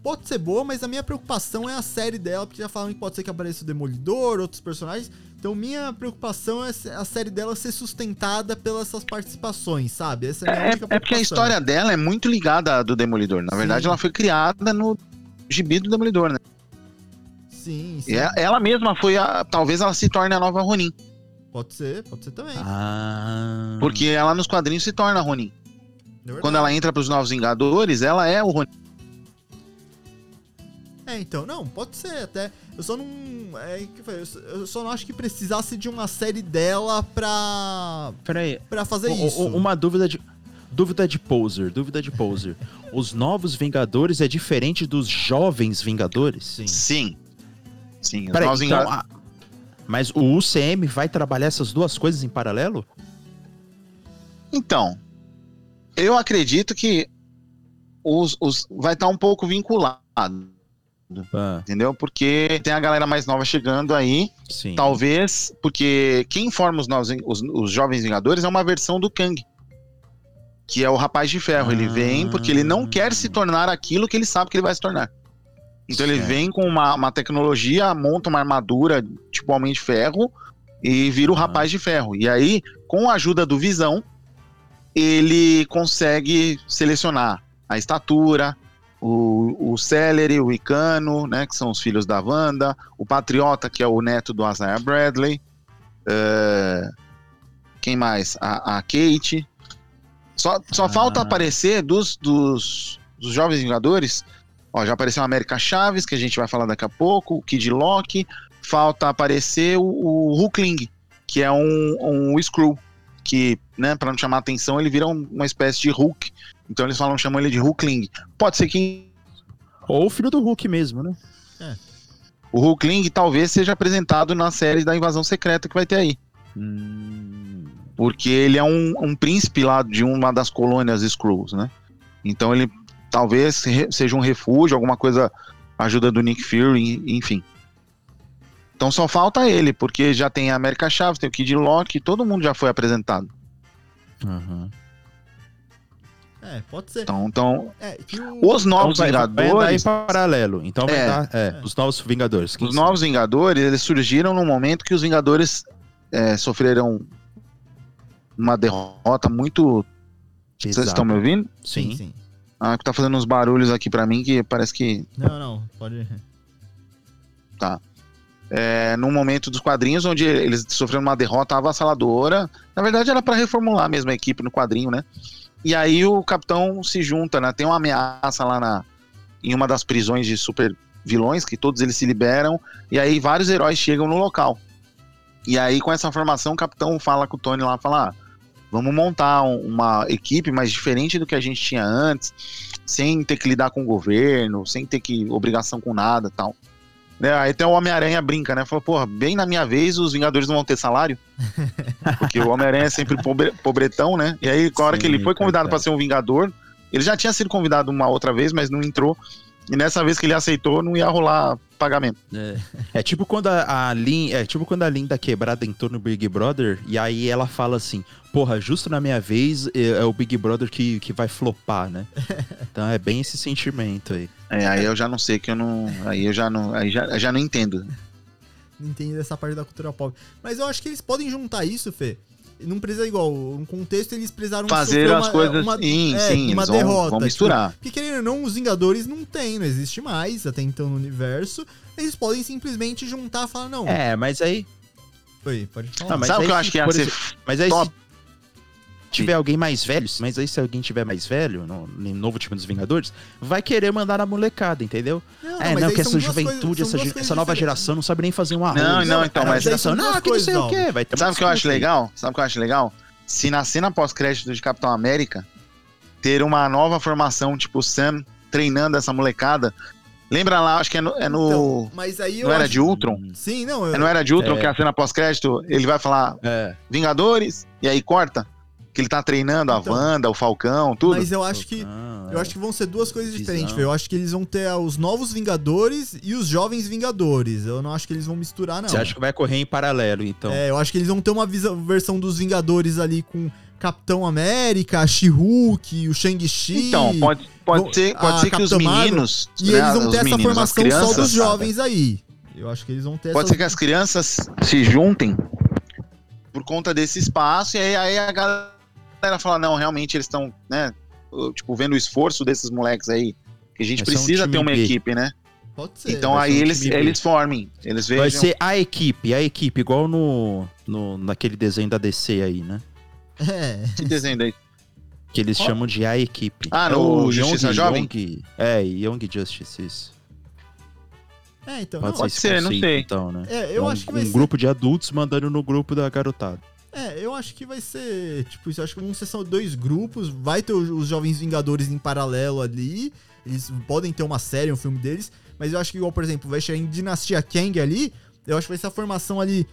Pode ser boa, mas a minha preocupação é a série dela, porque já falam que pode ser que apareça o Demolidor, outros personagens. Então minha preocupação é a série dela ser sustentada pelas essas participações, sabe? Essa é É, é porque a história dela é muito ligada à do Demolidor. Na verdade, Sim. ela foi criada no gibi do Demolidor, né? Sim, sim. E é- ela mesma foi a. Talvez ela se torne a nova Ronin. Pode ser, pode ser também. Ah. Porque ela nos quadrinhos se torna a Ronin. É verdade. Quando ela entra pros Novos Vingadores, ela é o Ronin. É, então, não, pode ser até. Eu só não. É, eu só- não acho que precisasse de uma série dela pra. Peraí. pra fazer o- o- isso. Uma dúvida de. Dúvida de poser, dúvida de poser. [LAUGHS] Os novos Vingadores é diferente dos jovens Vingadores? Sim. Sim. Sim, os Peraí, Novos então, Vingadores. a- mas o UCM vai trabalhar essas duas coisas em paralelo? Então, eu acredito que os, os vai estar um pouco vinculado, Ah, entendeu? Porque tem a galera mais nova chegando aí, sim. talvez, porque quem forma os novos, os, os jovens Vingadores é uma versão do Kang, que é o Rapaz de Ferro. Ele vem porque ele não quer se tornar aquilo que ele sabe que ele vai se tornar. Então ele Certo. vem com uma, uma tecnologia, monta uma armadura tipo Homem de Ferro e vira o Rapaz de Ferro. E aí, com a ajuda do Visão, ele consegue selecionar a estatura, o, o Celery, o Icano, né, que são os filhos da Wanda, o Patriota, que é o neto do Isaiah Bradley, eh, quem mais? A, a Kate. Só, só Ah. falta aparecer dos, dos, dos Jovens Vingadores. Ó, já apareceu a América Chaves, que a gente vai falar daqui a pouco, o Kid Loki. Falta aparecer o, o Hulkling, que é um, um Skrull, que, né, pra não chamar atenção, ele vira um- uma espécie de Hulk. Então eles falam, chamam ele de Hulkling. Pode ser que Ou o filho do Hulk mesmo, né? o Hulkling talvez seja apresentado na série da Invasão Secreta que vai ter aí. Hum, Porque ele é um, um príncipe lá de uma das colônias Skrulls, né? Então ele talvez seja um refúgio, alguma coisa, ajuda do Nick Fury, enfim. Então só falta ele, porque já tem a América Chaves, tem o Kid Loki, todo mundo já foi apresentado. aham. É, pode ser. Então, então É, o... os novos Então vai- vai andar Vingadores, em paralelo. Então vai É. dar. É, os novos Vingadores. os sabe? novos Vingadores, eles surgiram no momento que os Vingadores é, sofreram uma derrota muito. Vocês estão me ouvindo? Sim, Sim. sim. Ah, que tá fazendo uns barulhos aqui pra mim que parece que Não, não, pode. é, num momento dos quadrinhos onde eles sofreram uma derrota avassaladora. Na verdade, era pra reformular mesmo a equipe no quadrinho, né? E aí o capitão se junta, né? Tem uma ameaça lá na, em uma das prisões de super vilões, que todos eles se liberam, e aí vários heróis chegam no local. E aí, com essa formação, o capitão fala com o Tony lá, fala: ah, vamos montar um- uma equipe mais diferente do que a gente tinha antes, sem ter que lidar com o governo, sem ter que obrigação com nada tal. Né, aí até o Homem-Aranha brinca, né? Falou, porra, bem na minha vez os Vingadores não vão ter salário. [LAUGHS] Porque o Homem-Aranha é sempre pobre- pobretão, né? E aí, com a hora que Sim, ele foi convidado para ser um Vingador, ele já tinha sido convidado uma outra vez, mas não entrou. E nessa vez que ele aceitou, não ia rolar pagamento. É. É tipo quando a, a Lin, é tipo quando a Linda quebrada entrou no Big Brother e aí ela fala assim: "Porra, justo na minha vez é, é o Big Brother que, que vai flopar, né?" [LAUGHS] Então é bem esse sentimento aí. É, aí eu já não sei que eu não. Aí eu já não. Aí já, já não entendo. Não entendo essa parte da cultura pop. Mas eu acho que eles podem juntar isso, Fê. Não precisa igual. No contexto eles precisaram Fazer uma as coisas. uma- sim, é, sim, uma eles vão, derrota. vão tipo, misturar. Porque querendo ou não, os Vingadores não tem, não existe mais até então no universo. Eles podem simplesmente juntar e falar, não. É, mas aí. Oi, pode falar. Ah, mas Sabe o que eu acho que ia ser Mas aí top? Se tiver alguém mais velho, mas aí se alguém tiver mais velho, no, no novo time dos Vingadores, vai querer mandar na molecada, entendeu? Não, é, não, aí que essa coisas- juventude, são essa, coisas essa nova geração não sabe nem fazer um arroz. Não, não, então, a mas- geração, não, que não sei o coisas, quê, vai ter Sabe o que eu acho legal? Sabe o que eu acho legal? Se na cena pós-crédito de Capitão América ter uma nova formação, tipo o Sam treinando essa molecada. Lembra lá, acho que é no. É no Então, mas aí eu não era acho- de Ultron? Sim, não, eu... É, não era de Ultron É. que a cena pós-crédito ele vai falar É. Vingadores e aí corta que ele tá treinando a Então. Wanda, o Falcão, tudo. mas eu acho que eu acho que vão ser duas coisas diferentes. velho. Eu acho que eles vão ter os novos Vingadores e os jovens Vingadores. Eu não acho que eles vão misturar não. Você acha que vai correr em paralelo, então? É, eu acho que eles vão ter uma versão dos Vingadores ali com Capitão América, a She-Hulk, o Shang-Chi. Então, pode, pode vão- ser, pode a ser que os meninos. E né, eles vão ter essa meninos, formação só dos jovens aí. Eu acho que eles vão ter Pode essa... ser que as crianças se juntem por conta desse espaço, e aí, aí a galera fala, não, realmente eles estão, né, tipo, vendo o esforço desses moleques aí, que a gente Vai ser um precisa time ter uma B. equipe, né? Pode ser. então vai aí ser um eles, B. eles formem, eles vejam... Vai ser a equipe, a equipe, igual no, no naquele desenho da DC aí, né? É. Que desenho daí? Que eles chamam de a equipe. Ah, É no o Justiça Young- Jovem? Young- é, Young Justice, isso. É, então. Pode, não, pode ser, ser, esse não sei. então, né? É, eu um, acho que vai um ser. grupo de adultos mandando no grupo da garotada. É, eu acho que vai ser. Tipo, isso, acho que vão ser só dois grupos. Vai ter os, Jovens Vingadores em paralelo ali. Eles podem ter uma série, um filme deles. Mas eu acho que, igual, por exemplo, vai chegar em Dinastia Kang ali. Eu acho que vai ser a formação ali.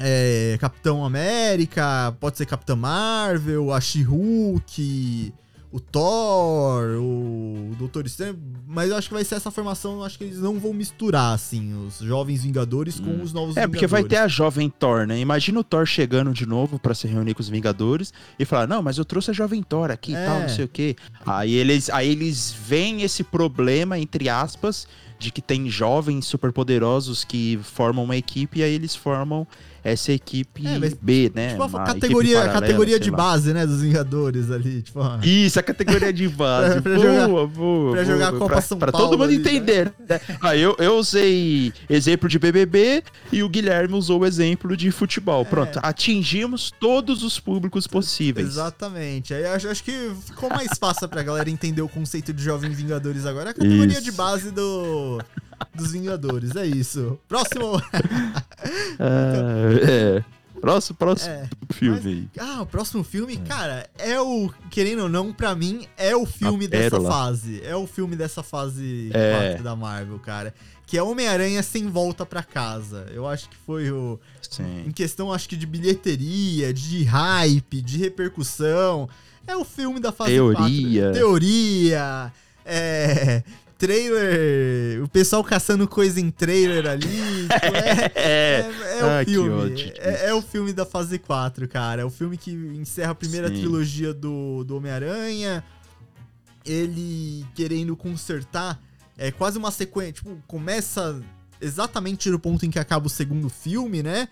É, Capitão América, pode ser Capitã Marvel, a She-Hulk, o Thor, o Doutor Estranho. Mas eu acho que vai ser essa formação. Eu acho que eles não vão misturar, assim, os Jovens Vingadores com Hum. os novos É, Vingadores. porque vai ter a jovem Thor, né? Imagina o Thor chegando de novo pra se reunir com os Vingadores e falar: Não, mas eu trouxe a jovem Thor aqui e É. tal, não sei o quê. Aí eles, aí eles veem esse problema, entre aspas, de que tem jovens superpoderosos que formam uma equipe e aí eles formam essa equipe É, mas, B, né? Tipo, a Uma categoria, equipe paralela, categoria de lá. base, né, dos Vingadores ali, tipo. Isso, a categoria de [LAUGHS] base. Pra- pra boa, jogar- boa, pra boa, jogar a Copa pra, São pra Paulo todo mundo ali, né? entender. né? Ah, eu, eu usei exemplo de BBB e o Guilherme usou o exemplo de futebol. Pronto, atingimos todos os públicos possíveis. Exatamente. Aí acho, acho que ficou mais fácil pra galera entender o conceito de Jovem Vingadores agora. É a categoria Isso. de base do, dos Vingadores. É isso. Próximo. Ah, é. Próximo, próximo É, filme aí. Ah, o próximo filme, cara, é o. Querendo ou não, pra mim, é o filme dessa fase. É o filme dessa fase É. 4 da Marvel, cara. Que é Homem-Aranha sem volta pra casa. Eu acho que foi o. Em Sim. questão, acho que de bilheteria, de hype, de repercussão. É o filme da fase Teoria. 4. Teoria. É. Trailer. O pessoal caçando coisa em trailer ali. tipo, é, [LAUGHS] É. é, é Ah, o que filme. É, é o filme da fase 4, cara. É o filme que encerra a primeira Sim. trilogia do, do Homem-Aranha. Ele querendo consertar. É quase uma sequência. Tipo, começa exatamente no ponto em que acaba o segundo filme, né?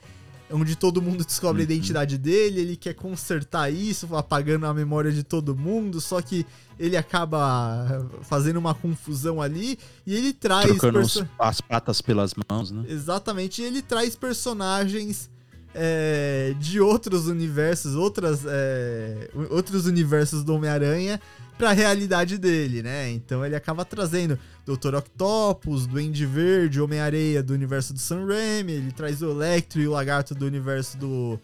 Onde todo mundo descobre a Uhum. identidade dele, ele quer consertar isso, apagando a memória de todo mundo, só que ele acaba fazendo uma confusão ali e ele traz Trocando perso- as patas pelas mãos, né? Exatamente, e ele traz personagens é, de outros universos, outras, é, outros universos do Homem-Aranha pra realidade dele, né? Então ele acaba trazendo Dr. Octopus, Duende Verde, Homem-Areia do universo do Sam Raimi, ele traz o Electro e o Lagarto do universo do,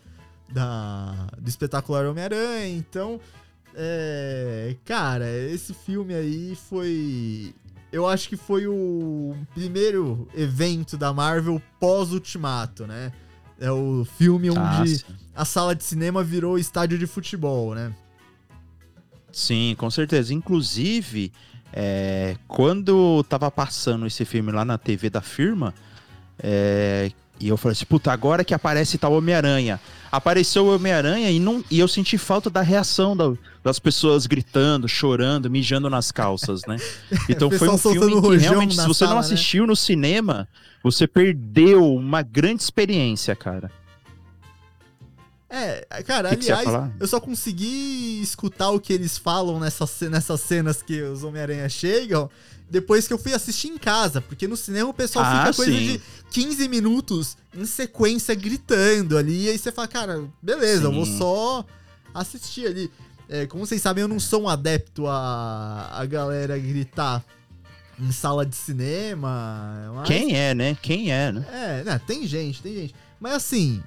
da, do espetacular Homem-Aranha, então... É, cara, esse filme aí foi eu acho que foi o primeiro evento da Marvel pós-Ultimato, né? É o filme onde Ah, a sala de cinema virou estádio de futebol, né? Sim, com certeza. Inclusive, é, quando tava passando esse filme lá na TV da firma, é, e eu falei assim, puta, agora que aparece tal Homem-Aranha. Apareceu o Homem-Aranha e, não, e eu senti falta da reação da- das pessoas gritando, chorando, mijando nas calças, né? [LAUGHS] Então foi um filme que realmente, se você não sala, né? assistiu no cinema, você perdeu uma grande experiência, cara. É, cara, Que que aliás, eu só consegui escutar o que eles falam nessas, nessas cenas que os Homem-Aranha chegam depois que eu fui assistir em casa, porque no cinema o pessoal Ah, fica coisa sim. de 15 minutos em sequência gritando ali, e aí você fala, cara, beleza, eu vou Sim. só assistir ali. É, como vocês sabem, eu não sou um adepto a, a galera gritar em sala de cinema. mas- Quem é, né? Quem é, né? é, né, tem gente, tem gente. Mas assim,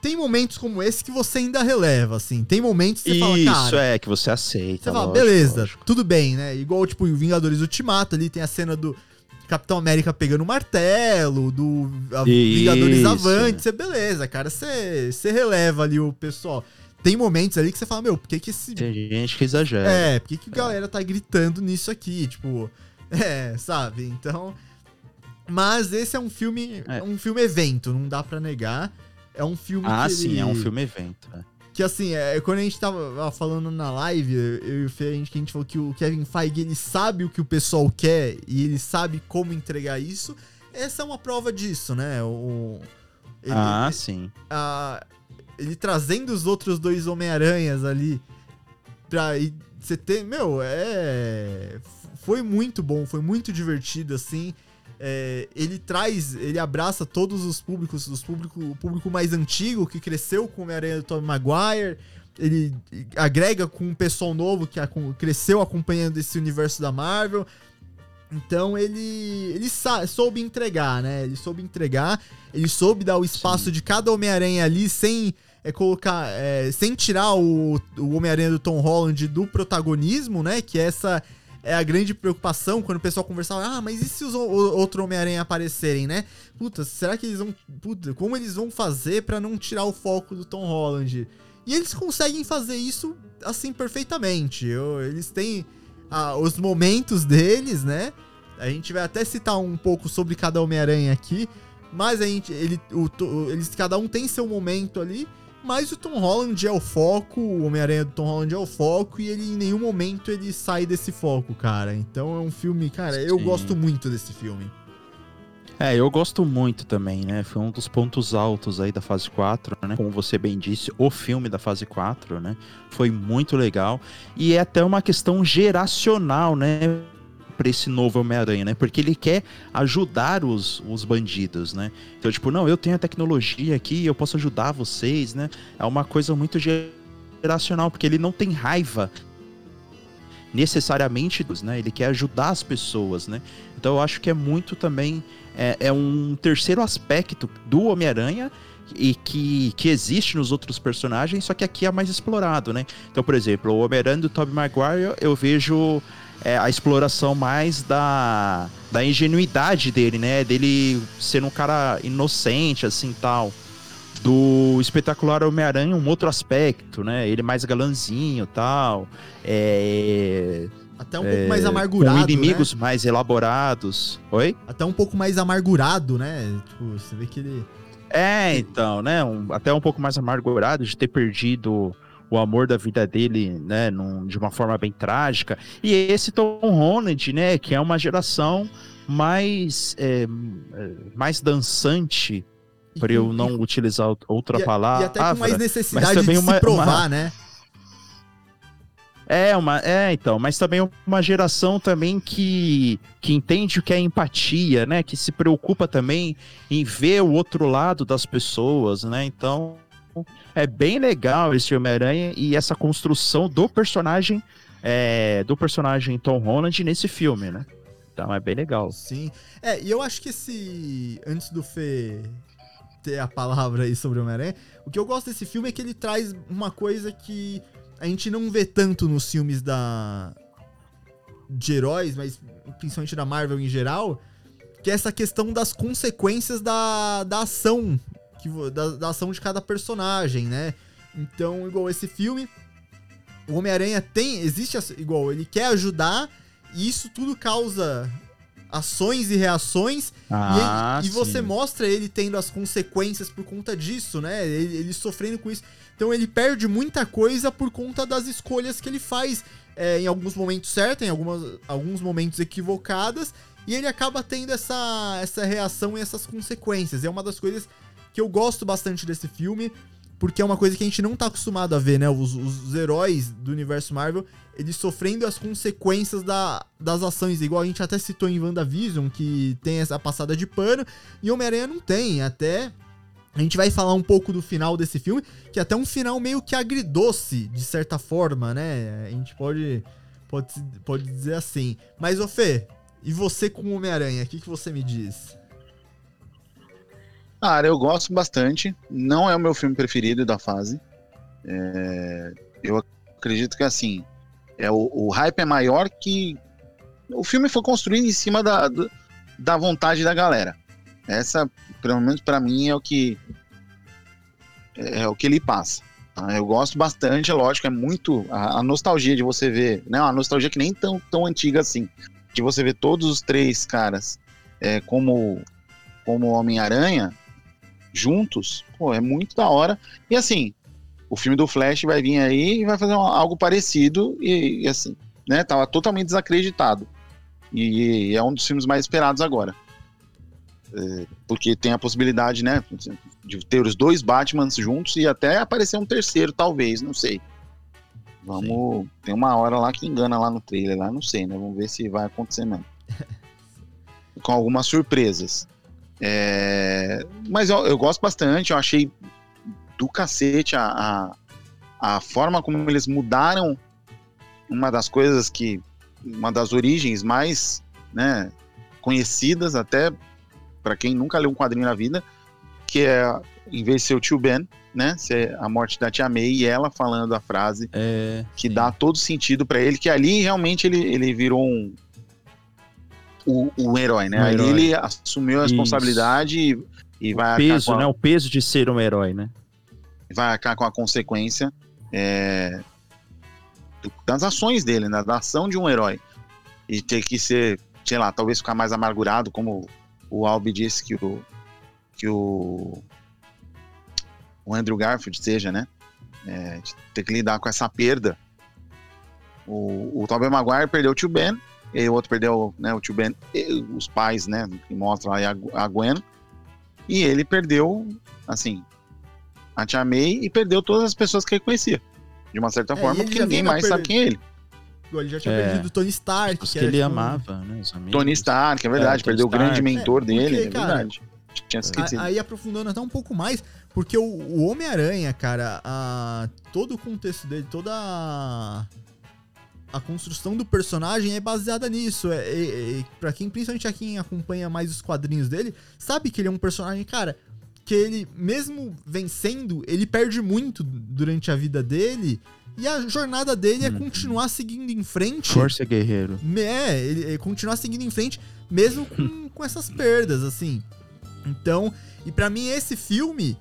tem momentos como esse que você ainda releva, assim. Tem momentos que você fala, Isso, cara. é, que você aceita. Você fala, lógico, beleza, lógico. tudo bem, né? Igual, tipo, o Vingadores Ultimato ali tem a cena do Capitão América pegando o martelo, do a Isso, Vingadores é. Avante. Você, beleza, cara, você, você releva ali o pessoal. Tem momentos ali que você fala, meu, por que que esse Tem gente que exagera. é, por que, que a galera tá gritando nisso aqui? Tipo, [LAUGHS] é, sabe? Então. Mas esse é um filme. É. um filme evento, não dá pra negar. É um filme Ah, que sim, ele- é um filme evento. né? Que assim, é, quando a gente tava falando na live, eu e o Fê, a gente, que a gente falou que o Kevin Feige ele sabe o que o pessoal quer e ele sabe como entregar isso. Essa é uma prova disso, né? O, ele, ah, sim. a- ele trazendo os outros dois Homem-Aranhas ali pra você ter. Meu, é. Foi muito bom, foi muito divertido, assim. É, ele traz, ele abraça todos os públicos, os público, o público mais antigo que cresceu com o Homem-Aranha do Tobey Maguire. Ele agrega com um pessoal novo que cresceu acompanhando esse universo da Marvel. Então ele ele soube entregar, né? Ele soube entregar, ele soube dar o espaço de cada Homem-Aranha ali sem é, colocar, é, sem tirar o, o Homem-Aranha do Tom Holland do protagonismo, né? Que essa é a grande preocupação quando o pessoal conversava, ah, mas e se os outro Homem-Aranha aparecerem, né? Puta, será que eles vão, puta, como eles vão fazer pra não tirar o foco do Tom Holland? E eles conseguem fazer isso assim perfeitamente. Eu- eles têm ah, os momentos deles, né? A gente vai até citar um pouco sobre cada Homem-Aranha aqui, mas a gente, ele, o eles, cada um tem seu momento ali, mas o Tom Holland é o foco, o Homem-Aranha do Tom Holland é o foco, e ele em nenhum momento ele sai desse foco, cara. Então é um filme, cara, eu Sim. gosto muito desse filme. É, eu gosto muito também, né? Foi um dos pontos altos aí da fase 4, né? Como você bem disse, o filme da fase 4, né? Foi muito legal. E é até uma questão geracional, né? Pra esse novo Homem-Aranha, né? Porque ele quer ajudar os, os bandidos, né? Então, tipo, não, eu tenho a tecnologia aqui, eu posso ajudar vocês, né? É uma coisa muito geracional, porque ele não tem raiva necessariamente né? Ele quer ajudar as pessoas, né? Então eu acho que é muito também é, é um terceiro aspecto do Homem-Aranha e que, que existe nos outros personagens, só que aqui é mais explorado, né? Então, por exemplo, o Homem-Aranha do Tobey Maguire, eu vejo é, a exploração mais da, da ingenuidade dele, né? Dele ser um cara inocente, assim, tal. Do espetacular Homem-Aranha, um outro aspecto, né? Ele mais galanzinho, tal. É, Até um pouco mais amargurado, com né? inimigos mais elaborados. Oi? Até um pouco mais amargurado, né? Tipo, você vê que ele... É, então, né? um- até um pouco mais amargurado de ter perdido o amor da vida dele, né? num- de uma forma bem trágica. E esse Tom Holland, né? Que é uma geração mais, é, mais dançante, e para eu com- não utilizar outra e, palavra. E até com mais necessidade mas também de uma- se provar, uma- né? É, uma, é, então, mas também uma geração também que, que entende o que é empatia, né? Que se preocupa também em ver o outro lado das pessoas, né? Então, é bem legal esse Homem-Aranha e essa construção do personagem, é, do personagem Tom Holland nesse filme, né? Então é bem legal. Sim. É, e eu acho que esse. Antes do Fê ter a palavra aí sobre o Homem-Aranha, o que eu gosto desse filme é que ele traz uma coisa que a gente não vê tanto nos filmes da. de heróis, mas principalmente da Marvel em geral, que é essa questão das consequências da, da ação. Que, da, da ação de cada personagem, né? Então, igual esse filme, o Homem-Aranha tem. Existe igual, ele quer ajudar, e isso tudo causa ações e reações e, Ah, ele- e você mostra ele tendo as consequências por conta disso, né? Ele, ele sofrendo com isso. Então ele perde muita coisa por conta das escolhas que ele faz. é, em alguns momentos certos, em algumas, alguns momentos equivocadas. E ele acaba tendo essa, essa reação e essas consequências. É uma das coisas que eu gosto bastante desse filme. porque é uma coisa que a gente não tá acostumado a ver, né? Os, os heróis do universo Marvel, eles sofrendo as consequências da, das ações, igual a gente até citou em WandaVision, que tem essa passada de pano, e Homem-Aranha não tem, até... A gente vai falar um pouco do final desse filme, que é até um final meio que agridoce, de certa forma, né? A gente pode, pode, pode dizer assim. Mas, ô Fê, e você com Homem-Aranha, o que, que você me diz? Cara, eu gosto bastante. Não é o meu filme preferido da fase. É, eu acredito que assim, é o, o, hype é maior que o filme foi construído em cima da, da vontade da galera. Essa, pelo menos para mim, é o que é, é o que ele passa. Tá? Eu gosto bastante, é lógico, é muito a, a, nostalgia de você ver, né? Uma nostalgia que nem tão, tão antiga assim, de você ver todos os três caras é, como como Homem-Aranha juntos, pô, é muito da hora. E assim, o filme do Flash vai vir aí e vai fazer algo parecido e, e assim, né? Tava totalmente desacreditado. E, e, é um dos filmes mais esperados agora. É, porque tem a possibilidade, né, de ter os dois Batmans juntos e até aparecer um terceiro, talvez, não sei. Vamos. Sim. Tem uma hora lá que engana lá no trailer, lá, não sei, né? Vamos ver se vai acontecer mesmo. [LAUGHS] Com algumas surpresas. É, mas eu, eu, gosto bastante, eu achei do cacete a, a, a, forma como eles mudaram uma das coisas que. Uma das origens mais né, conhecidas, até para quem nunca leu um quadrinho na vida, que é, em vez de ser o tio Ben, né, ser a morte da tia May e ela falando a frase é, que sim. dá todo sentido para ele, que ali realmente ele, ele virou um o, o herói, né? Um herói. ele assumiu a responsabilidade e, e vai peso, né? O peso de ser um herói, né? Vai acabar com a consequência é, das ações dele, né? Da ação de um herói. E ter que ser, sei lá, talvez ficar mais amargurado, como o Albi disse que o que o o Andrew Garfield seja, né? É, ter que lidar com essa perda. O, o Tobey Maguire perdeu o tio Ben e o outro perdeu né, o tio Ben, os pais, né, que mostram aí a, Gwen, e ele perdeu, assim, a Tia May e perdeu todas as pessoas que ele conhecia. De uma certa é, forma, porque ninguém mais sabe quem é ele. Ele já tinha é, perdido o Tony Stark. Que, que ele tipo, amava, né? Tony Stark, é verdade. É, perdeu o grande mentor é, dele, porque, é verdade. tinha esquecido. Aí aprofundando até um pouco mais, porque o, o Homem-Aranha, cara, a, todo o contexto dele, toda a, a construção do personagem é baseada nisso. É, é, é para quem, principalmente a quem acompanha mais os quadrinhos dele, sabe que ele é um personagem, cara, que ele, mesmo vencendo, ele perde muito durante a vida dele. E a jornada dele é uhum. continuar seguindo em frente. Força guerreiro. É, ele, é continuar seguindo em frente, mesmo com, [LAUGHS] com essas perdas, assim. Então, e para mim esse filme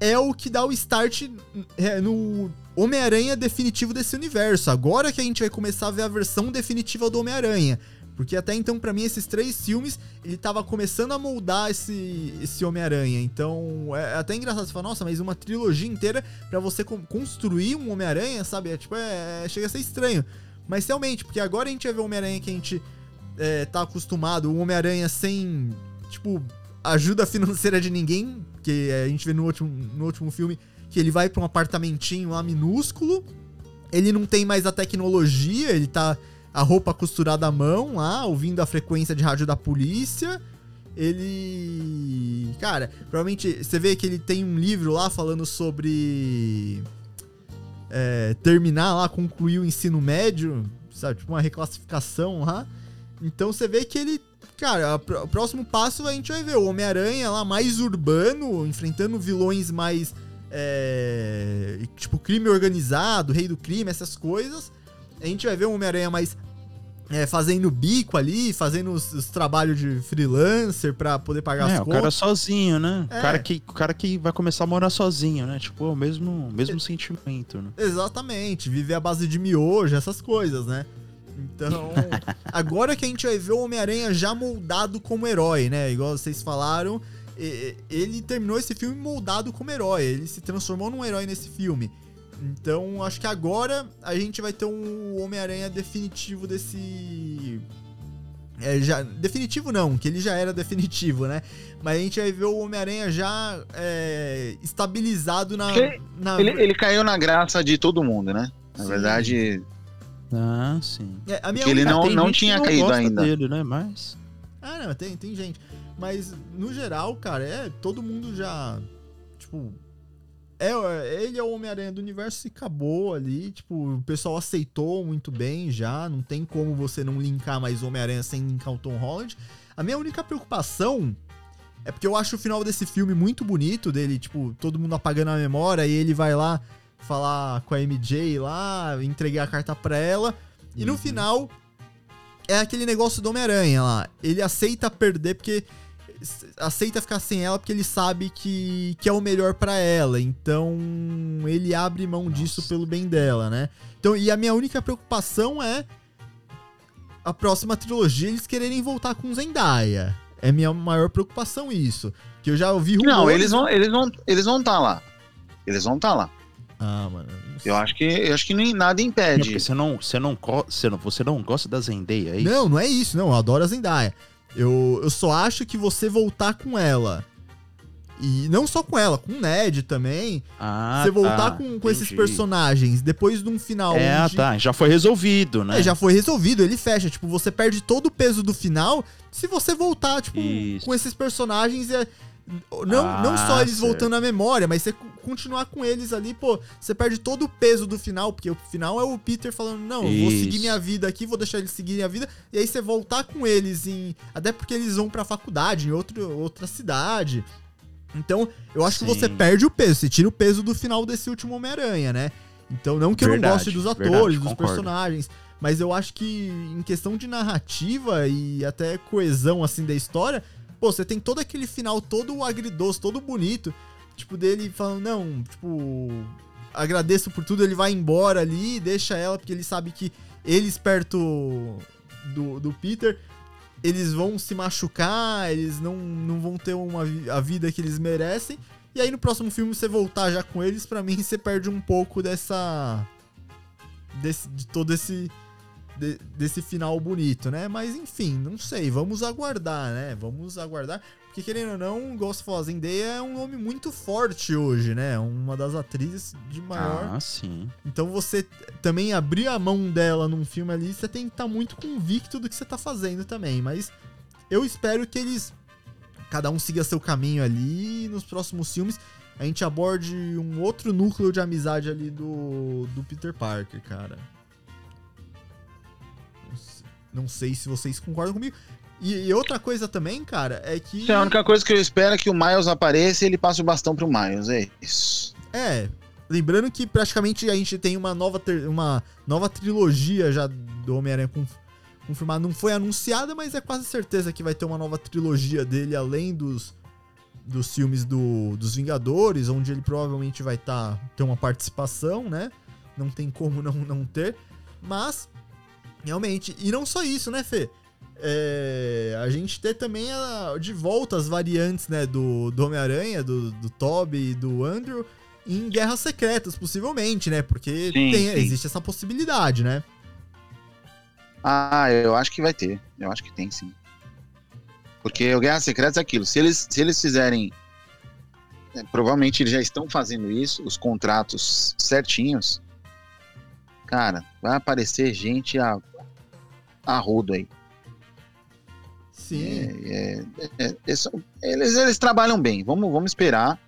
é o que dá o start é, no Homem-Aranha definitivo desse universo. Agora que a gente vai começar a ver a versão definitiva do Homem-Aranha. Porque até então, para mim, esses três filmes, ele tava começando a moldar esse, esse Homem-Aranha. Então, é até engraçado você falar, nossa, mas uma trilogia inteira para você construir um Homem-Aranha, sabe? É, tipo, é, chega a ser estranho. Mas realmente, porque agora a gente vai ver o Homem-Aranha que a gente é, tá acostumado, um Homem-Aranha sem, tipo, ajuda financeira de ninguém, que a gente vê no último, no último filme, que ele vai para um apartamentinho lá minúsculo. Ele não tem mais a tecnologia, ele tá a roupa costurada à mão lá, ouvindo a frequência de rádio da polícia. Ele. Cara, provavelmente você vê que ele tem um livro lá falando sobre. É, terminar lá, concluir o ensino médio, sabe? Tipo uma reclassificação lá. Então você vê que ele. Cara, o próximo passo a gente vai ver o Homem-Aranha lá mais urbano, enfrentando vilões mais é, tipo, crime organizado, rei do crime, essas coisas. A gente vai ver um Homem-Aranha mais é, fazendo bico ali, fazendo os, os trabalhos de freelancer para poder pagar é, as contas. É, o cara sozinho, né? É. O, cara que, o cara que vai começar a morar sozinho, né? Tipo, o mesmo, mesmo é. sentimento, né? Exatamente, viver à base de miojo, essas coisas, né? Então, [LAUGHS] agora que a gente vai ver o Homem-Aranha já moldado como herói, né? Igual vocês falaram, ele terminou esse filme moldado como herói. Ele se transformou num herói nesse filme. Então, acho que agora a gente vai ter um Homem-Aranha definitivo desse. é, já, definitivo não, que ele já era definitivo, né? Mas a gente vai ver o Homem-Aranha já é, estabilizado na. Ele- na- Ele, ele caiu na graça de todo mundo, né? Na Sim. verdade, Ah, sim. É, a minha que ele não- que tinha caído gosta ainda. Dele, né? Mas. Ah, não, tem, tem gente. Mas, no geral, cara, é. Todo mundo já. Tipo. É, ele é o Homem-Aranha do universo e acabou ali. Tipo, o pessoal aceitou muito bem já. Não tem como você não linkar mais Homem-Aranha sem linkar o Tom Holland. A minha única preocupação é porque eu acho o final desse filme muito bonito, dele, tipo, todo mundo apagando a memória e ele vai lá falar com a MJ lá, entregar a carta pra ela. E no Uhum. final, é aquele negócio do Homem-Aranha lá. Ele aceita perder porque. Aceita ficar sem ela porque ele sabe que, que é o melhor pra ela. Então ele abre mão disso Nossa. pelo bem dela, né? Então, e a minha única preocupação é a próxima trilogia eles quererem voltar com Zendaya. É minha maior preocupação isso. Que eu já ouvi não, rumores- eles vão, eles vão, eles vão estar lá. Eles vão estar lá. Ah, mano. não. Eu acho que, eu acho que nem nada Não, impede. você não, você não, você não, você não gosta da Zendaya, é isso? Não, não é isso, não. Eu adoro a Zendaya. Eu, eu só acho que você voltar com ela. E não só com ela, com o Ned também. Ah, você voltar tá, com, com esses personagens depois de um final É, onde- tá, já foi resolvido, né? É, já foi resolvido, ele fecha. Tipo, você perde todo o peso do final se você voltar, tipo, Isso. com esses personagens. É, não, Ah, não só eles certo. voltando à memória, mas você co- continuar com eles ali, pô, você perde todo o peso do final, porque o final é o Peter falando, não, eu vou seguir minha vida aqui, vou deixar eles seguirem a vida, e aí você voltar com eles em. Até porque eles vão pra faculdade, em outro, outra cidade. Então, eu acho que você Sim. perde o peso, você tira o peso do final desse último Homem-Aranha, né? Então, não que eu não Verdade, goste dos atores, verdade, dos concordo. personagens, mas eu acho que em questão de narrativa e até coesão, assim, da história, pô, você tem todo aquele final todo agridoce, todo bonito, tipo, dele falando, não, tipo, agradeço por tudo, ele vai embora ali, deixa ela, porque ele sabe que eles perto do, do Peter, eles vão se machucar, eles não, não vão ter uma, a vida que eles merecem, e aí no próximo filme você voltar já com eles, pra mim você perde um pouco dessa. Desse, de todo esse. De- desse final bonito, né? Mas enfim, não sei, vamos aguardar, né? Vamos aguardar. Porque querendo ou não, falou, a Zendaya é um nome muito forte hoje, né? Uma das atrizes de maior. Ah, sim. Então você também abrir a mão dela num filme ali, você tem que estar muito convicto do que você tá fazendo também. Mas eu espero que eles. Cada um siga seu caminho ali e nos próximos filmes a gente aborde um outro núcleo de amizade ali do, do Peter Parker, cara. Não sei, se vocês concordam comigo. E, e outra coisa também, cara, é que. Então, a única coisa que eu espero é que o Miles apareça e ele passe o bastão pro Miles. É isso. É, lembrando que praticamente a gente tem uma nova, uma nova trilogia já do Homem-Aranha com- confirmada. Não foi anunciada, mas é quase certeza que vai ter uma nova trilogia dele, além dos, dos filmes do, dos Vingadores, onde ele provavelmente vai tá, ter uma participação, né? Não tem como não, não ter. Mas, realmente, e não só isso, né, Fê? É, a gente ter também a- de volta as variantes né, do, do Homem-Aranha, do, do Toby e do Andrew em Guerras Secretas, possivelmente, né? Porque Sim, tem- sim. existe essa possibilidade, né? Ah, eu acho que vai ter. Eu acho que tem sim. Porque o Guerra Secreta é aquilo. Se eles, se eles fizerem. é, provavelmente eles já estão fazendo isso, os contratos certinhos. Cara, vai aparecer gente a, a rodo aí. Sim. É, é, é, é só- eles, eles trabalham bem. Vamos, vamos esperar.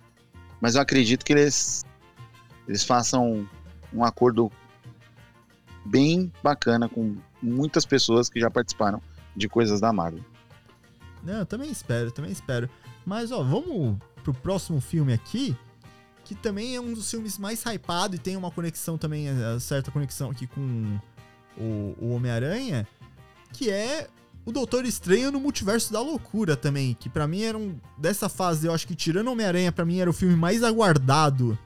Mas eu acredito que eles, eles façam um acordo bem bacana com muitas pessoas que já participaram de coisas da Marvel. Não, eu também espero, também espero. Mas, ó, vamos pro próximo filme aqui, que também é um dos filmes mais hypado e tem uma conexão também, eh, certa conexão aqui com o, o Homem-Aranha, que é o Doutor Estranho no Multiverso da Loucura também, que pra mim era um... Dessa fase, eu acho que tirando Homem-Aranha, pra mim era o filme mais aguardado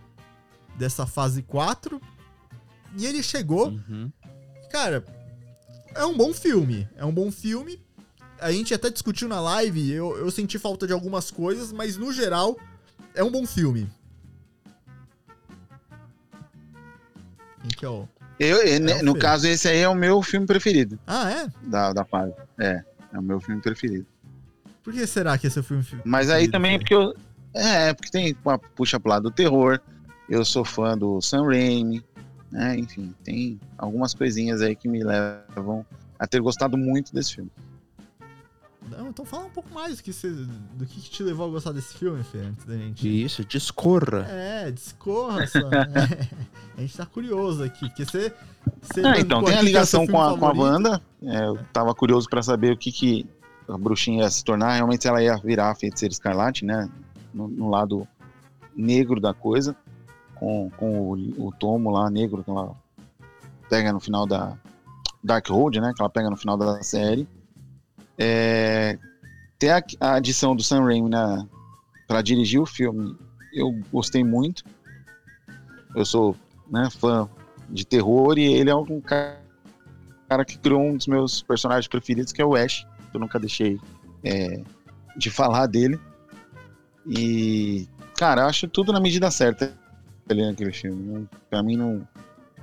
dessa fase 4. E ele chegou, Uhum. Cara, é um bom filme. É um bom filme. A gente até discutiu na live, eu, eu senti falta de algumas coisas, mas no geral, é um bom filme. Quem que é o... Eu, É no caso, esse aí é o meu filme preferido Ah, é? da, da fase. É. É o meu filme preferido. Por que será que esse é o filme Mas aí também é porque eu. É, porque tem uma puxa pro lado do terror. Eu sou fã do Sam Raimi, né? Enfim, tem algumas coisinhas aí que me levam a ter gostado muito desse filme. Não, então fala um pouco mais do que, você, do que, que te levou a gostar desse filme, Fê, antes da gente. Isso, discorra. É, discorra só. né? [LAUGHS] [LAUGHS] A gente tá curioso aqui, porque você. você Ah, então, tem a é ligação com a, com a. Wanda. É, eu tava curioso pra saber o que, que a bruxinha ia se tornar. Realmente ela ia virar a feiticeira escarlate, né? No, no lado negro da coisa. Com, com o, o tomo lá negro que ela pega no final da Dark Road, né? Que ela pega no final da série. É, ter a, a adição do Sam Raimi na, pra dirigir o filme, eu gostei muito. Eu sou né, fã de terror e ele é um cara cara que criou um dos meus personagens preferidos, que é o Ash. Eu nunca deixei é, de falar dele. E, cara, acho tudo na medida certa ali naquele filme. Não- Pra mim, não.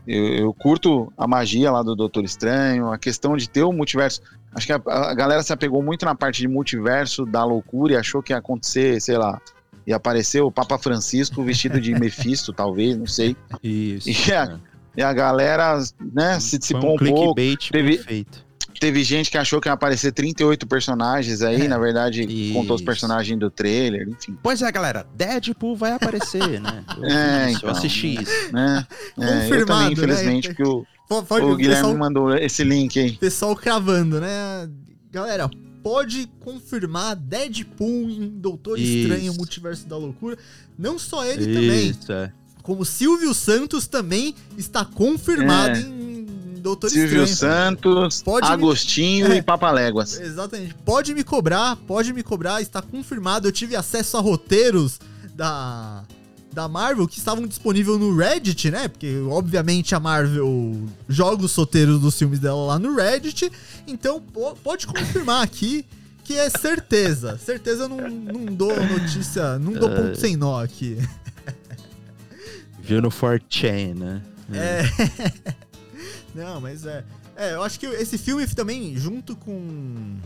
Eu, eu curto a magia lá do Doutor Estranho, a questão de ter o multiverso. Acho que a, a galera se apegou muito na parte de multiverso da loucura e achou que ia acontecer, sei lá, ia aparecer o Papa Francisco vestido de [LAUGHS] Mephisto, talvez, não sei. Isso. E a, e a galera, né, se dissipou um um pouco. Teve- perfeito. Teve gente que achou que ia aparecer 38 personagens aí, É, na verdade, contou os isso. personagens do trailer, enfim. Pois é, galera, Deadpool vai aparecer, né? Eu, [LAUGHS] É, isso, então. eu assisti isso. Né? [LAUGHS] É, eu Confirmado, também, né? infelizmente, porque o, Pode, pode- o o Guilherme pessoal, mandou esse link aí. pessoal cravando, né? Galera, pode confirmar Deadpool em Doutor Isso. Estranho, Multiverso da Loucura. Não só ele também, Isso, é. como Silvio Santos também está confirmado É. em Doutor Silvio Estranho. Santos, Pode me- Agostinho É. e Papaléguas. Exatamente. Pode me cobrar, pode me cobrar, está confirmado. Eu tive acesso a roteiros da, da Marvel que estavam disponíveis no Reddit, né? Porque, obviamente, a Marvel joga os roteiros dos filmes dela lá no Reddit. Então, po- pode confirmar aqui que é certeza. Certeza eu não, não dou notícia, não dou ponto sem nó aqui. Viu no 4chan, né? É. [LAUGHS] Não, mas é. É, eu acho que esse filme também, junto com.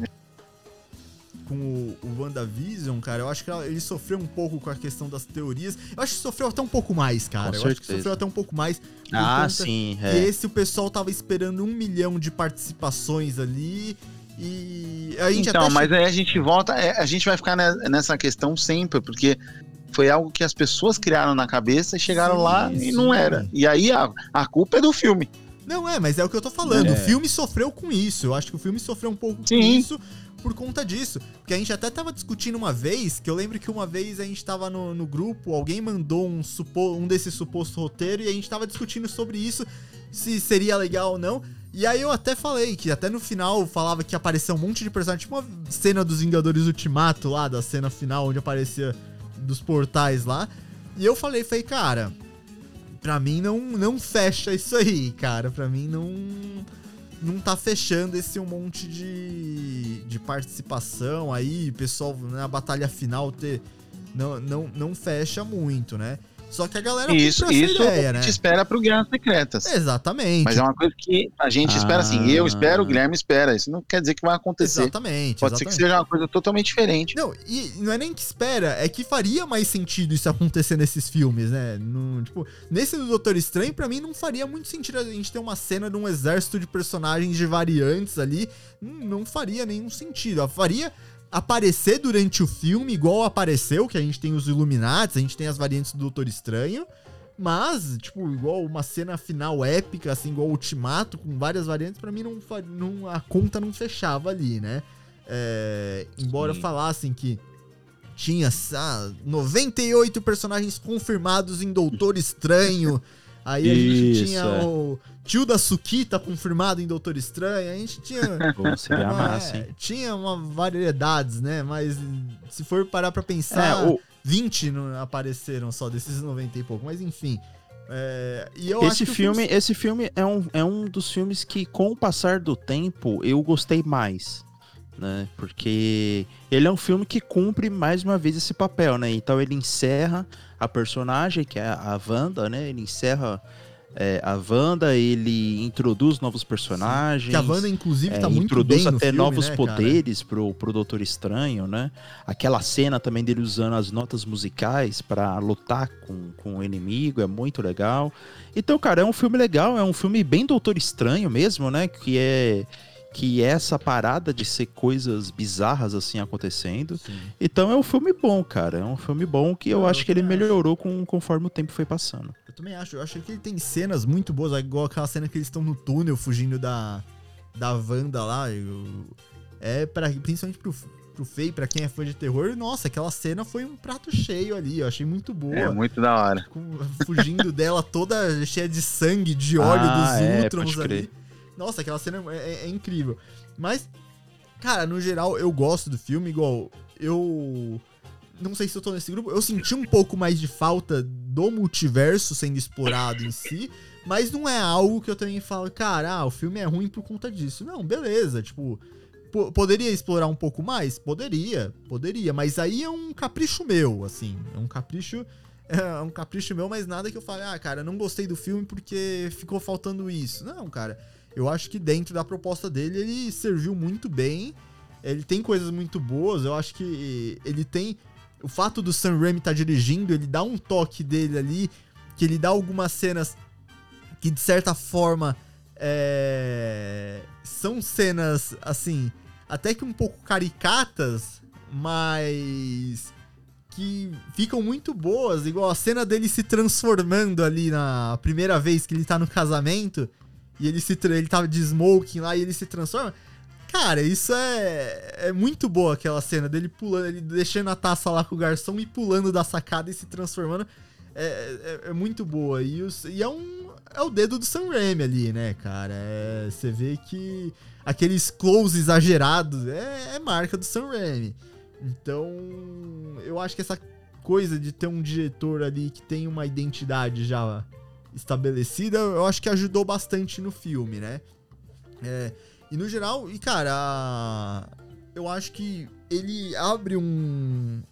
Com o, o WandaVision, cara, eu acho que ele sofreu um pouco com a questão das teorias. Eu acho que sofreu até um pouco mais, cara. Com eu acho que certeza. sofreu até um pouco mais. Ah, sim, é. esse o pessoal tava esperando um milhão de participações ali. E a gente Então, até mas aí a gente volta, é, a gente vai ficar ne- nessa questão sempre, porque foi algo que as pessoas criaram na cabeça e chegaram Sim, lá e sim. não era. E aí a, a culpa é do filme. Não, é, mas é o que eu tô falando. É. O filme sofreu com isso. Eu acho que o filme sofreu um pouco com Sim. isso por conta disso. Porque a gente até tava discutindo uma vez, que eu lembro que uma vez a gente tava no, no grupo, alguém mandou um, supo, um desses suposto roteiro e a gente tava discutindo sobre isso, se seria legal ou não. E aí eu até falei que até no final falava que apareceu um monte de personagem, tipo uma cena dos Vingadores Ultimato lá, da cena final onde aparecia dos portais lá. E eu falei, falei, cara, pra mim não, não fecha isso aí, cara. Pra mim não não tá fechando esse um monte de, de participação aí, pessoal na batalha final ter não, não, não fecha muito, né? Só que a galera Isso, comprou essa isso ideia, a né? gente espera pro Guerras Secretas. Exatamente. Mas é uma coisa que a gente espera assim. Eu Ah. espero, o Guilherme espera. Isso não quer dizer que vai acontecer. Exatamente. Pode ser que exatamente. seja uma coisa totalmente diferente. Não, e não é nem que espera, é que faria mais sentido isso acontecer nesses filmes, né? No, tipo, nesse do Doutor Estranho, pra mim, não faria muito sentido a gente ter uma cena de um exército de personagens de variantes ali. Não faria nenhum sentido. Faria aparecer durante o filme, igual apareceu, que a gente tem os Illuminati, a gente tem as variantes do Doutor Estranho. Mas, tipo, igual uma cena final épica, assim, igual Ultimato, com várias variantes, pra mim não, não a conta não fechava ali, né? É, embora Sim. falassem que tinha ah, 98 personagens confirmados em Doutor Estranho. Aí a gente Isso, tinha é. o tio da Sukita confirmado em Doutor Estranho. A gente tinha. [LAUGHS] Pô, seria uma, massa, hein? tinha uma variedades, né? Mas se for parar pra É, pensar, o, 20 não apareceram só desses 90 e pouco. Mas enfim. É, esse o filme, esse filme é um, é um dos filmes que, com o passar do tempo, eu gostei mais. Né? Porque ele é um filme que cumpre mais uma vez esse papel, né? Então ele encerra a personagem, que é a Wanda, né? Ele encerra é, a Wanda, ele introduz novos personagens. Que a Wanda, inclusive, tá é, muito introduz até filme, novos né, cara? poderes pro, pro Doutor Estranho, né? Aquela cena também dele usando as notas musicais pra lutar com, com o inimigo é muito legal. Então, cara, é um filme legal, é um filme bem Doutor Estranho mesmo, né? Que é que é essa parada de ser coisas bizarras assim acontecendo. Sim. Então é um filme bom, cara. É um filme bom que eu Eu acho que ele melhorou com, conforme o tempo foi passando. Eu também acho. Eu acho que ele tem cenas muito boas, igual aquela cena que eles estão no túnel fugindo da, da Wanda lá. eu- é para principalmente pro, pro Fei, pra quem é fã de terror, nossa, aquela cena foi um prato cheio ali. Eu achei muito boa. É muito da hora. com- fugindo [LAUGHS] dela toda cheia de sangue, de óleo Ah, dos é, Ultrons ali. Nossa, aquela cena é, é- é incrível. Mas, cara, no geral, eu gosto do filme, igual eu. Não sei se eu tô nesse grupo. Eu senti um pouco mais de falta do multiverso sendo explorado em si. Mas não é algo que eu também falo, cara, ah, o filme é ruim por conta disso. Não, beleza. Tipo, po- poderia explorar um pouco mais? Poderia, poderia. Mas aí é um capricho meu, assim. É um capricho [LAUGHS] é um capricho meu, mas nada que eu fale, ah, cara, não gostei do filme porque ficou faltando isso. Não, cara. Eu acho que dentro da proposta dele ele serviu muito bem. Ele tem coisas muito boas. Eu acho que ele tem. O fato do Sam Raimi estar dirigindo, ele dá um toque dele ali, que ele dá algumas cenas que de certa forma é, são cenas assim, até que um pouco caricatas, mas que ficam muito boas, igual a cena dele se transformando ali na primeira vez que ele tá no casamento e ele se ele tava de smoking lá e ele se transforma. Cara, isso é, é muito boa aquela cena dele pulando, ele deixando a taça lá com o garçom e pulando da sacada e se transformando. É, é, é muito boa. E, os- e é um. É o dedo do Sam Raimi ali, né, cara? É, você vê que aqueles close exagerados é, é marca do Sam Raimi. Então, eu acho que essa coisa de ter um diretor ali que tem uma identidade já estabelecida, eu acho que ajudou bastante no filme, né? É, e no geral, e cara, eu acho que ele abre um,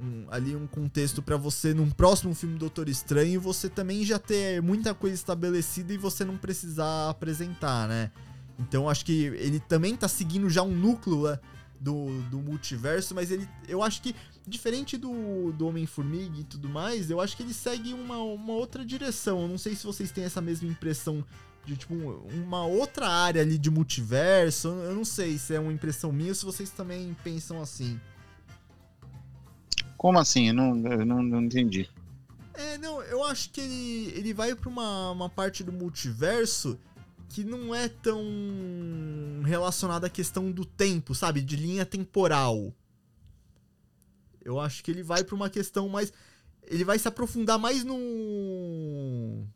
um- ali um contexto pra você num próximo filme do Doutor Estranho você também já ter muita coisa estabelecida e você não precisar apresentar, né? Então acho que ele também tá seguindo já um núcleo né, do, do multiverso, mas ele eu acho que diferente do, do Homem-Formiga e tudo mais, eu acho que ele segue uma, uma outra direção. Eu não sei se vocês têm essa mesma impressão de tipo um- uma outra área ali de multiverso. Eu não sei se é uma impressão minha ou se vocês também pensam assim. Como assim? Eu não, eu não, não entendi. É, não, eu acho que ele, ele vai pra uma, uma parte do multiverso que não é tão relacionada à questão do tempo, sabe? De linha temporal. Eu acho que ele vai pra uma questão mais. Ele vai se aprofundar mais no.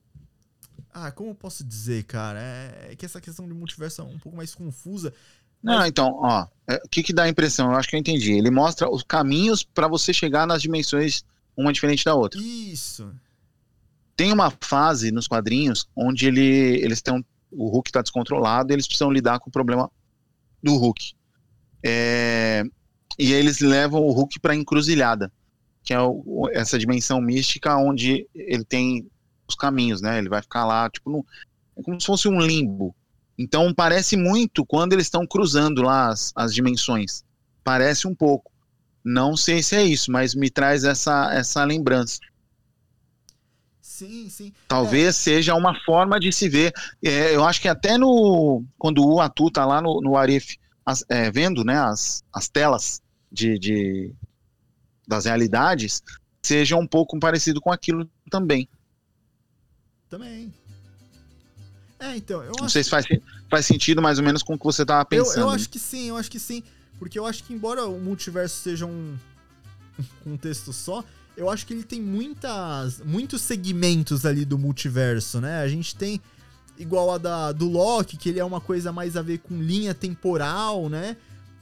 Ah, como eu posso dizer, cara? É, é que essa questão de multiverso é um pouco mais confusa. Não, então, ó, é, o que que dá a impressão? Eu acho que eu entendi. Ele mostra os caminhos pra você chegar nas dimensões uma diferente da outra. Isso. Tem uma fase nos quadrinhos onde ele, eles estão, o Hulk está descontrolado e eles precisam lidar com o problema do Hulk. É, e eles levam o Hulk para encruzilhada, que é o- essa dimensão mística onde ele tem os caminhos, né? Ele vai ficar lá, tipo, no, é como se fosse um limbo. Então parece muito quando eles estão cruzando lá as, as dimensões. Parece um pouco. Não sei se é isso, mas me traz essa, essa lembrança. Sim, sim. Talvez seja uma forma de se ver. É, eu acho que até no quando o Atu tá lá no, no Arif as- é, vendo né, as, as telas de, de- das realidades, seja um pouco parecido com aquilo também. Também. É, então, eu Não sei se faz, faz sentido mais ou menos com o que você tava Eu, pensando. eu acho que sim, eu acho que sim. Porque eu acho que, embora o multiverso seja um um contexto só, eu acho que ele tem muitas, muitos segmentos ali do multiverso, né? A gente tem igual a da, do Loki, que ele é uma coisa mais a ver com linha temporal, né?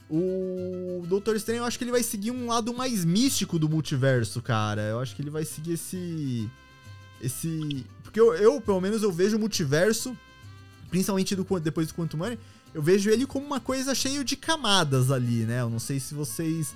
O Doutor Estranho, eu acho que ele vai seguir um lado mais místico do multiverso, cara. Eu acho que ele vai seguir esse. Esse. Porque eu, eu pelo menos, eu vejo o multiverso, principalmente do, depois do Quantum Mania, eu vejo ele como uma coisa cheia de camadas ali, né? Eu não sei se vocês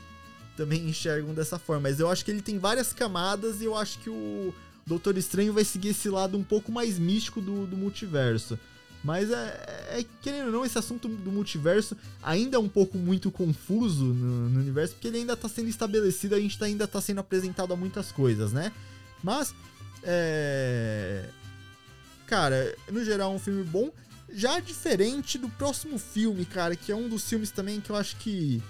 também enxergam dessa forma, mas eu acho que ele tem várias camadas e eu acho que o, Doutor Estranho vai seguir esse lado um pouco mais místico do, do multiverso. Mas é, é, querendo ou não, esse assunto do multiverso ainda é um pouco muito confuso no, no universo, porque ele ainda tá sendo estabelecido, a gente tá, ainda tá sendo apresentado a muitas coisas, né? Mas, é. Cara, no geral é um filme bom. Já diferente do próximo filme, cara, que é um dos filmes também que eu acho que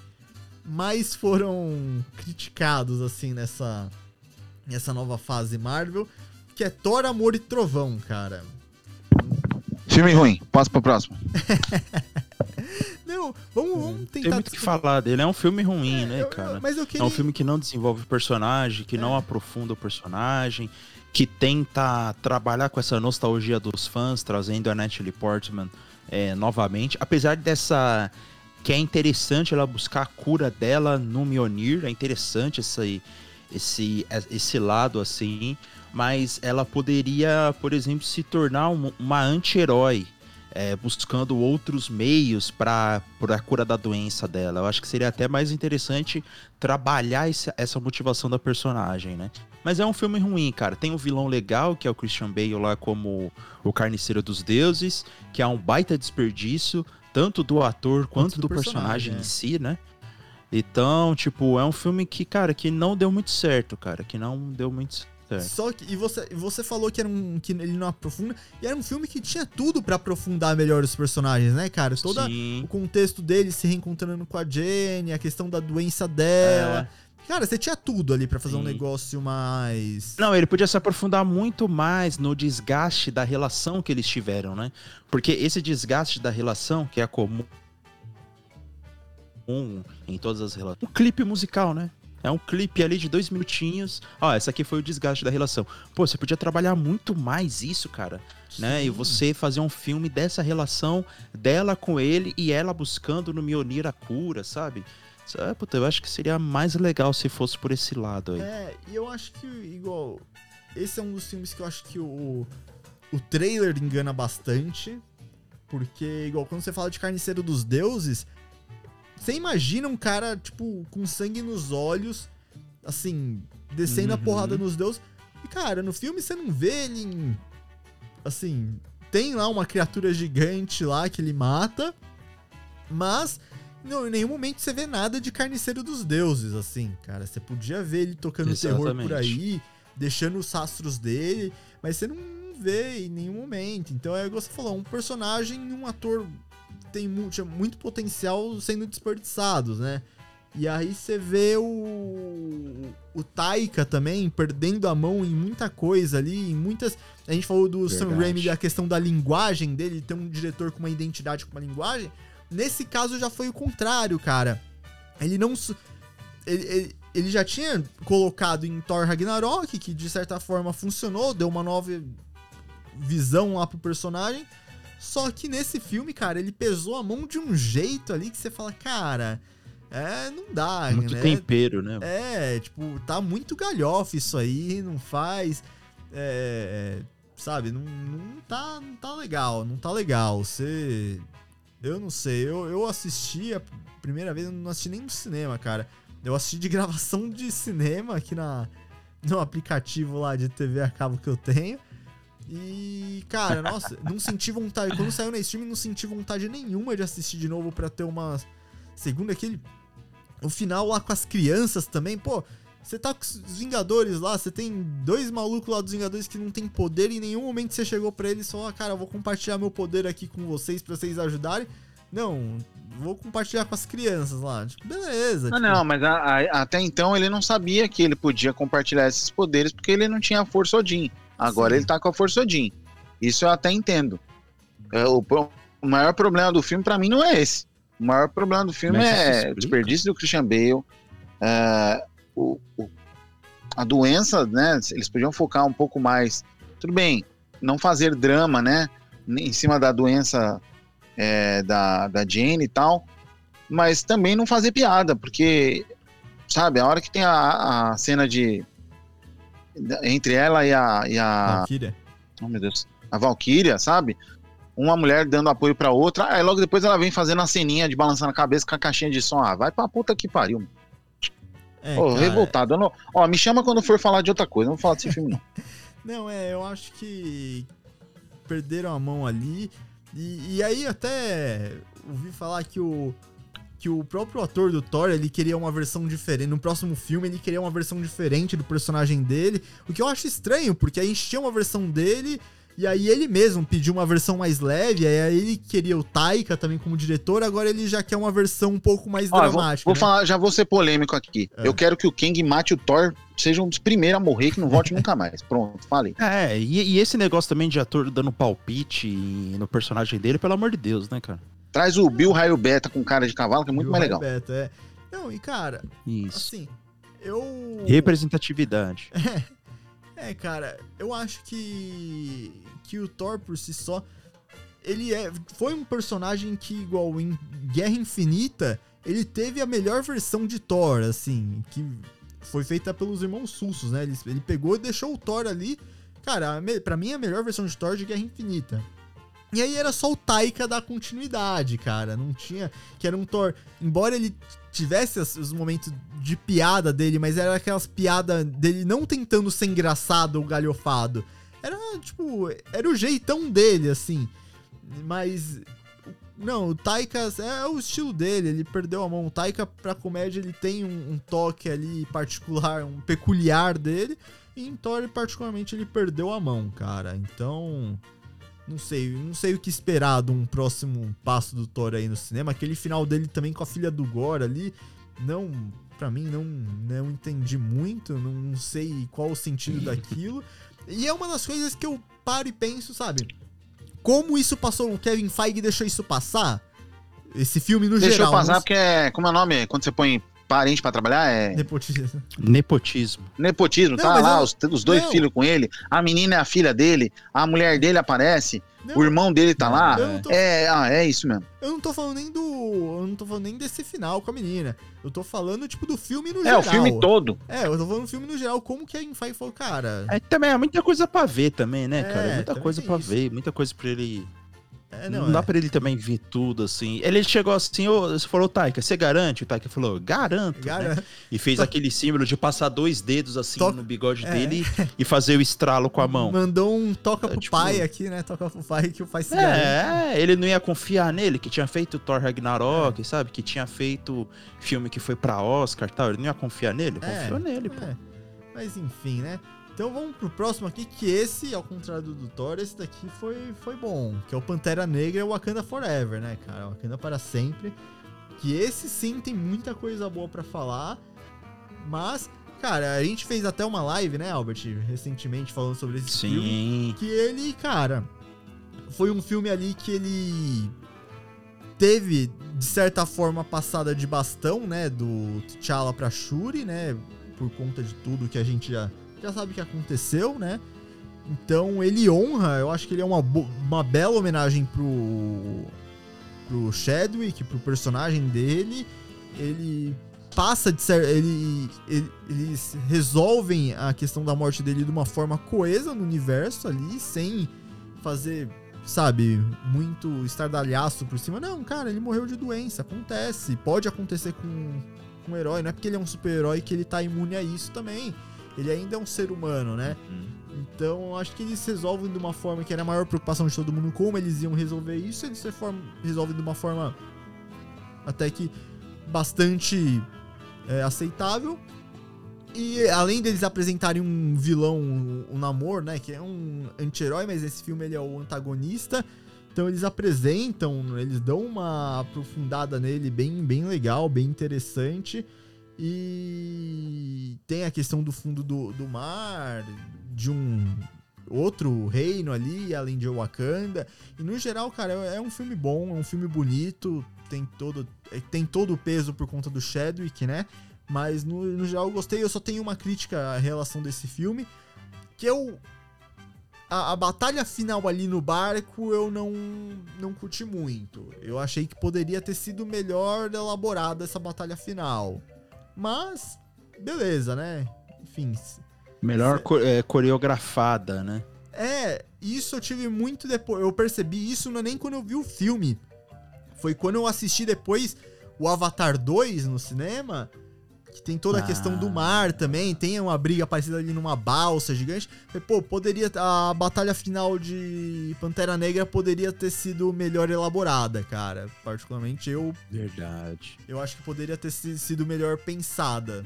mais foram criticados, assim, nessa, nessa nova fase Marvel, que é Thor, Amor e Trovão, cara. Filme ruim, passa pro próximo. [LAUGHS] Não, vamos, vamos tentar. Tem muito o que falar dele. É um filme ruim, É, né, eu- cara? mas eu É queria... um filme que não desenvolve o personagem, que não aprofunda o personagem, que tenta trabalhar com essa nostalgia dos fãs, trazendo a Natalie Portman é, novamente. Apesar dessa. que é interessante ela buscar a cura dela no Mjolnir, é interessante esse, esse, esse lado assim, mas ela poderia, por exemplo, se tornar um- uma anti-herói. É, buscando outros meios para a cura da doença dela. Eu acho que seria até mais interessante trabalhar esse- essa motivação da personagem, né? Mas é um filme ruim, cara. Tem um vilão legal, que é o Christian Bale lá como o Carniceiro dos Deuses, que é um baita desperdício, tanto do ator quanto, do, personagem, personagem, é. em si, né? Então, tipo, é um filme que, cara, que não deu muito certo, cara. Que não deu muito certo. Só que e você, você falou que era um que ele não aprofunda, e era um filme que tinha tudo pra aprofundar melhor os personagens, né, cara? Todo o contexto dele se reencontrando com a Jenny, a questão da doença dela. Cara, você tinha tudo ali pra fazer um É. Sim. negócio mais Não, ele podia se aprofundar muito mais no desgaste da relação que eles tiveram, né? Porque esse desgaste da relação, que é comum em todas as relações. Um clipe musical, né? É um clipe ali de dois minutinhos. Ó, essa aqui foi o desgaste da relação. Pô, você podia trabalhar muito mais isso, cara. Né? E você fazer um filme dessa relação dela com ele e ela buscando no Mionir a cura, sabe? É, puta, eu acho que seria mais legal se fosse por esse lado aí. É, e eu acho que, igual, esse é um dos filmes que eu acho que o, o trailer engana bastante. Porque, igual, quando você fala de Carniceiro dos Deuses, você imagina um cara, tipo, com sangue nos olhos, assim, descendo a Uhum. porrada nos deuses. E, cara, no filme você não vê ele em. Assim, tem lá uma criatura gigante lá que ele mata, mas não, em nenhum momento você vê nada de carniceiro dos deuses, assim, cara. Você podia ver ele tocando terror por Exatamente. aí, deixando os rastros dele, mas você não vê em nenhum momento. Então é igual você falou, um personagem e um ator tem mu- tinha muito potencial sendo desperdiçados, né? E aí você vê o, o Taika também perdendo a mão em muita coisa ali, em muitas. A gente falou do Sam Verdade. Raimi da questão da linguagem dele, ter um diretor com uma identidade com uma linguagem. Nesse caso já foi o contrário, cara. Ele não. Ele, ele, ele já tinha colocado em Thor Ragnarok, que de certa forma funcionou, deu uma nova visão lá pro personagem. Só que nesse filme, cara, ele pesou a mão de um jeito ali que você fala, cara, é, não dá, Muito né? tempero, né? É, tipo, tá muito galhofa isso aí, não faz. É, sabe, não, não, tá, não tá legal, não tá legal. Você. Eu não sei, eu, eu assisti a primeira vez, eu não assisti nem no cinema, cara. Eu assisti de [LAUGHS] gravação de cinema aqui na, no aplicativo lá de TV a cabo que eu tenho. E, cara, nossa, não senti vontade. Quando saiu na stream, não senti vontade nenhuma de assistir de novo pra ter uma segunda. Aquele. O final lá com as crianças também, pô. Você tá com os Vingadores lá, você tem dois malucos lá dos Vingadores que não tem poder e em nenhum momento você chegou pra eles e falou, ah, cara, eu vou compartilhar meu poder aqui com vocês pra vocês ajudarem. Não, vou compartilhar com as crianças lá. Tipo, beleza. Não, tipo, não, mas a- a- até então ele não sabia que ele podia compartilhar esses poderes porque ele não tinha a Força Odin. Agora Sim. ele tá com a Força. Isso eu até entendo. É, o, o maior problema do filme pra mim não é esse. O maior problema do filme Mas é o desperdício do Christian Bale, é, o- o- a doença, né? Eles podiam focar um pouco mais. Tudo bem, não fazer drama, né? Em cima da doença é, da, da Jane e tal, mas também não fazer piada, porque, sabe, a hora que tem a, a cena de. Entre ela e a. E a Valkyria. oh, meu Deus. A Valkyria, sabe? Uma mulher dando apoio pra outra, aí logo depois ela vem fazendo a ceninha de balançando a cabeça com a caixinha de som. Ah, vai pra puta que pariu. mano. É, Ô, cara, revoltado. Não- Ó, me chama quando for falar de outra coisa, não vou falar desse filme, não. [LAUGHS] Não, é, eu acho que perderam a mão ali. E, e aí até ouvi falar que o que o próprio ator do Thor, ele queria uma versão diferente. No próximo filme, ele queria uma versão diferente do personagem dele. O que eu acho estranho, porque a gente tinha uma versão dele. E aí ele mesmo pediu uma versão mais leve, aí ele queria o Taika também como diretor, agora ele já quer uma versão um pouco mais vou, dramática. vou né? falar, já vou ser polêmico aqui. É. Eu quero que o Kang mate o Thor, seja um dos primeiros a morrer, que não volte [LAUGHS] nunca mais. Pronto, falei. É, e, e esse negócio também de ator dando palpite no personagem dele, pelo amor de Deus, né, cara? Traz o Bill Raio Beta com cara de cavalo, que é muito o mais legal. Roberto, é. Não, e cara, Isso. assim, eu. Representatividade. [LAUGHS] É, cara, eu acho que que o Thor por si só ele é foi um personagem que igual em Guerra Infinita, ele teve a melhor versão de Thor, assim, que foi feita pelos irmãos Sussos, né? Ele, ele pegou e deixou o Thor ali. Cara, a me- pra mim a melhor versão de Thor de Guerra Infinita. E aí era só o Taika dar continuidade, cara. Não tinha. Que era um Thor. Embora ele tivesse os momentos de piada dele, mas era aquelas piadas dele não tentando ser engraçado ou galhofado. Era, tipo, era o jeitão dele, assim. Mas. Não, o Taika é o estilo dele, ele perdeu a mão. O Taika, pra comédia, ele tem um, um toque ali particular, um peculiar dele. E em Thor, particularmente, ele perdeu a mão, cara. Então. Não sei, não sei o que esperar de um próximo passo do Thor aí no cinema. Aquele final dele também com a filha do Gore ali, não, Pra mim não não entendi muito, não sei qual o sentido [LAUGHS] daquilo. E é uma das coisas que eu paro e penso, sabe? Como isso passou, o Kevin Feige deixou isso passar? Esse filme no Deixa geral. eu passar, não- porque é. Como é o nome? Quando você põe parente pra trabalhar, é Nepotismo. Nepotismo. nepotismo. Não, tá lá, eu- os, os dois não. filhos com ele, a menina é a filha dele, a mulher dele aparece, Não, o irmão dele tá lá. tô É, ah, é isso mesmo. Eu não tô falando nem do. Eu não tô falando nem desse final com a menina. Eu tô falando, tipo, do filme no É, geral. o filme todo. É, eu tô falando do filme no geral. Como que a Infai falou, cara. É, também é muita coisa pra ver também, né, É, cara? Muita também coisa tem pra ver, muita coisa pra ele. É, não não, dá é. pra ele também ver tudo, assim. Ele chegou assim, ô, você falou, Taika, você garante? O Taika falou, garanto. né? E fez aquele símbolo de passar dois dedos assim no bigode É. dele e fazer o estralo com a mão. mandou um toca É, pro tipo- pai aqui, né? Toca pro pai que o pai se garante. É, ele não ia confiar nele, que tinha feito Thor Ragnarok, sabe? Que tinha feito filme que foi pra Oscar e tal. Ele não ia confiar nele? É, Confiou nele, pô. É. Mas enfim, né? Então vamos pro próximo aqui, que esse, ao contrário do, Thor, esse daqui foi, foi bom. Que é o Pantera Negra e o Wakanda Forever, né, cara? Wakanda para sempre. Que esse sim tem muita coisa boa pra falar. Mas, cara, a gente fez até uma live, né, Albert, recentemente, falando sobre esse filme. Sim. Que ele, cara, foi um filme ali que ele teve, de certa forma, passada de bastão, né, do T'Challa pra Shuri, né, por conta de tudo que a gente já, já sabe que aconteceu, né. Então ele honra, eu acho que ele é uma, uma bela homenagem pro, pro Chadwick, pro personagem dele. Ele passa de ser. Ele, ele- eles resolvem a questão da morte dele de uma forma coesa no universo ali, sem fazer, sabe, muito estardalhaço por cima. Não, cara, ele morreu de doença. Acontece. Pode acontecer com, com um herói. Não é porque ele é um super-herói que ele tá imune a isso também. Ele ainda é um ser humano, né? Então, eu acho que eles resolvem de uma forma que era a maior preocupação de todo mundo, como eles iam resolver isso, eles resolvem de uma forma até que bastante é, aceitável. E além deles apresentarem um vilão, o Namor, né, que é um anti-herói, mas esse filme ele é o antagonista. Então eles apresentam, eles dão uma aprofundada nele bem, bem legal, bem interessante. E tem a questão do fundo do, do mar, de um outro reino ali, além de Wakanda. E no geral, cara, é é um filme bom, é um filme bonito, tem todo, é, tem todo o peso por conta do Chadwick, né? Mas no, no geral eu gostei, eu só tenho uma crítica à relação desse filme, que eu... A, a batalha final ali no barco eu não, não curti muito. Eu achei que poderia ter sido melhor elaborada essa batalha final. Mas, beleza, né? Enfim, Melhor co- é, coreografada, né? é, isso eu tive muito depois. Eu percebi isso não é nem quando eu vi o filme. Foi quando eu assisti depois o Avatar 2 no cinema. Que tem toda a questão do Ah. mar também, tem uma briga parecida ali numa balsa gigante. Falei, Pô, poderia. A batalha final de Pantera Negra poderia ter sido melhor elaborada, cara. Particularmente eu, Verdade. eu acho que poderia ter si- sido melhor pensada.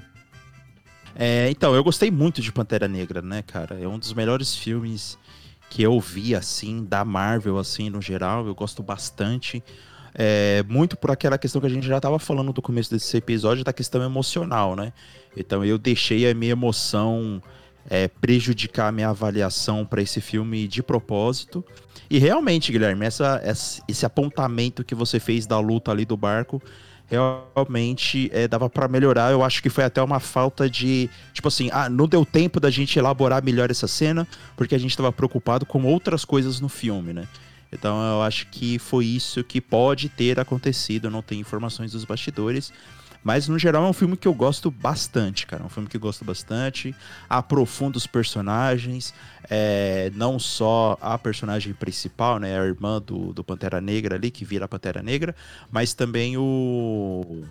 É, então, eu gostei muito de Pantera Negra, né, cara? É um dos melhores filmes que eu vi, assim, da Marvel, assim, no geral. Eu gosto bastante. É, muito por aquela questão que a gente já tava falando do começo desse episódio, da questão emocional, né? Então eu deixei a minha emoção é, prejudicar a minha avaliação para esse filme de propósito. E realmente, Guilherme, essa, essa- esse apontamento que você fez da luta ali do barco realmente é, dava para melhorar. Eu acho que foi até uma falta de. Tipo assim, ah, não deu tempo da gente elaborar melhor essa cena, porque a gente estava preocupado com outras coisas no filme, né? Então eu acho que foi isso que pode ter acontecido. Eu não tenho informações dos bastidores. Mas no geral é um filme que eu gosto bastante, cara. É um filme que eu gosto bastante. Aprofunda os personagens. é, não só a personagem principal, né? A irmã do, do Pantera Negra ali, que vira a Pantera Negra. Mas também o.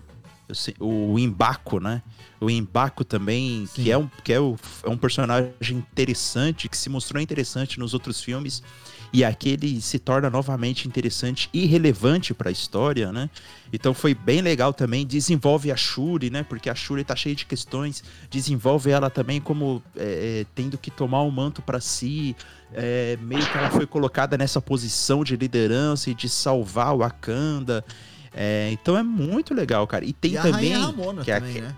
O Embaco, né? O Embaco também, Sim. que, é um, que é, é um personagem interessante, que se mostrou interessante nos outros filmes. E aqui ele se torna novamente interessante e relevante para a história, né? Então foi bem legal também. Desenvolve a Shuri, né? Porque a Shuri tá cheia de questões. Desenvolve ela também como é, é, tendo que tomar o manto para si. É, meio que ela foi colocada nessa posição de liderança e de salvar o Wakanda. É, então é muito legal, cara. E tem e a também. Ramona que é também, né?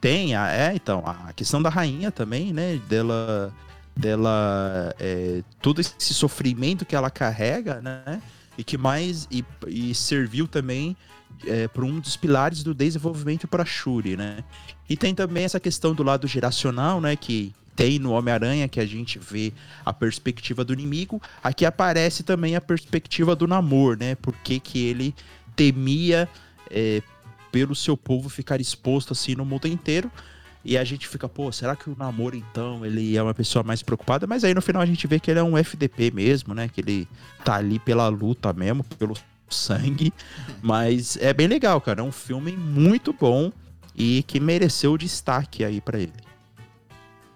Tem, a, é, então, a questão da rainha também, né? Dela. Dela. É, todo esse sofrimento que ela carrega, né? E que mais. E, e serviu também é, para um dos pilares do desenvolvimento para Shuri, né? E tem também essa questão do lado geracional, né? Que tem no Homem-Aranha, que a gente vê a perspectiva do inimigo. Aqui aparece também a perspectiva do Namor, né? Por que que ele temia é, pelo seu povo ficar exposto assim no mundo inteiro. E a gente fica, pô, será que o Namor, então, ele é uma pessoa mais preocupada? Mas aí no final a gente vê que ele é um FDP mesmo, né? Que ele tá ali pela luta mesmo, pelo sangue. Mas é bem legal, cara. É um filme muito bom e que mereceu destaque aí pra ele.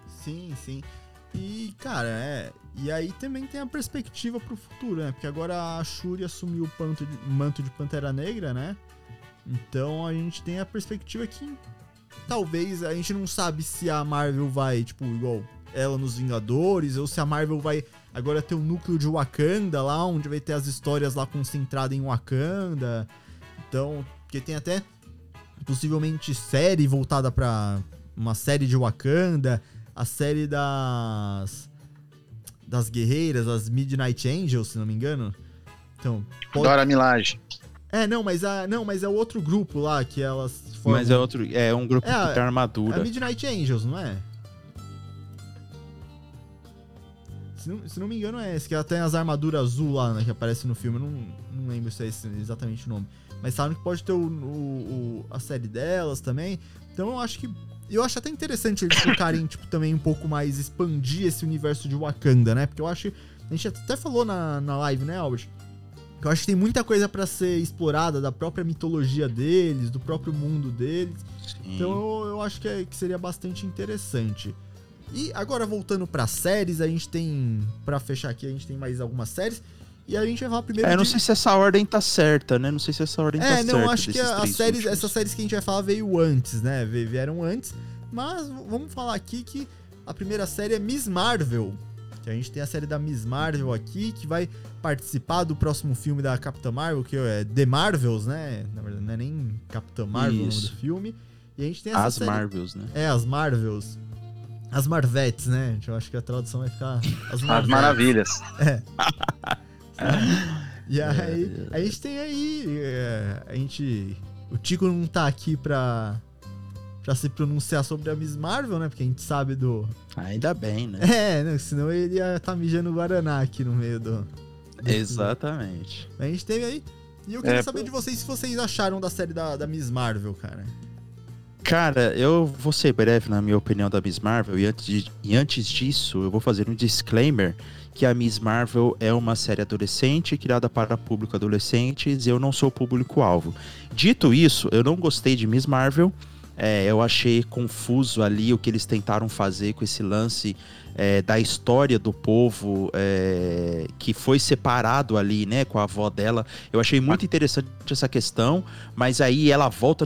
Sim, sim. E, cara, é. E aí também tem a perspectiva pro futuro, né? Porque agora a Shuri assumiu o panto de- manto de Pantera Negra, né? Então a gente tem a perspectiva que talvez a gente não sabe se a Marvel vai, tipo, igual ela nos Vingadores, ou se a Marvel vai agora ter o núcleo de Wakanda lá, onde vai ter as histórias lá concentradas em Wakanda. Então, porque tem até possivelmente série voltada pra uma série de Wakanda, a série das das guerreiras, as Midnight Angels, se não me engano. Então, pode... Dora Milaje. É, não, mas a não, mas é o outro grupo lá que elas formam. Mas é outro. É um grupo É, que tem É a armadura. Midnight Angels, não é? Se não, se não me engano é esse, que ela tem as armaduras azul lá, né, que aparece no filme. Eu não, não lembro se é esse exatamente o nome. Mas sabem que pode ter o, o- o- a série delas também. Então eu acho que. Eu acho até interessante eles focarem, [COUGHS] tipo, também um pouco mais, expandir esse universo de Wakanda, né? Porque eu acho. A gente até falou na, na live, né, Albert? Que eu acho que tem muita coisa pra ser explorada da própria mitologia deles, do próprio mundo deles. Sim. Então eu, eu acho que, é- que seria bastante interessante. E agora voltando pra séries, a gente tem. Pra fechar aqui, a gente tem mais algumas séries. E a gente vai falar primeiro. É, não de- sei se essa ordem tá certa, né? Não sei se essa ordem tá É, certa. não, acho que as séries, últimos. essas séries que a gente vai falar veio antes, né? Vieram antes. Mas vamos falar aqui que a primeira série é Miss Marvel. Que a gente tem a série da Miss Marvel aqui, que vai participar do próximo filme da Capitã Marvel, que é The Marvels, né? Na verdade, não é nem Capitã Marvel o nome Isso. do filme. E a gente tem essa As série... Marvels, né? É, as Marvels. As Marvettes, né? Eu acho que a tradução vai ficar. As, As maravilhas. [LAUGHS] E É, aí, a gente tem aí. é, a gente. O Tico não tá aqui pra. Pra se pronunciar sobre a Miss Marvel, né? Porque a gente sabe do. Ainda bem, né? [LAUGHS] É, né? Senão ele ia estar tá mijando Guaraná aqui no meio do. Exatamente. A gente teve aí. E eu queria É, saber pô. de vocês se vocês acharam da série da, da Miss Marvel, cara. Cara, eu vou ser breve na minha opinião da Miss Marvel e antes, de- e antes disso eu vou fazer um disclaimer que a Miss Marvel é uma série adolescente criada para público adolescentes e eu não sou público-alvo. Dito isso, eu não gostei de Miss Marvel É, eu achei confuso ali o que eles tentaram fazer com esse lance é, da história do povo é, que foi separado ali, né, com a avó dela. Eu achei muito interessante essa questão, mas aí ela volta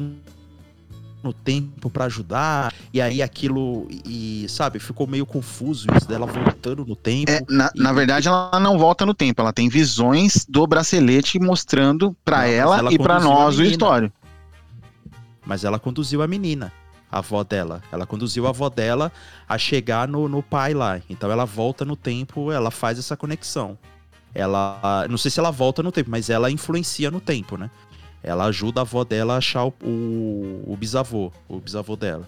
no tempo para ajudar e aí aquilo e sabe ficou meio confuso isso dela voltando no tempo É, na, e- na verdade, ela não volta no tempo, ela tem visões do bracelete mostrando mas ela, ela e pra conduziu a nós o menina. Mas ela conduziu a menina, a avó dela. Ela conduziu a avó dela a chegar no, no pai lá. Então ela volta no tempo, ela faz essa conexão. Ela. Não sei se ela volta no tempo, mas ela influencia no tempo, né? Ela ajuda a avó dela a achar o, o, o bisavô, o bisavô dela.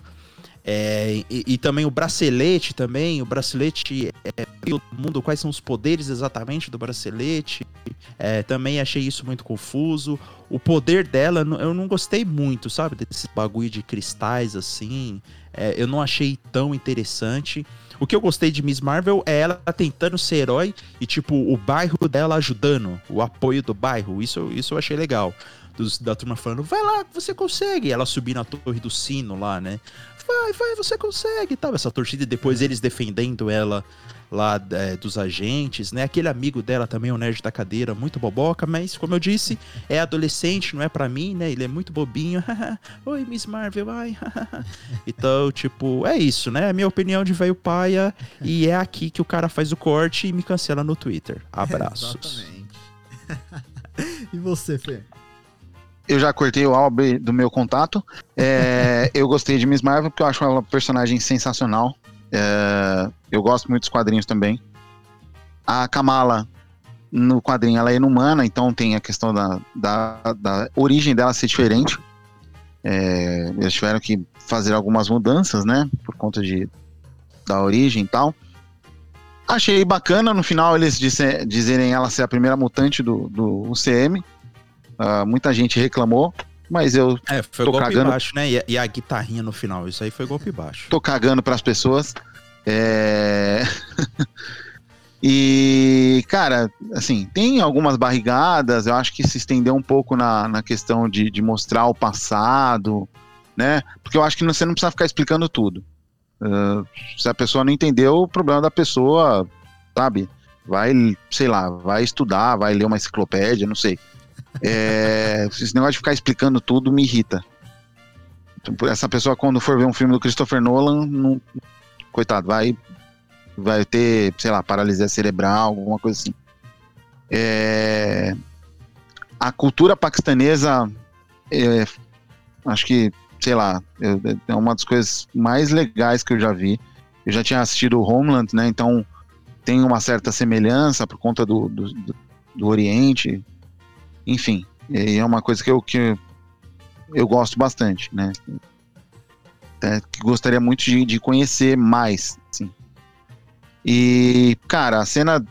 É, e, e também o bracelete também, o bracelete é, mundo, quais são os poderes exatamente do bracelete. É, também achei isso muito confuso. O poder dela, eu não gostei muito, sabe? Desse bagulho de cristais assim. É, eu não achei tão interessante. O que eu gostei de Miss Marvel é ela tentando ser herói e, tipo, o bairro dela ajudando, o apoio do bairro. Isso, isso eu achei legal. Dos- da turma falando, vai lá, você consegue. Ela subir na torre do sino lá, né? Vai, vai, você consegue tal. Essa torcida depois eles defendendo ela lá é, dos agentes, né? Aquele amigo dela também, o nerd da cadeira, muito boboca, mas como eu disse, é adolescente, não é pra mim, né? Ele é muito bobinho. [LAUGHS] Oi, Miss Marvel, ai. [LAUGHS] então, tipo, é isso, né? Minha opinião de velho paia e é aqui que o cara faz o corte e me cancela no Twitter. Abraços. Exatamente. [LAUGHS] e você, Fê? Eu já cortei o álbum do meu contato. É, [LAUGHS] eu gostei de Miss Marvel porque eu acho ela uma personagem sensacional. É, eu gosto muito dos quadrinhos também. A Kamala, no quadrinho, ela é inumana, então tem a questão da, da, da origem dela ser diferente. É, eles tiveram que fazer algumas mudanças, né? Por conta de, da origem e tal. Achei bacana no final eles disse- dizerem ela ser a primeira mutante do, do UCM. Ah, muita gente reclamou, mas eu É, foi Tô golpe cagando. baixo, né? E a, e a guitarrinha no final, isso aí foi golpe baixo. tô cagando pras pessoas. É... [LAUGHS] e, cara, assim, tem algumas barrigadas, eu acho que se estendeu um pouco na, na questão de, de mostrar o passado, né? Porque eu acho que você não precisa ficar explicando tudo. Ah, se a pessoa não entendeu, o problema da pessoa, sabe? Vai, sei lá, vai estudar, vai ler uma enciclopédia, não sei. É, esse negócio de ficar explicando tudo me irrita. Essa pessoa, quando for ver um filme do Christopher Nolan, não, coitado, vai, vai ter, sei lá, paralisia cerebral, alguma coisa assim. É, a cultura paquistanesa, é, acho que, sei lá, é, é uma das coisas mais legais que eu já vi. Eu já tinha assistido Homeland, né? Então tem uma certa semelhança por conta do, do- do Oriente. Enfim, e é uma coisa que eu, que eu gosto bastante, né? Até que gostaria muito de, de conhecer mais, assim. E, cara, a cena,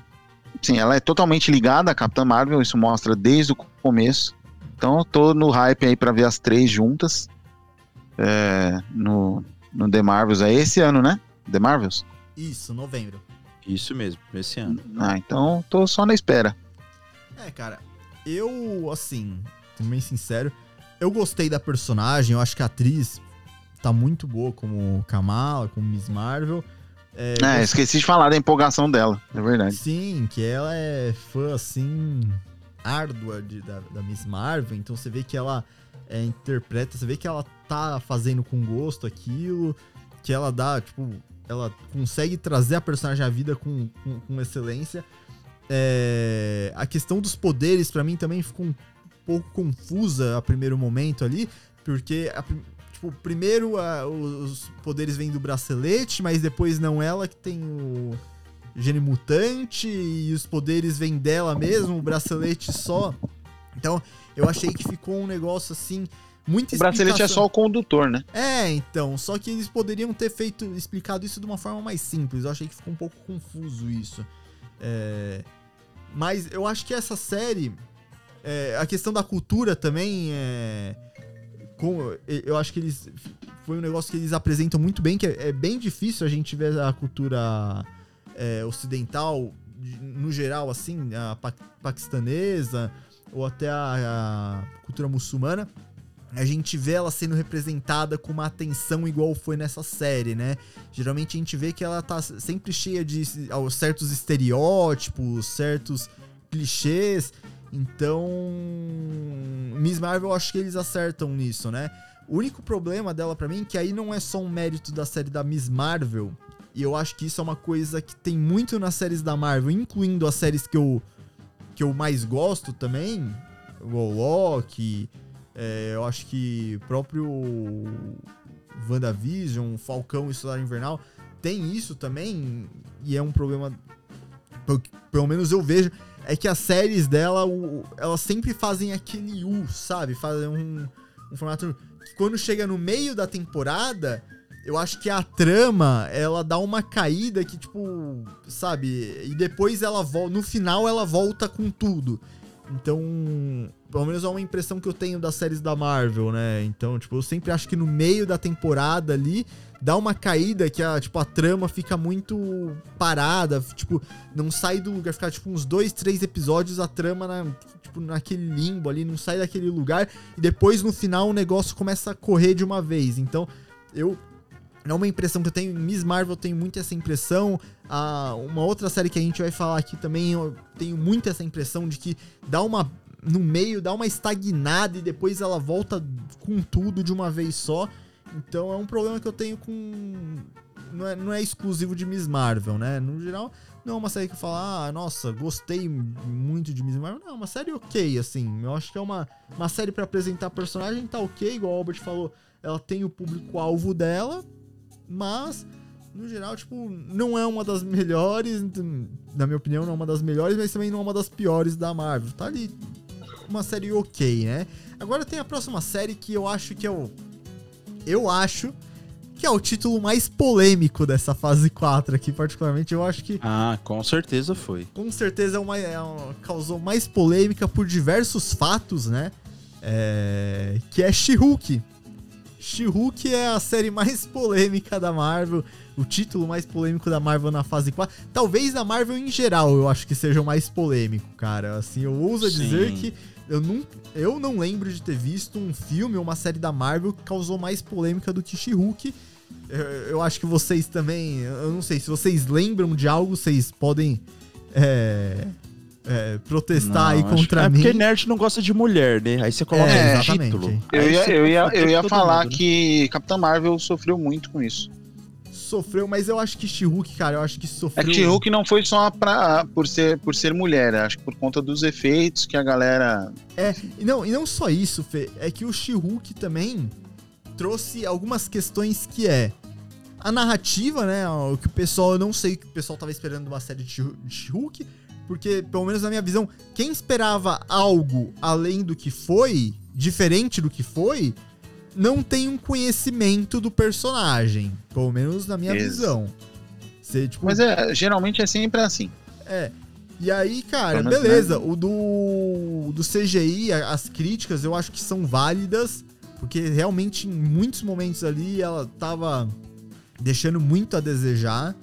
sim, ela é totalmente ligada à Capitã Marvel, isso mostra desde o começo. Então, eu tô no hype aí pra ver as três juntas é, no, no The Marvels. É esse ano, né? The Marvels? Isso, novembro. Isso mesmo, esse ano. Ah, então tô só na espera. É, cara, eu, assim, sendo bem sincero, eu gostei da personagem, eu acho que a atriz tá muito boa como Kamala, como Miss Marvel. É, É, eu esqueci de falar da empolgação dela, é verdade. Sim, que ela é fã, assim, árdua de- da, da Miss Marvel, então você vê que ela é, interpreta, você vê que ela tá fazendo com gosto aquilo, que ela dá, tipo, ela consegue trazer a personagem à vida com, com, com excelência. É, a questão dos poderes, pra mim, também ficou um pouco confusa a primeiro momento ali, porque, a tipo, primeiro a- os poderes vêm do bracelete, mas depois não ela que tem o gene mutante e os poderes vêm dela mesmo, o bracelete só. Então, eu achei que ficou um negócio assim muito O bracelete é só o condutor, né? É, então, só que eles poderiam ter feito explicado isso de uma forma mais simples. Eu achei que ficou um pouco confuso isso. É, mas eu acho que essa série, é, a questão da cultura também é, com- eu acho que eles foi um negócio que eles apresentam muito bem, que é, é bem difícil a gente ver a cultura é, ocidental de- no geral, assim, a pa- paquistanesa ou até a, a cultura muçulmana. A gente vê ela sendo representada com uma atenção igual foi nessa série, né? Geralmente a gente vê que ela tá sempre cheia de certos estereótipos, certos clichês. Então, Miss Marvel, acho que eles acertam nisso, né? O único problema dela para mim, que aí não é só um mérito da série da Miss Marvel, e eu acho que isso é uma coisa que tem muito nas séries da Marvel, incluindo as séries que eu, que eu mais gosto também, o Loki, é, eu acho que próprio WandaVision, Falcão e Solar Invernal tem isso também, e é um problema, pelo menos eu vejo, é que as séries dela, elas sempre fazem aquele U, sabe? Fazem um, um formato que quando chega no meio da temporada, eu acho que a trama, ela dá uma caída que, tipo, sabe? E depois ela volta. No final ela volta com tudo. Então, pelo menos é uma impressão que eu tenho das séries da Marvel, né? Então, tipo, eu sempre acho que no meio da temporada ali dá uma caída que a, tipo, a trama fica muito parada, tipo, não sai do lugar, fica tipo uns dois, três episódios a trama na, tipo, naquele limbo ali, não sai daquele lugar e depois no final o negócio começa a correr de uma vez. Então, eu é uma impressão que eu tenho. Miss Marvel tem muito essa impressão. Ah, uma outra série que a gente vai falar aqui também, eu tenho muito essa impressão de que dá uma. No meio, dá uma estagnada e depois ela volta com tudo de uma vez só. Então é um problema que eu tenho com. Não é, não é exclusivo de Miss Marvel, né? No geral, não é uma série que fala, ah, nossa, gostei muito de Miss Marvel. Não, é uma série ok, assim. Eu acho que é uma, uma série para apresentar personagem, tá ok, igual o Albert falou. Ela tem o público-alvo dela, mas no geral, tipo, não é uma das melhores, na minha opinião, não é uma das melhores, mas também não é uma das piores da Marvel. Tá ali uma série ok, né? Agora tem a próxima série que eu acho que é o. Eu acho que é o título mais polêmico dessa fase 4 aqui, particularmente. Eu acho que. Ah, com certeza foi. Com certeza é uma, é uma causou mais polêmica por diversos fatos, né? É, que é She-Hulk. She-Hulk é a série mais [LAUGHS] polêmica da Marvel, o título mais polêmico da Marvel na fase 4. Talvez da Marvel em geral, eu acho que seja o mais polêmico, cara. Assim, eu ouso Sim. dizer que eu não, eu não lembro de ter visto um filme ou uma série da Marvel que causou mais polêmica do que She-Hulk. Eu, eu acho que vocês também, eu não sei, se vocês lembram de algo, vocês podem é, é, protestar não, aí contra é mim. É porque nerd não gosta de mulher, né? Aí você coloca é, um título. Eu ia, eu ia, eu ia falar mundo, né? que Capitã Marvel sofreu muito com isso. Sofreu, mas eu acho que She-Hulk, cara, eu acho que sofreu. É que She-Hulk não foi só pra, por, ser, por ser mulher, acho que por conta dos efeitos que a galera. É, e não, e não só isso, Fê, é que o She-Hulk também trouxe algumas questões que é a narrativa, né? O que o pessoal, eu não sei o que o pessoal tava esperando de uma série de She-Hulk, porque, pelo menos na minha visão, quem esperava algo além do que foi, diferente do que foi, não tem um conhecimento do personagem. Pelo menos na minha Isso. visão. Você, tipo, Mas é, geralmente é sempre assim. É. E aí, cara, beleza. O do, do CGI, as críticas eu acho que são válidas. Porque realmente, em muitos momentos ali, ela tava deixando muito a desejar.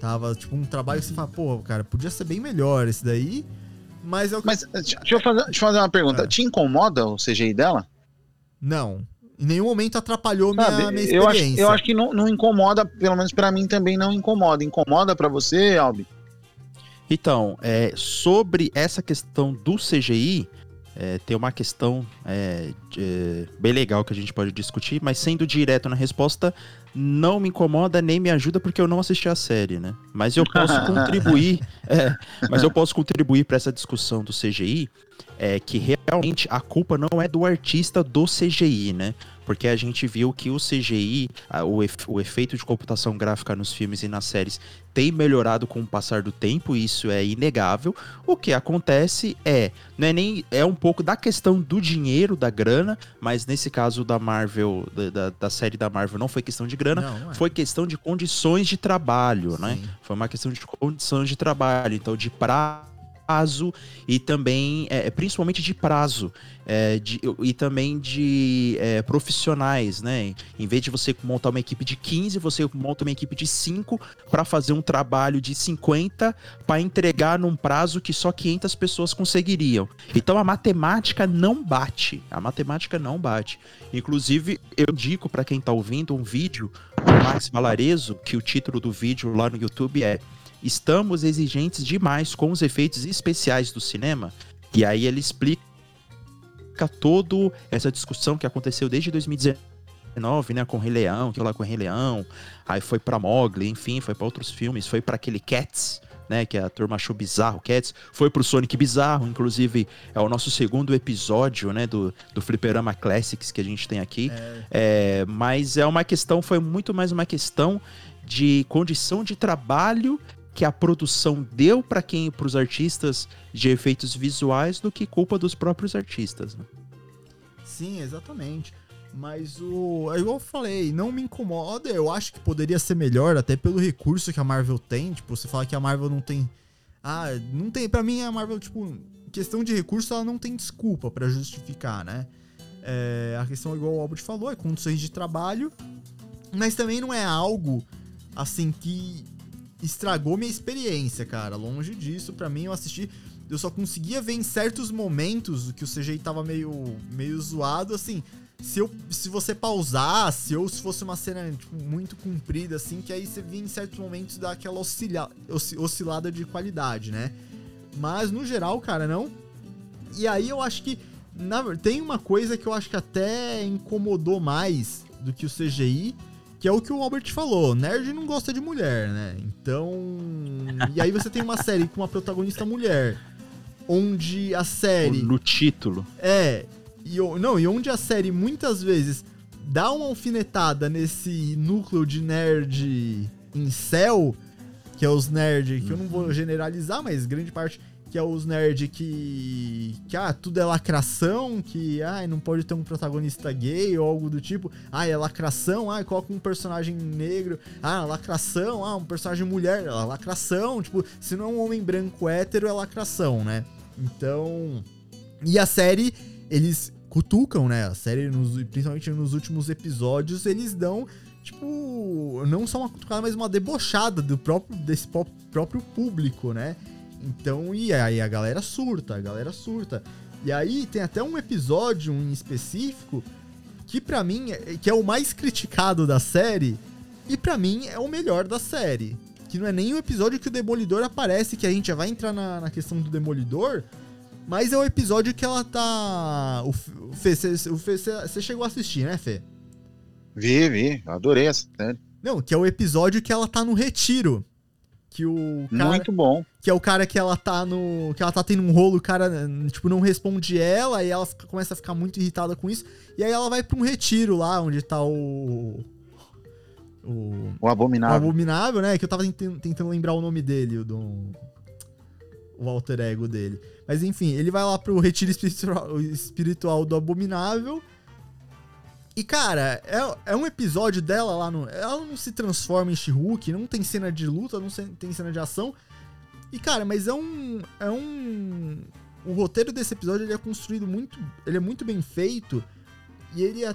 Tava, tipo, um trabalho que você fala, pô, cara, podia ser bem melhor esse daí. Mas é o que. Mas deixa eu fazer, deixa eu fazer uma pergunta. É. Te incomoda o CGI dela? Não. Em nenhum momento atrapalhou Sabe, minha, minha experiência. Eu acho, eu acho que não, não incomoda, pelo menos para mim também não incomoda. Incomoda para você, Albi? Então, é, sobre essa questão do CGI, é, tem uma questão é, de, bem legal que a gente pode discutir, mas sendo direto na resposta, não me incomoda nem me ajuda porque eu não assisti a série, né? Mas eu posso [LAUGHS] contribuir, é, mas eu posso contribuir para essa discussão do CGI, é que realmente a culpa não é do artista do CGI, né? Porque a gente viu que o CGI, o, o efeito de computação gráfica nos filmes e nas séries tem melhorado com o passar do tempo, isso é inegável. O que acontece é, não é nem é um pouco da questão do dinheiro, da grana, mas nesse caso da Marvel, da, da série da Marvel, não foi questão de grana, não, não é. foi questão de condições de trabalho, né? Sim. né? Foi uma questão de condições de trabalho, então de prazo prazo e também, é, principalmente de prazo, é, de, e também de é, profissionais, né? Em vez de você montar uma equipe de 15, você monta uma equipe de 5 para fazer um trabalho de 50 para entregar num prazo que só 500 pessoas conseguiriam. Então a matemática não bate. A matemática não bate. Inclusive, eu indico para quem está ouvindo um vídeo do Max Valarezo, que o título do vídeo lá no YouTube é Estamos exigentes demais com os efeitos especiais do cinema. E aí ele explica toda essa discussão que aconteceu desde 2019, né, com o Rei Leão, que lá com o Rei Leão, aí foi para Mogli, enfim, foi para outros filmes, foi para aquele Cats, né, que a turma achou bizarro, Cats, foi pro Sonic Bizarro, inclusive é o nosso segundo episódio, né, do, do Fliperama Classics que a gente tem aqui, é. É, mas é uma questão, foi muito mais uma questão de condição de trabalho que a produção deu para quem, para os artistas de efeitos visuais, do que culpa dos próprios artistas. Né? Sim, exatamente. Mas o. É igual eu falei, não me incomoda. Eu acho que poderia ser melhor, até pelo recurso que a Marvel tem. Tipo, você fala que a Marvel não tem. Ah, não tem. Pra mim, a Marvel, tipo, questão de recurso, ela não tem desculpa para justificar, né? É, a questão, igual o Albert falou, é condições de trabalho. Mas também não é algo, assim, que estragou minha experiência, cara. Longe disso, para mim eu assisti, eu só conseguia ver em certos momentos que o CGI tava meio meio zoado, assim. Se, eu, se você pausasse, ou se fosse uma cena tipo, muito comprida, assim, que aí você via em certos momentos daquela oscila, oscilada de qualidade, né? Mas no geral, cara, não. E aí eu acho que. Na, tem uma coisa que eu acho que até incomodou mais do que o CGI, que é o que o Albert falou, nerd não gosta de mulher, né? Então. E aí você tem uma série com uma protagonista mulher. Onde a série. No título. É. E, não, e onde a série muitas vezes dá uma alfinetada nesse núcleo de nerd em céu, que é os nerds, que eu não vou uhum. generalizar, mas grande parte que é os nerds que. que ah, tudo é lacração, que ah, não pode ter um protagonista gay ou algo do tipo. Ah, é lacração, ah, coloca um personagem negro. Ah, lacração, ah, um personagem mulher, é lacração. Tipo, se não é um homem branco hétero, é lacração, né? Então. E a série, eles cutucam, né? A série, nos, principalmente nos últimos episódios, eles dão tipo, não só uma cutucada, mas uma debochada do próprio, desse próprio público, né? Então, e aí a galera surta, a galera surta. E aí tem até um episódio em específico que para mim é, que é o mais criticado da série e para mim é o melhor da série. Que não é nem o episódio que o Demolidor aparece, que a gente já vai entrar na, na questão do Demolidor, mas é o episódio que ela tá. O Fê, você chegou a assistir, né, Fê? Vi, vi, adorei essa série. Não, que é o episódio que ela tá no retiro. Que o cara, Muito bom. Que é o cara que ela tá no. Que ela tá tendo um rolo, o cara, tipo, não responde ela, e ela começa a ficar muito irritada com isso. E aí ela vai pra um retiro lá, onde tá o. O, o Abominável. O Abominável, né? Que eu tava tentando lembrar o nome dele, o do. O alter ego dele. Mas enfim, ele vai lá pro retiro espiritual do Abominável. E, cara, é, é um episódio dela lá no. Ela não se transforma em she não tem cena de luta, não tem cena de ação. E, cara, mas é um. É um. O roteiro desse episódio ele é construído muito. Ele é muito bem feito. E ele é.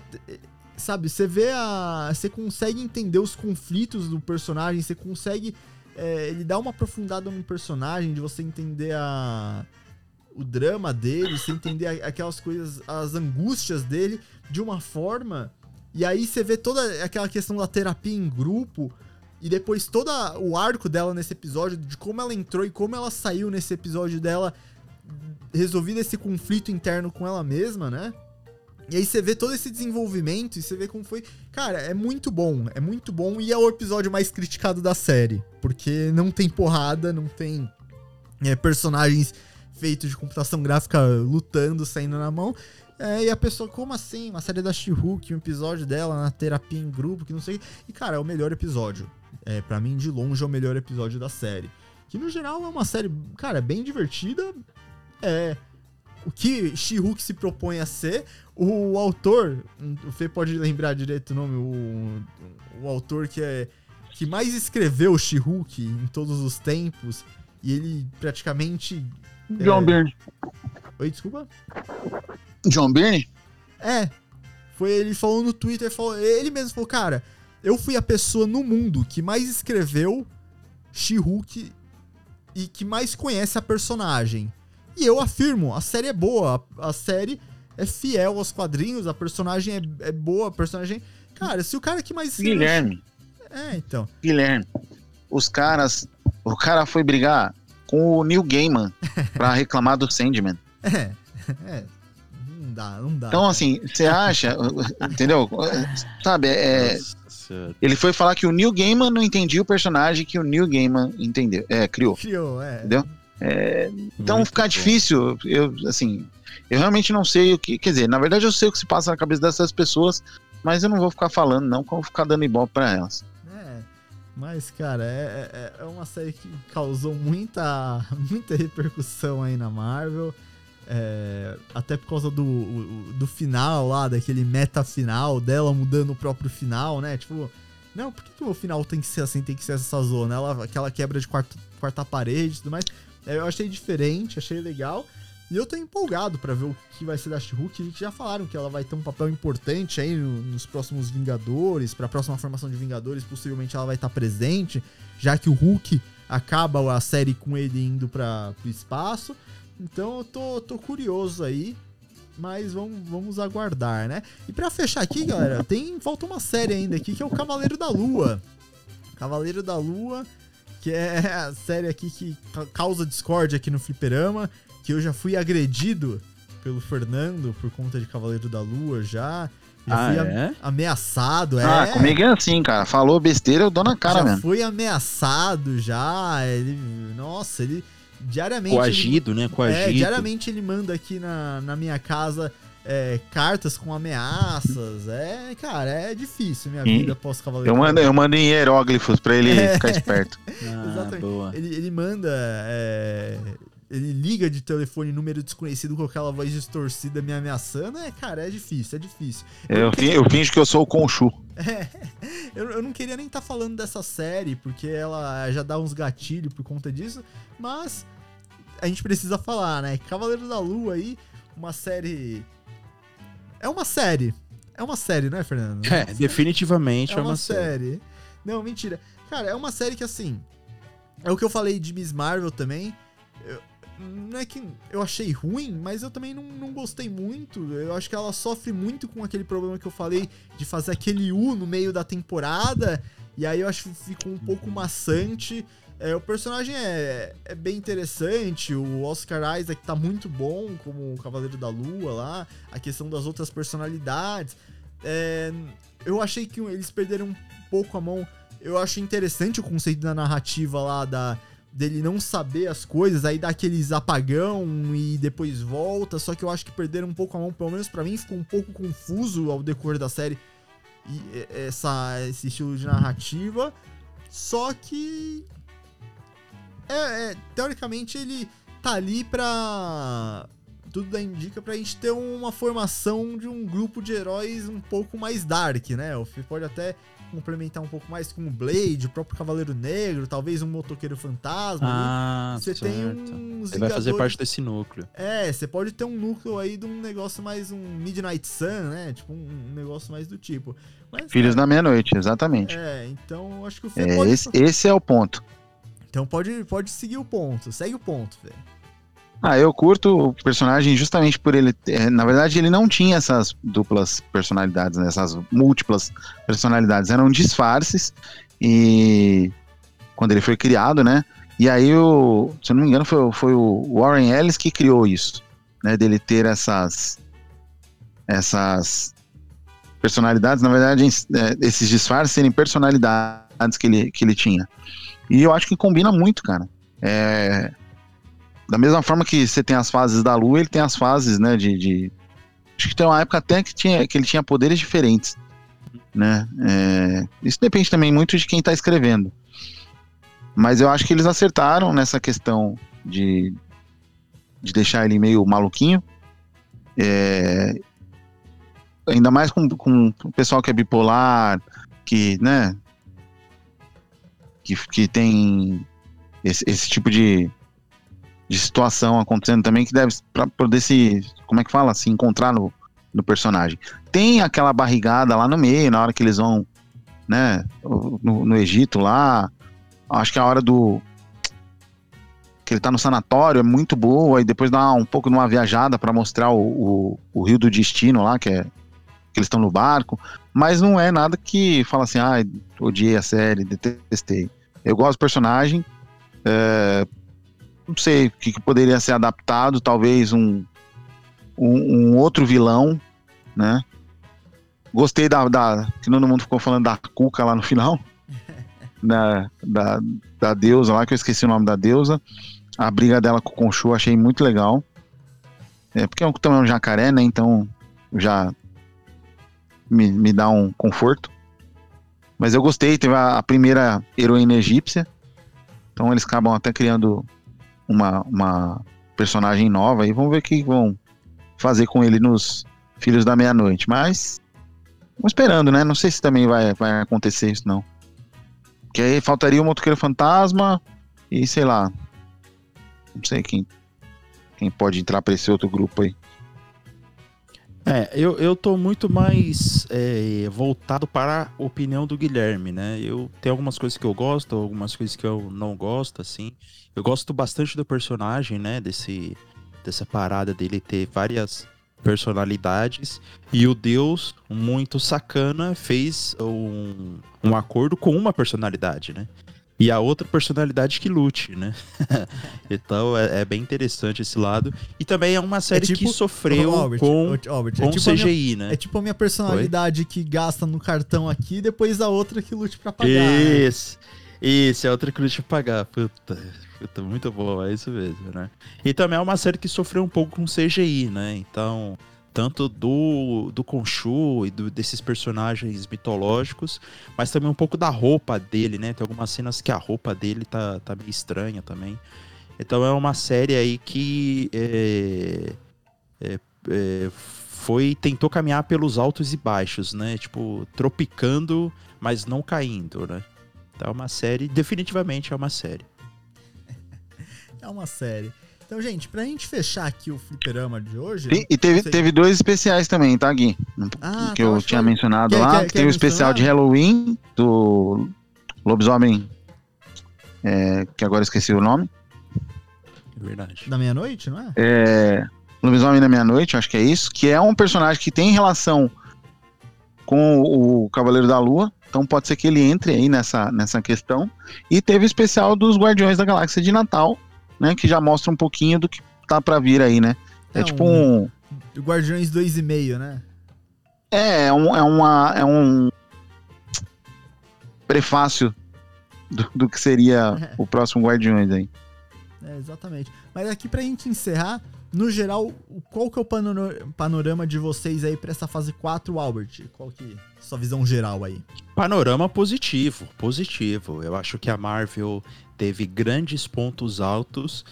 Sabe, você vê a. Você consegue entender os conflitos do personagem, você consegue. É, ele dá uma aprofundada no personagem, de você entender a o drama dele, você entender aquelas coisas, as angústias dele de uma forma. E aí você vê toda aquela questão da terapia em grupo. E depois todo o arco dela nesse episódio, de como ela entrou e como ela saiu nesse episódio dela, resolvendo esse conflito interno com ela mesma, né? E aí você vê todo esse desenvolvimento e você vê como foi. Cara, é muito bom, é muito bom e é o episódio mais criticado da série. Porque não tem porrada, não tem é, personagens feitos de computação gráfica lutando, saindo na mão. É, e a pessoa, como assim? Uma série da She-Hulk, um episódio dela na terapia em grupo, que não sei. E, cara, é o melhor episódio. É, para mim, de longe, é o melhor episódio da série. Que, no geral, é uma série, cara, bem divertida. É. O que She-Hulk se propõe a ser. O autor, o Fê pode lembrar direito o nome, o, o autor que é. que mais escreveu She-Hulk em todos os tempos. E ele praticamente John É. Byrne. Oi, desculpa? John Byrne? É. Foi ele falou no Twitter, falou, ele mesmo falou, cara, eu fui a pessoa no mundo que mais escreveu She-Hulk e que mais conhece a personagem. E eu afirmo, a série é boa, a, a série é fiel aos quadrinhos, a personagem é, é boa, a personagem... Cara, se o cara que mais escreveu... Guilherme. É, então. Guilherme. Os caras. O cara foi brigar com o Neil Gaiman [LAUGHS] pra reclamar do Sandman. É, é. Não dá, não dá. Então, assim, você acha. Entendeu? Sabe, é, ele foi falar que o Neil Gaiman não entendia o personagem que o Neil Gaiman entendeu, é, criou. Criou, é. Entendeu? Então Muito fica bom. difícil. Eu, assim, eu realmente não sei o que. Quer dizer, na verdade eu sei o que se passa na cabeça dessas pessoas, mas eu não vou ficar falando, não, como ficar dando ibope pra elas. É, mas, cara, é, é, é uma série que causou muita, [LAUGHS] muita repercussão aí na Marvel. é, até por causa do, do final lá, daquele meta final dela mudando o próprio final, né? Tipo, não, por que, o final tem que ser assim, tem que ser essa zona? Ela, aquela quebra de quarta, quarta parede e tudo mais. É, eu achei diferente, achei legal. E eu tô empolgado pra ver o que vai ser da She-Hulk. Já falaram que ela vai ter um papel importante aí no- nos próximos Vingadores, pra próxima formação de Vingadores, possivelmente ela vai estar presente, já que o Hulk acaba a série com ele indo para pro espaço. Então eu tô, tô curioso aí, mas vamos, vamos aguardar, né? E pra fechar aqui, galera, tem falta uma série ainda aqui que é o Cavaleiro da Lua. Cavaleiro da Lua, que é a série aqui que ca- causa discórdia aqui no Fliperama, que eu já fui agredido pelo Fernando por conta de Cavaleiro da Lua já. Já Ah, fui é? ameaçado, é. Ah, comigo é assim, cara. Falou besteira, eu dou na cara já mesmo. foi ameaçado já. Ele, nossa, ele diariamente. Coagido, né? Ele, Coagido. é, diariamente ele manda aqui na, na minha casa é, cartas com ameaças. É, cara, é difícil minha E vida pós cavaleiro. Eu mando, eu mando em hieróglifos pra ele É. ficar esperto. [LAUGHS] Ah, Exatamente. boa. Ele, ele manda. é, ele liga de telefone número desconhecido com aquela voz distorcida me ameaçando. É, cara, é difícil, é difícil. Eu, fi- eu finjo que eu sou o Conchu. [LAUGHS] Eu, eu não queria nem estar falando dessa série, porque ela já dá uns gatilhos por conta disso, mas a gente precisa falar, né? Cavaleiro da Lua aí, uma série. É uma série. É uma série, não é, Fernando? É, definitivamente É uma série. Não, mentira. Cara, é uma série que assim. É o que eu falei de Miss Marvel também. Não é que eu achei ruim, mas eu também não, não gostei muito. Eu acho que ela sofre muito com aquele problema que eu falei de fazer aquele U no meio da temporada. E aí eu acho que ficou um pouco maçante. É, o personagem é, é bem interessante. O Oscar Isaac tá muito bom como o Cavaleiro da Lua lá. A questão das outras personalidades. É, eu achei que eles perderam um pouco a mão. Eu acho interessante o conceito da narrativa lá da dele não saber as coisas, aí dá aqueles apagão e depois volta. Só que eu acho que perderam um pouco a mão, pelo menos pra mim ficou um pouco confuso ao decorrer da série e essa esse estilo de narrativa. Só que é, é, teoricamente ele tá ali pra tudo da indica pra gente ter uma formação de um grupo de heróis um pouco mais dark, né? O Fih pode até complementar um pouco mais com o Blade, o próprio Cavaleiro Negro, talvez um motoqueiro fantasma. Ah, Você certo. tem uns Ele vai fazer parte desse núcleo. É, você pode ter um núcleo aí de um negócio mais um Midnight Sun, né? Tipo, um, um negócio mais do tipo. Mas, Filhos cara, da meia-noite, exatamente. É, então acho que o Fê É, pode. esse, esse é o ponto. Então pode, pode seguir o ponto. Segue o ponto, Fê. Ah, eu curto o personagem justamente por ele. é, na verdade, ele não tinha essas duplas personalidades, né, essas múltiplas personalidades. Eram disfarces. E. Quando ele foi criado, né? E aí, o, se eu não me engano, foi, foi o Warren Ellis que criou isso, né? Dele ter essas. Essas personalidades. Na verdade, é, esses disfarces serem personalidades que ele, que ele tinha. E eu acho que combina muito, cara. É, da mesma forma que você tem as fases da lua, ele tem as fases, né, de, de- acho que tem uma época até que, tinha, que ele tinha poderes diferentes, né, É, isso depende também muito de quem tá escrevendo, mas eu acho que eles acertaram nessa questão de, de deixar ele meio maluquinho, É, ainda mais com, com o pessoal que é bipolar, que, né, que, que tem esse, esse tipo de, de situação acontecendo também que deve para poder se, como é que fala, se encontrar no, no personagem. Tem aquela barrigada lá no meio, na hora que eles vão, né, no, no Egito lá. Acho que a hora do que ele tá no sanatório é muito boa e depois dá um pouco de uma viajada para mostrar o, o, o, Rio do Destino lá, que é que eles estão no barco, mas não é nada que fala assim, ah, odiei a série, detestei. Eu gosto do personagem, é, não sei o que, que, poderia ser adaptado, talvez um, um, um, outro vilão, né? Gostei da, da. Que todo mundo ficou falando da Cuca lá no final. [LAUGHS] da, da, da deusa lá, que eu esqueci o nome da deusa. A briga dela com o Conchu achei muito legal. É, porque é um, também é um jacaré, né? Então já me, me dá um conforto. Mas eu gostei, teve a, a primeira heroína egípcia. Então eles acabam até criando uma, uma personagem nova e vamos ver o que vão fazer com ele nos Filhos da Meia-Noite. Mas, vamos esperando, né? Não sei se também vai, vai acontecer isso, não. Que aí faltaria o Motoqueiro Fantasma e sei lá. Não sei quem, quem pode entrar para esse outro grupo aí. É, eu, eu tô muito mais é, voltado para a opinião do Guilherme, né? Eu tenho algumas coisas que eu gosto, algumas coisas que eu não gosto, assim. Eu gosto bastante do personagem, né? Desse, dessa parada dele ter várias personalidades. E o Deus, muito sacana, fez um, um acordo com uma personalidade, né? E a outra personalidade que lute, né? [LAUGHS] então é, é, bem interessante esse lado. E também é uma série é tipo, que sofreu Albert, com, Albert, com é tipo CGI, minha, né? É tipo a minha personalidade Oi? que gasta no cartão aqui e depois a outra que lute pra pagar. Isso. Né? Isso, é outra que lute pra pagar. Puta, puta, muito bom, é isso mesmo, né? E também é uma série que sofreu um pouco com CGI, né? Então tanto do, do Khonshu e do, desses personagens mitológicos, mas também um pouco da roupa dele, né? Tem algumas cenas que a roupa dele tá, tá meio estranha também. Então é uma série aí que é, é, é, foi tentou caminhar pelos altos e baixos, né? Tipo, tropicando, mas não caindo, né? Então é uma série, definitivamente é uma série. [LAUGHS] é uma série. Então, gente, pra gente fechar aqui o fliperama de hoje. E, e teve, teve dois especiais também, tá, Gui? Ah, que tá, eu tinha mencionado quer, lá. Quer, tem o especial de Halloween do Lobisomem. É, que agora esqueci o nome. É verdade. Da meia-noite, não é? É. Lobisomem da Meia-Noite, acho que é isso. Que é um personagem que tem relação com o Cavaleiro da Lua. Então pode ser que ele entre aí nessa, nessa questão. E teve o especial dos Guardiões da Galáxia de Natal, né? Que já mostra um pouquinho do que tá para vir aí, né? É, é tipo um. um... Guardiões 2,5, né? É, é, um, é, uma, é um prefácio do, do que seria é. [LAUGHS] o próximo Guardiões aí. É, exatamente. Mas aqui pra gente encerrar, no geral, qual que é o panorama de vocês aí pra essa fase 4, Albert? Qual que é a sua visão geral aí? Panorama positivo, positivo. Eu acho que a Marvel teve grandes pontos altos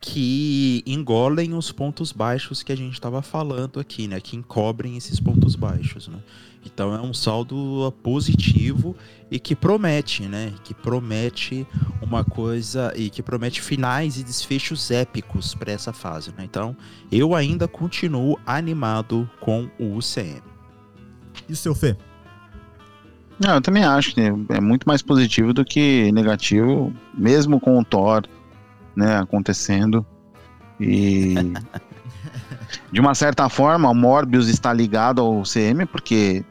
que engolem os pontos baixos que a gente estava falando aqui, né? Que encobrem esses pontos baixos, né? Então é um saldo positivo e que promete, né? Que promete uma coisa e que promete finais e desfechos épicos para essa fase, né? Então eu ainda continuo animado com o UCM. E seu Fê? Não, eu também acho que é muito mais positivo do que negativo, mesmo com o Thor, né, acontecendo. E [LAUGHS] de uma certa forma, o Morbius está ligado ao CM, porque,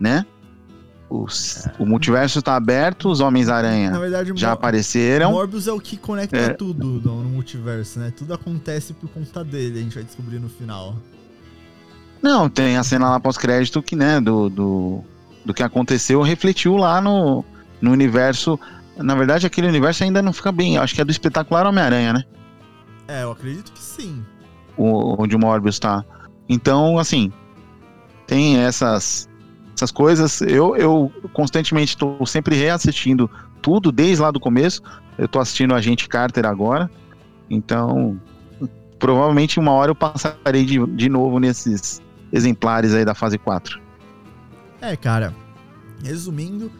né? Os, o multiverso está aberto, os Homens-Aranha já apareceram. Morbius é o que conecta é. tudo no, no multiverso, né? Tudo acontece por conta dele, a gente vai descobrir no final. Não, tem a cena lá pós-crédito que, né, do, do do que aconteceu refletiu lá no, no universo. Na verdade, aquele universo ainda não fica bem. Acho que é do espetacular Homem-Aranha, né? É, eu acredito que sim. O, onde o Morbius tá. Então, assim, tem essas, essas coisas. Eu, eu constantemente estou sempre reassistindo tudo, desde lá do começo. Eu estou assistindo a gente Carter agora. Então, provavelmente uma hora eu passarei de, de novo nesses exemplares aí da fase 4. É, cara, resumindo,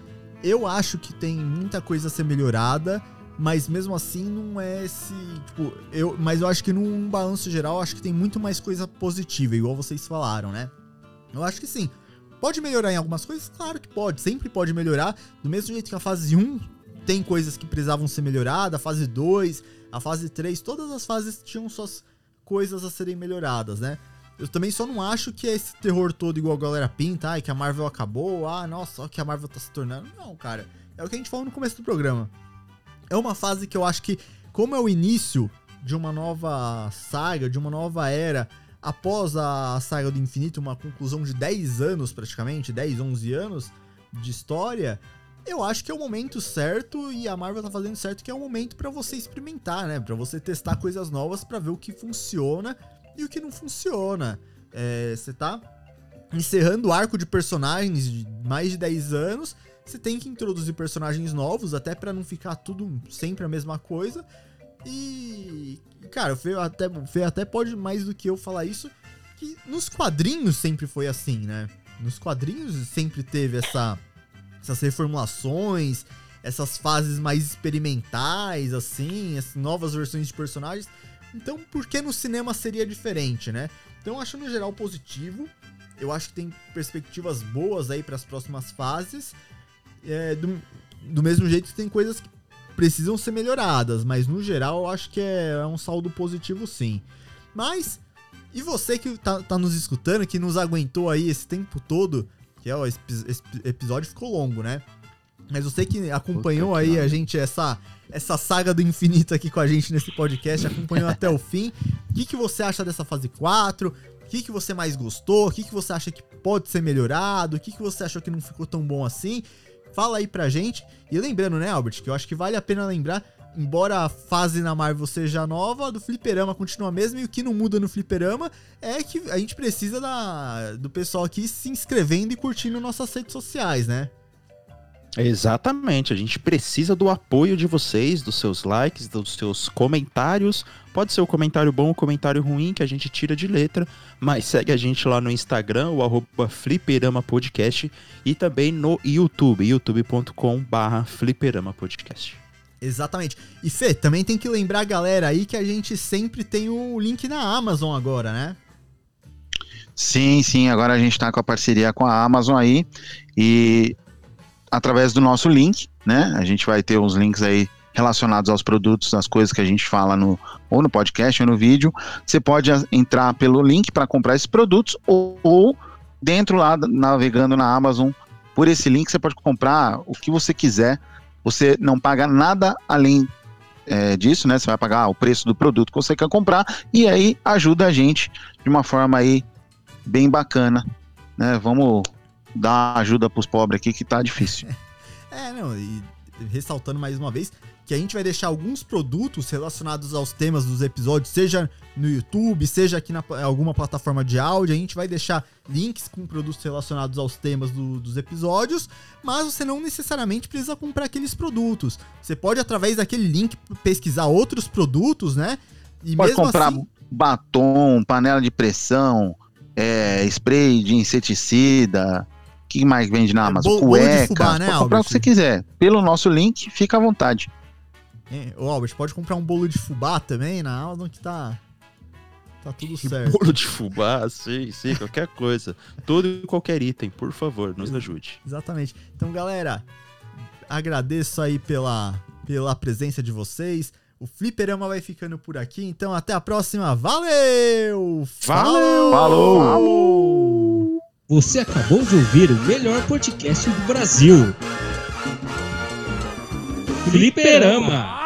eu acho que tem muita coisa a ser melhorada, mas mesmo assim não é esse. Tipo, eu, mas eu acho que num balanço geral, acho que tem muito mais coisa positiva, igual vocês falaram, né? Eu acho que sim. Pode melhorar em algumas coisas? Claro que pode, sempre pode melhorar. Do mesmo jeito que a fase 1 tem coisas que precisavam ser melhoradas, a fase 2, a fase 3, todas as fases tinham suas coisas a serem melhoradas, né? Eu também só não acho que é esse terror todo igual a galera pinta, ai, que a Marvel acabou, ah, nossa, olha que a Marvel tá se tornando. Não, cara. É o que a gente falou no começo do programa é uma fase que eu acho que, como é o início de uma nova saga, de uma nova era, após a saga do infinito, uma conclusão de 10 anos praticamente, 10, 11 anos de história, eu acho que é o momento certo e a Marvel tá fazendo certo que é o momento para você experimentar, né? Para você testar coisas novas para ver o que funciona e o que não funciona. É, você tá encerrando o arco de personagens de mais de 10 anos você tem que introduzir personagens novos, até para não ficar tudo sempre a mesma coisa. E, cara, o Fê até, o Fê até pode mais do que eu falar isso, que nos quadrinhos sempre foi assim, né? Nos quadrinhos sempre teve essa, essas reformulações, essas fases mais experimentais, assim, as novas versões de personagens. Então, por que no cinema seria diferente, né? Então, acho no geral positivo. Eu acho que tem perspectivas boas aí para as próximas fases é, do, do mesmo jeito tem coisas que precisam ser melhoradas, mas no geral eu acho que é, é um saldo positivo sim. Mas, e você que tá, tá, nos escutando, que nos aguentou aí esse tempo todo, que é, ó, esse, esse episódio ficou longo, né? Mas você que acompanhou Puta aí que a gente, essa, essa saga do infinito aqui com a gente nesse podcast, acompanhou até o fim. O que, que você acha dessa fase 4? O que, que você mais gostou? O que, que você acha que pode ser melhorado? O que, que você achou que não ficou tão bom assim? Fala aí pra gente. E lembrando, né, Albert, que eu acho que vale a pena lembrar, embora a fase na Marvel seja nova, do fliperama continua mesmo, e o que não muda no fliperama é que a gente precisa da, do pessoal aqui se inscrevendo e curtindo nossas redes sociais, né? Exatamente, a gente precisa do apoio de vocês, dos seus likes, dos seus comentários. Pode ser o comentário bom ou comentário ruim que a gente tira de letra, mas segue a gente lá no Instagram, o arroba Fliperama Podcast, e também no YouTube, youtube.com barra Fliperama Podcast. Exatamente. E Fê, também tem que lembrar a galera aí que a gente sempre tem o link na Amazon agora, né? Sim, sim, agora a gente tá com a parceria com a Amazon aí. E através do nosso link, né? A gente vai ter uns links aí relacionados aos produtos, às coisas que a gente fala no ou no podcast ou no vídeo. Você pode entrar pelo link para comprar esses produtos ou, ou, dentro lá navegando na Amazon por esse link você pode comprar o que você quiser. Você não paga nada além é, disso, né? Você vai pagar o preço do produto que você quer comprar e aí ajuda a gente de uma forma aí bem bacana, né? Vamos dar ajuda pros pobres aqui que tá difícil. [LAUGHS] é, não, e ressaltando mais uma vez que a gente vai deixar alguns produtos relacionados aos temas dos episódios, seja no YouTube, seja aqui na alguma plataforma de áudio, a gente vai deixar links com produtos relacionados aos temas do, dos episódios, mas você não necessariamente precisa comprar aqueles produtos. Você pode, através daquele link, pesquisar outros produtos, né? E pode comprar assim... batom, panela de pressão, é, spray de inseticida, que mais vende na é, Amazon? Bolo, Cueca, bolo fubá, né, pode comprar o que você quiser. Pelo nosso link, fica à vontade. É, ô Albert, pode comprar um bolo de fubá também na Amazon que tá... Tá tudo certo. Bolo de fubá, sim, sim, qualquer coisa. Todo e qualquer item, por favor, nos ajude. Exatamente. Então, galera, agradeço aí pela, pela presença de vocês. O Fliperama vai ficando por aqui, então até a próxima. Valeu! Valeu! Falou! Falou! Você acabou de ouvir o melhor podcast do Brasil. Fliperama.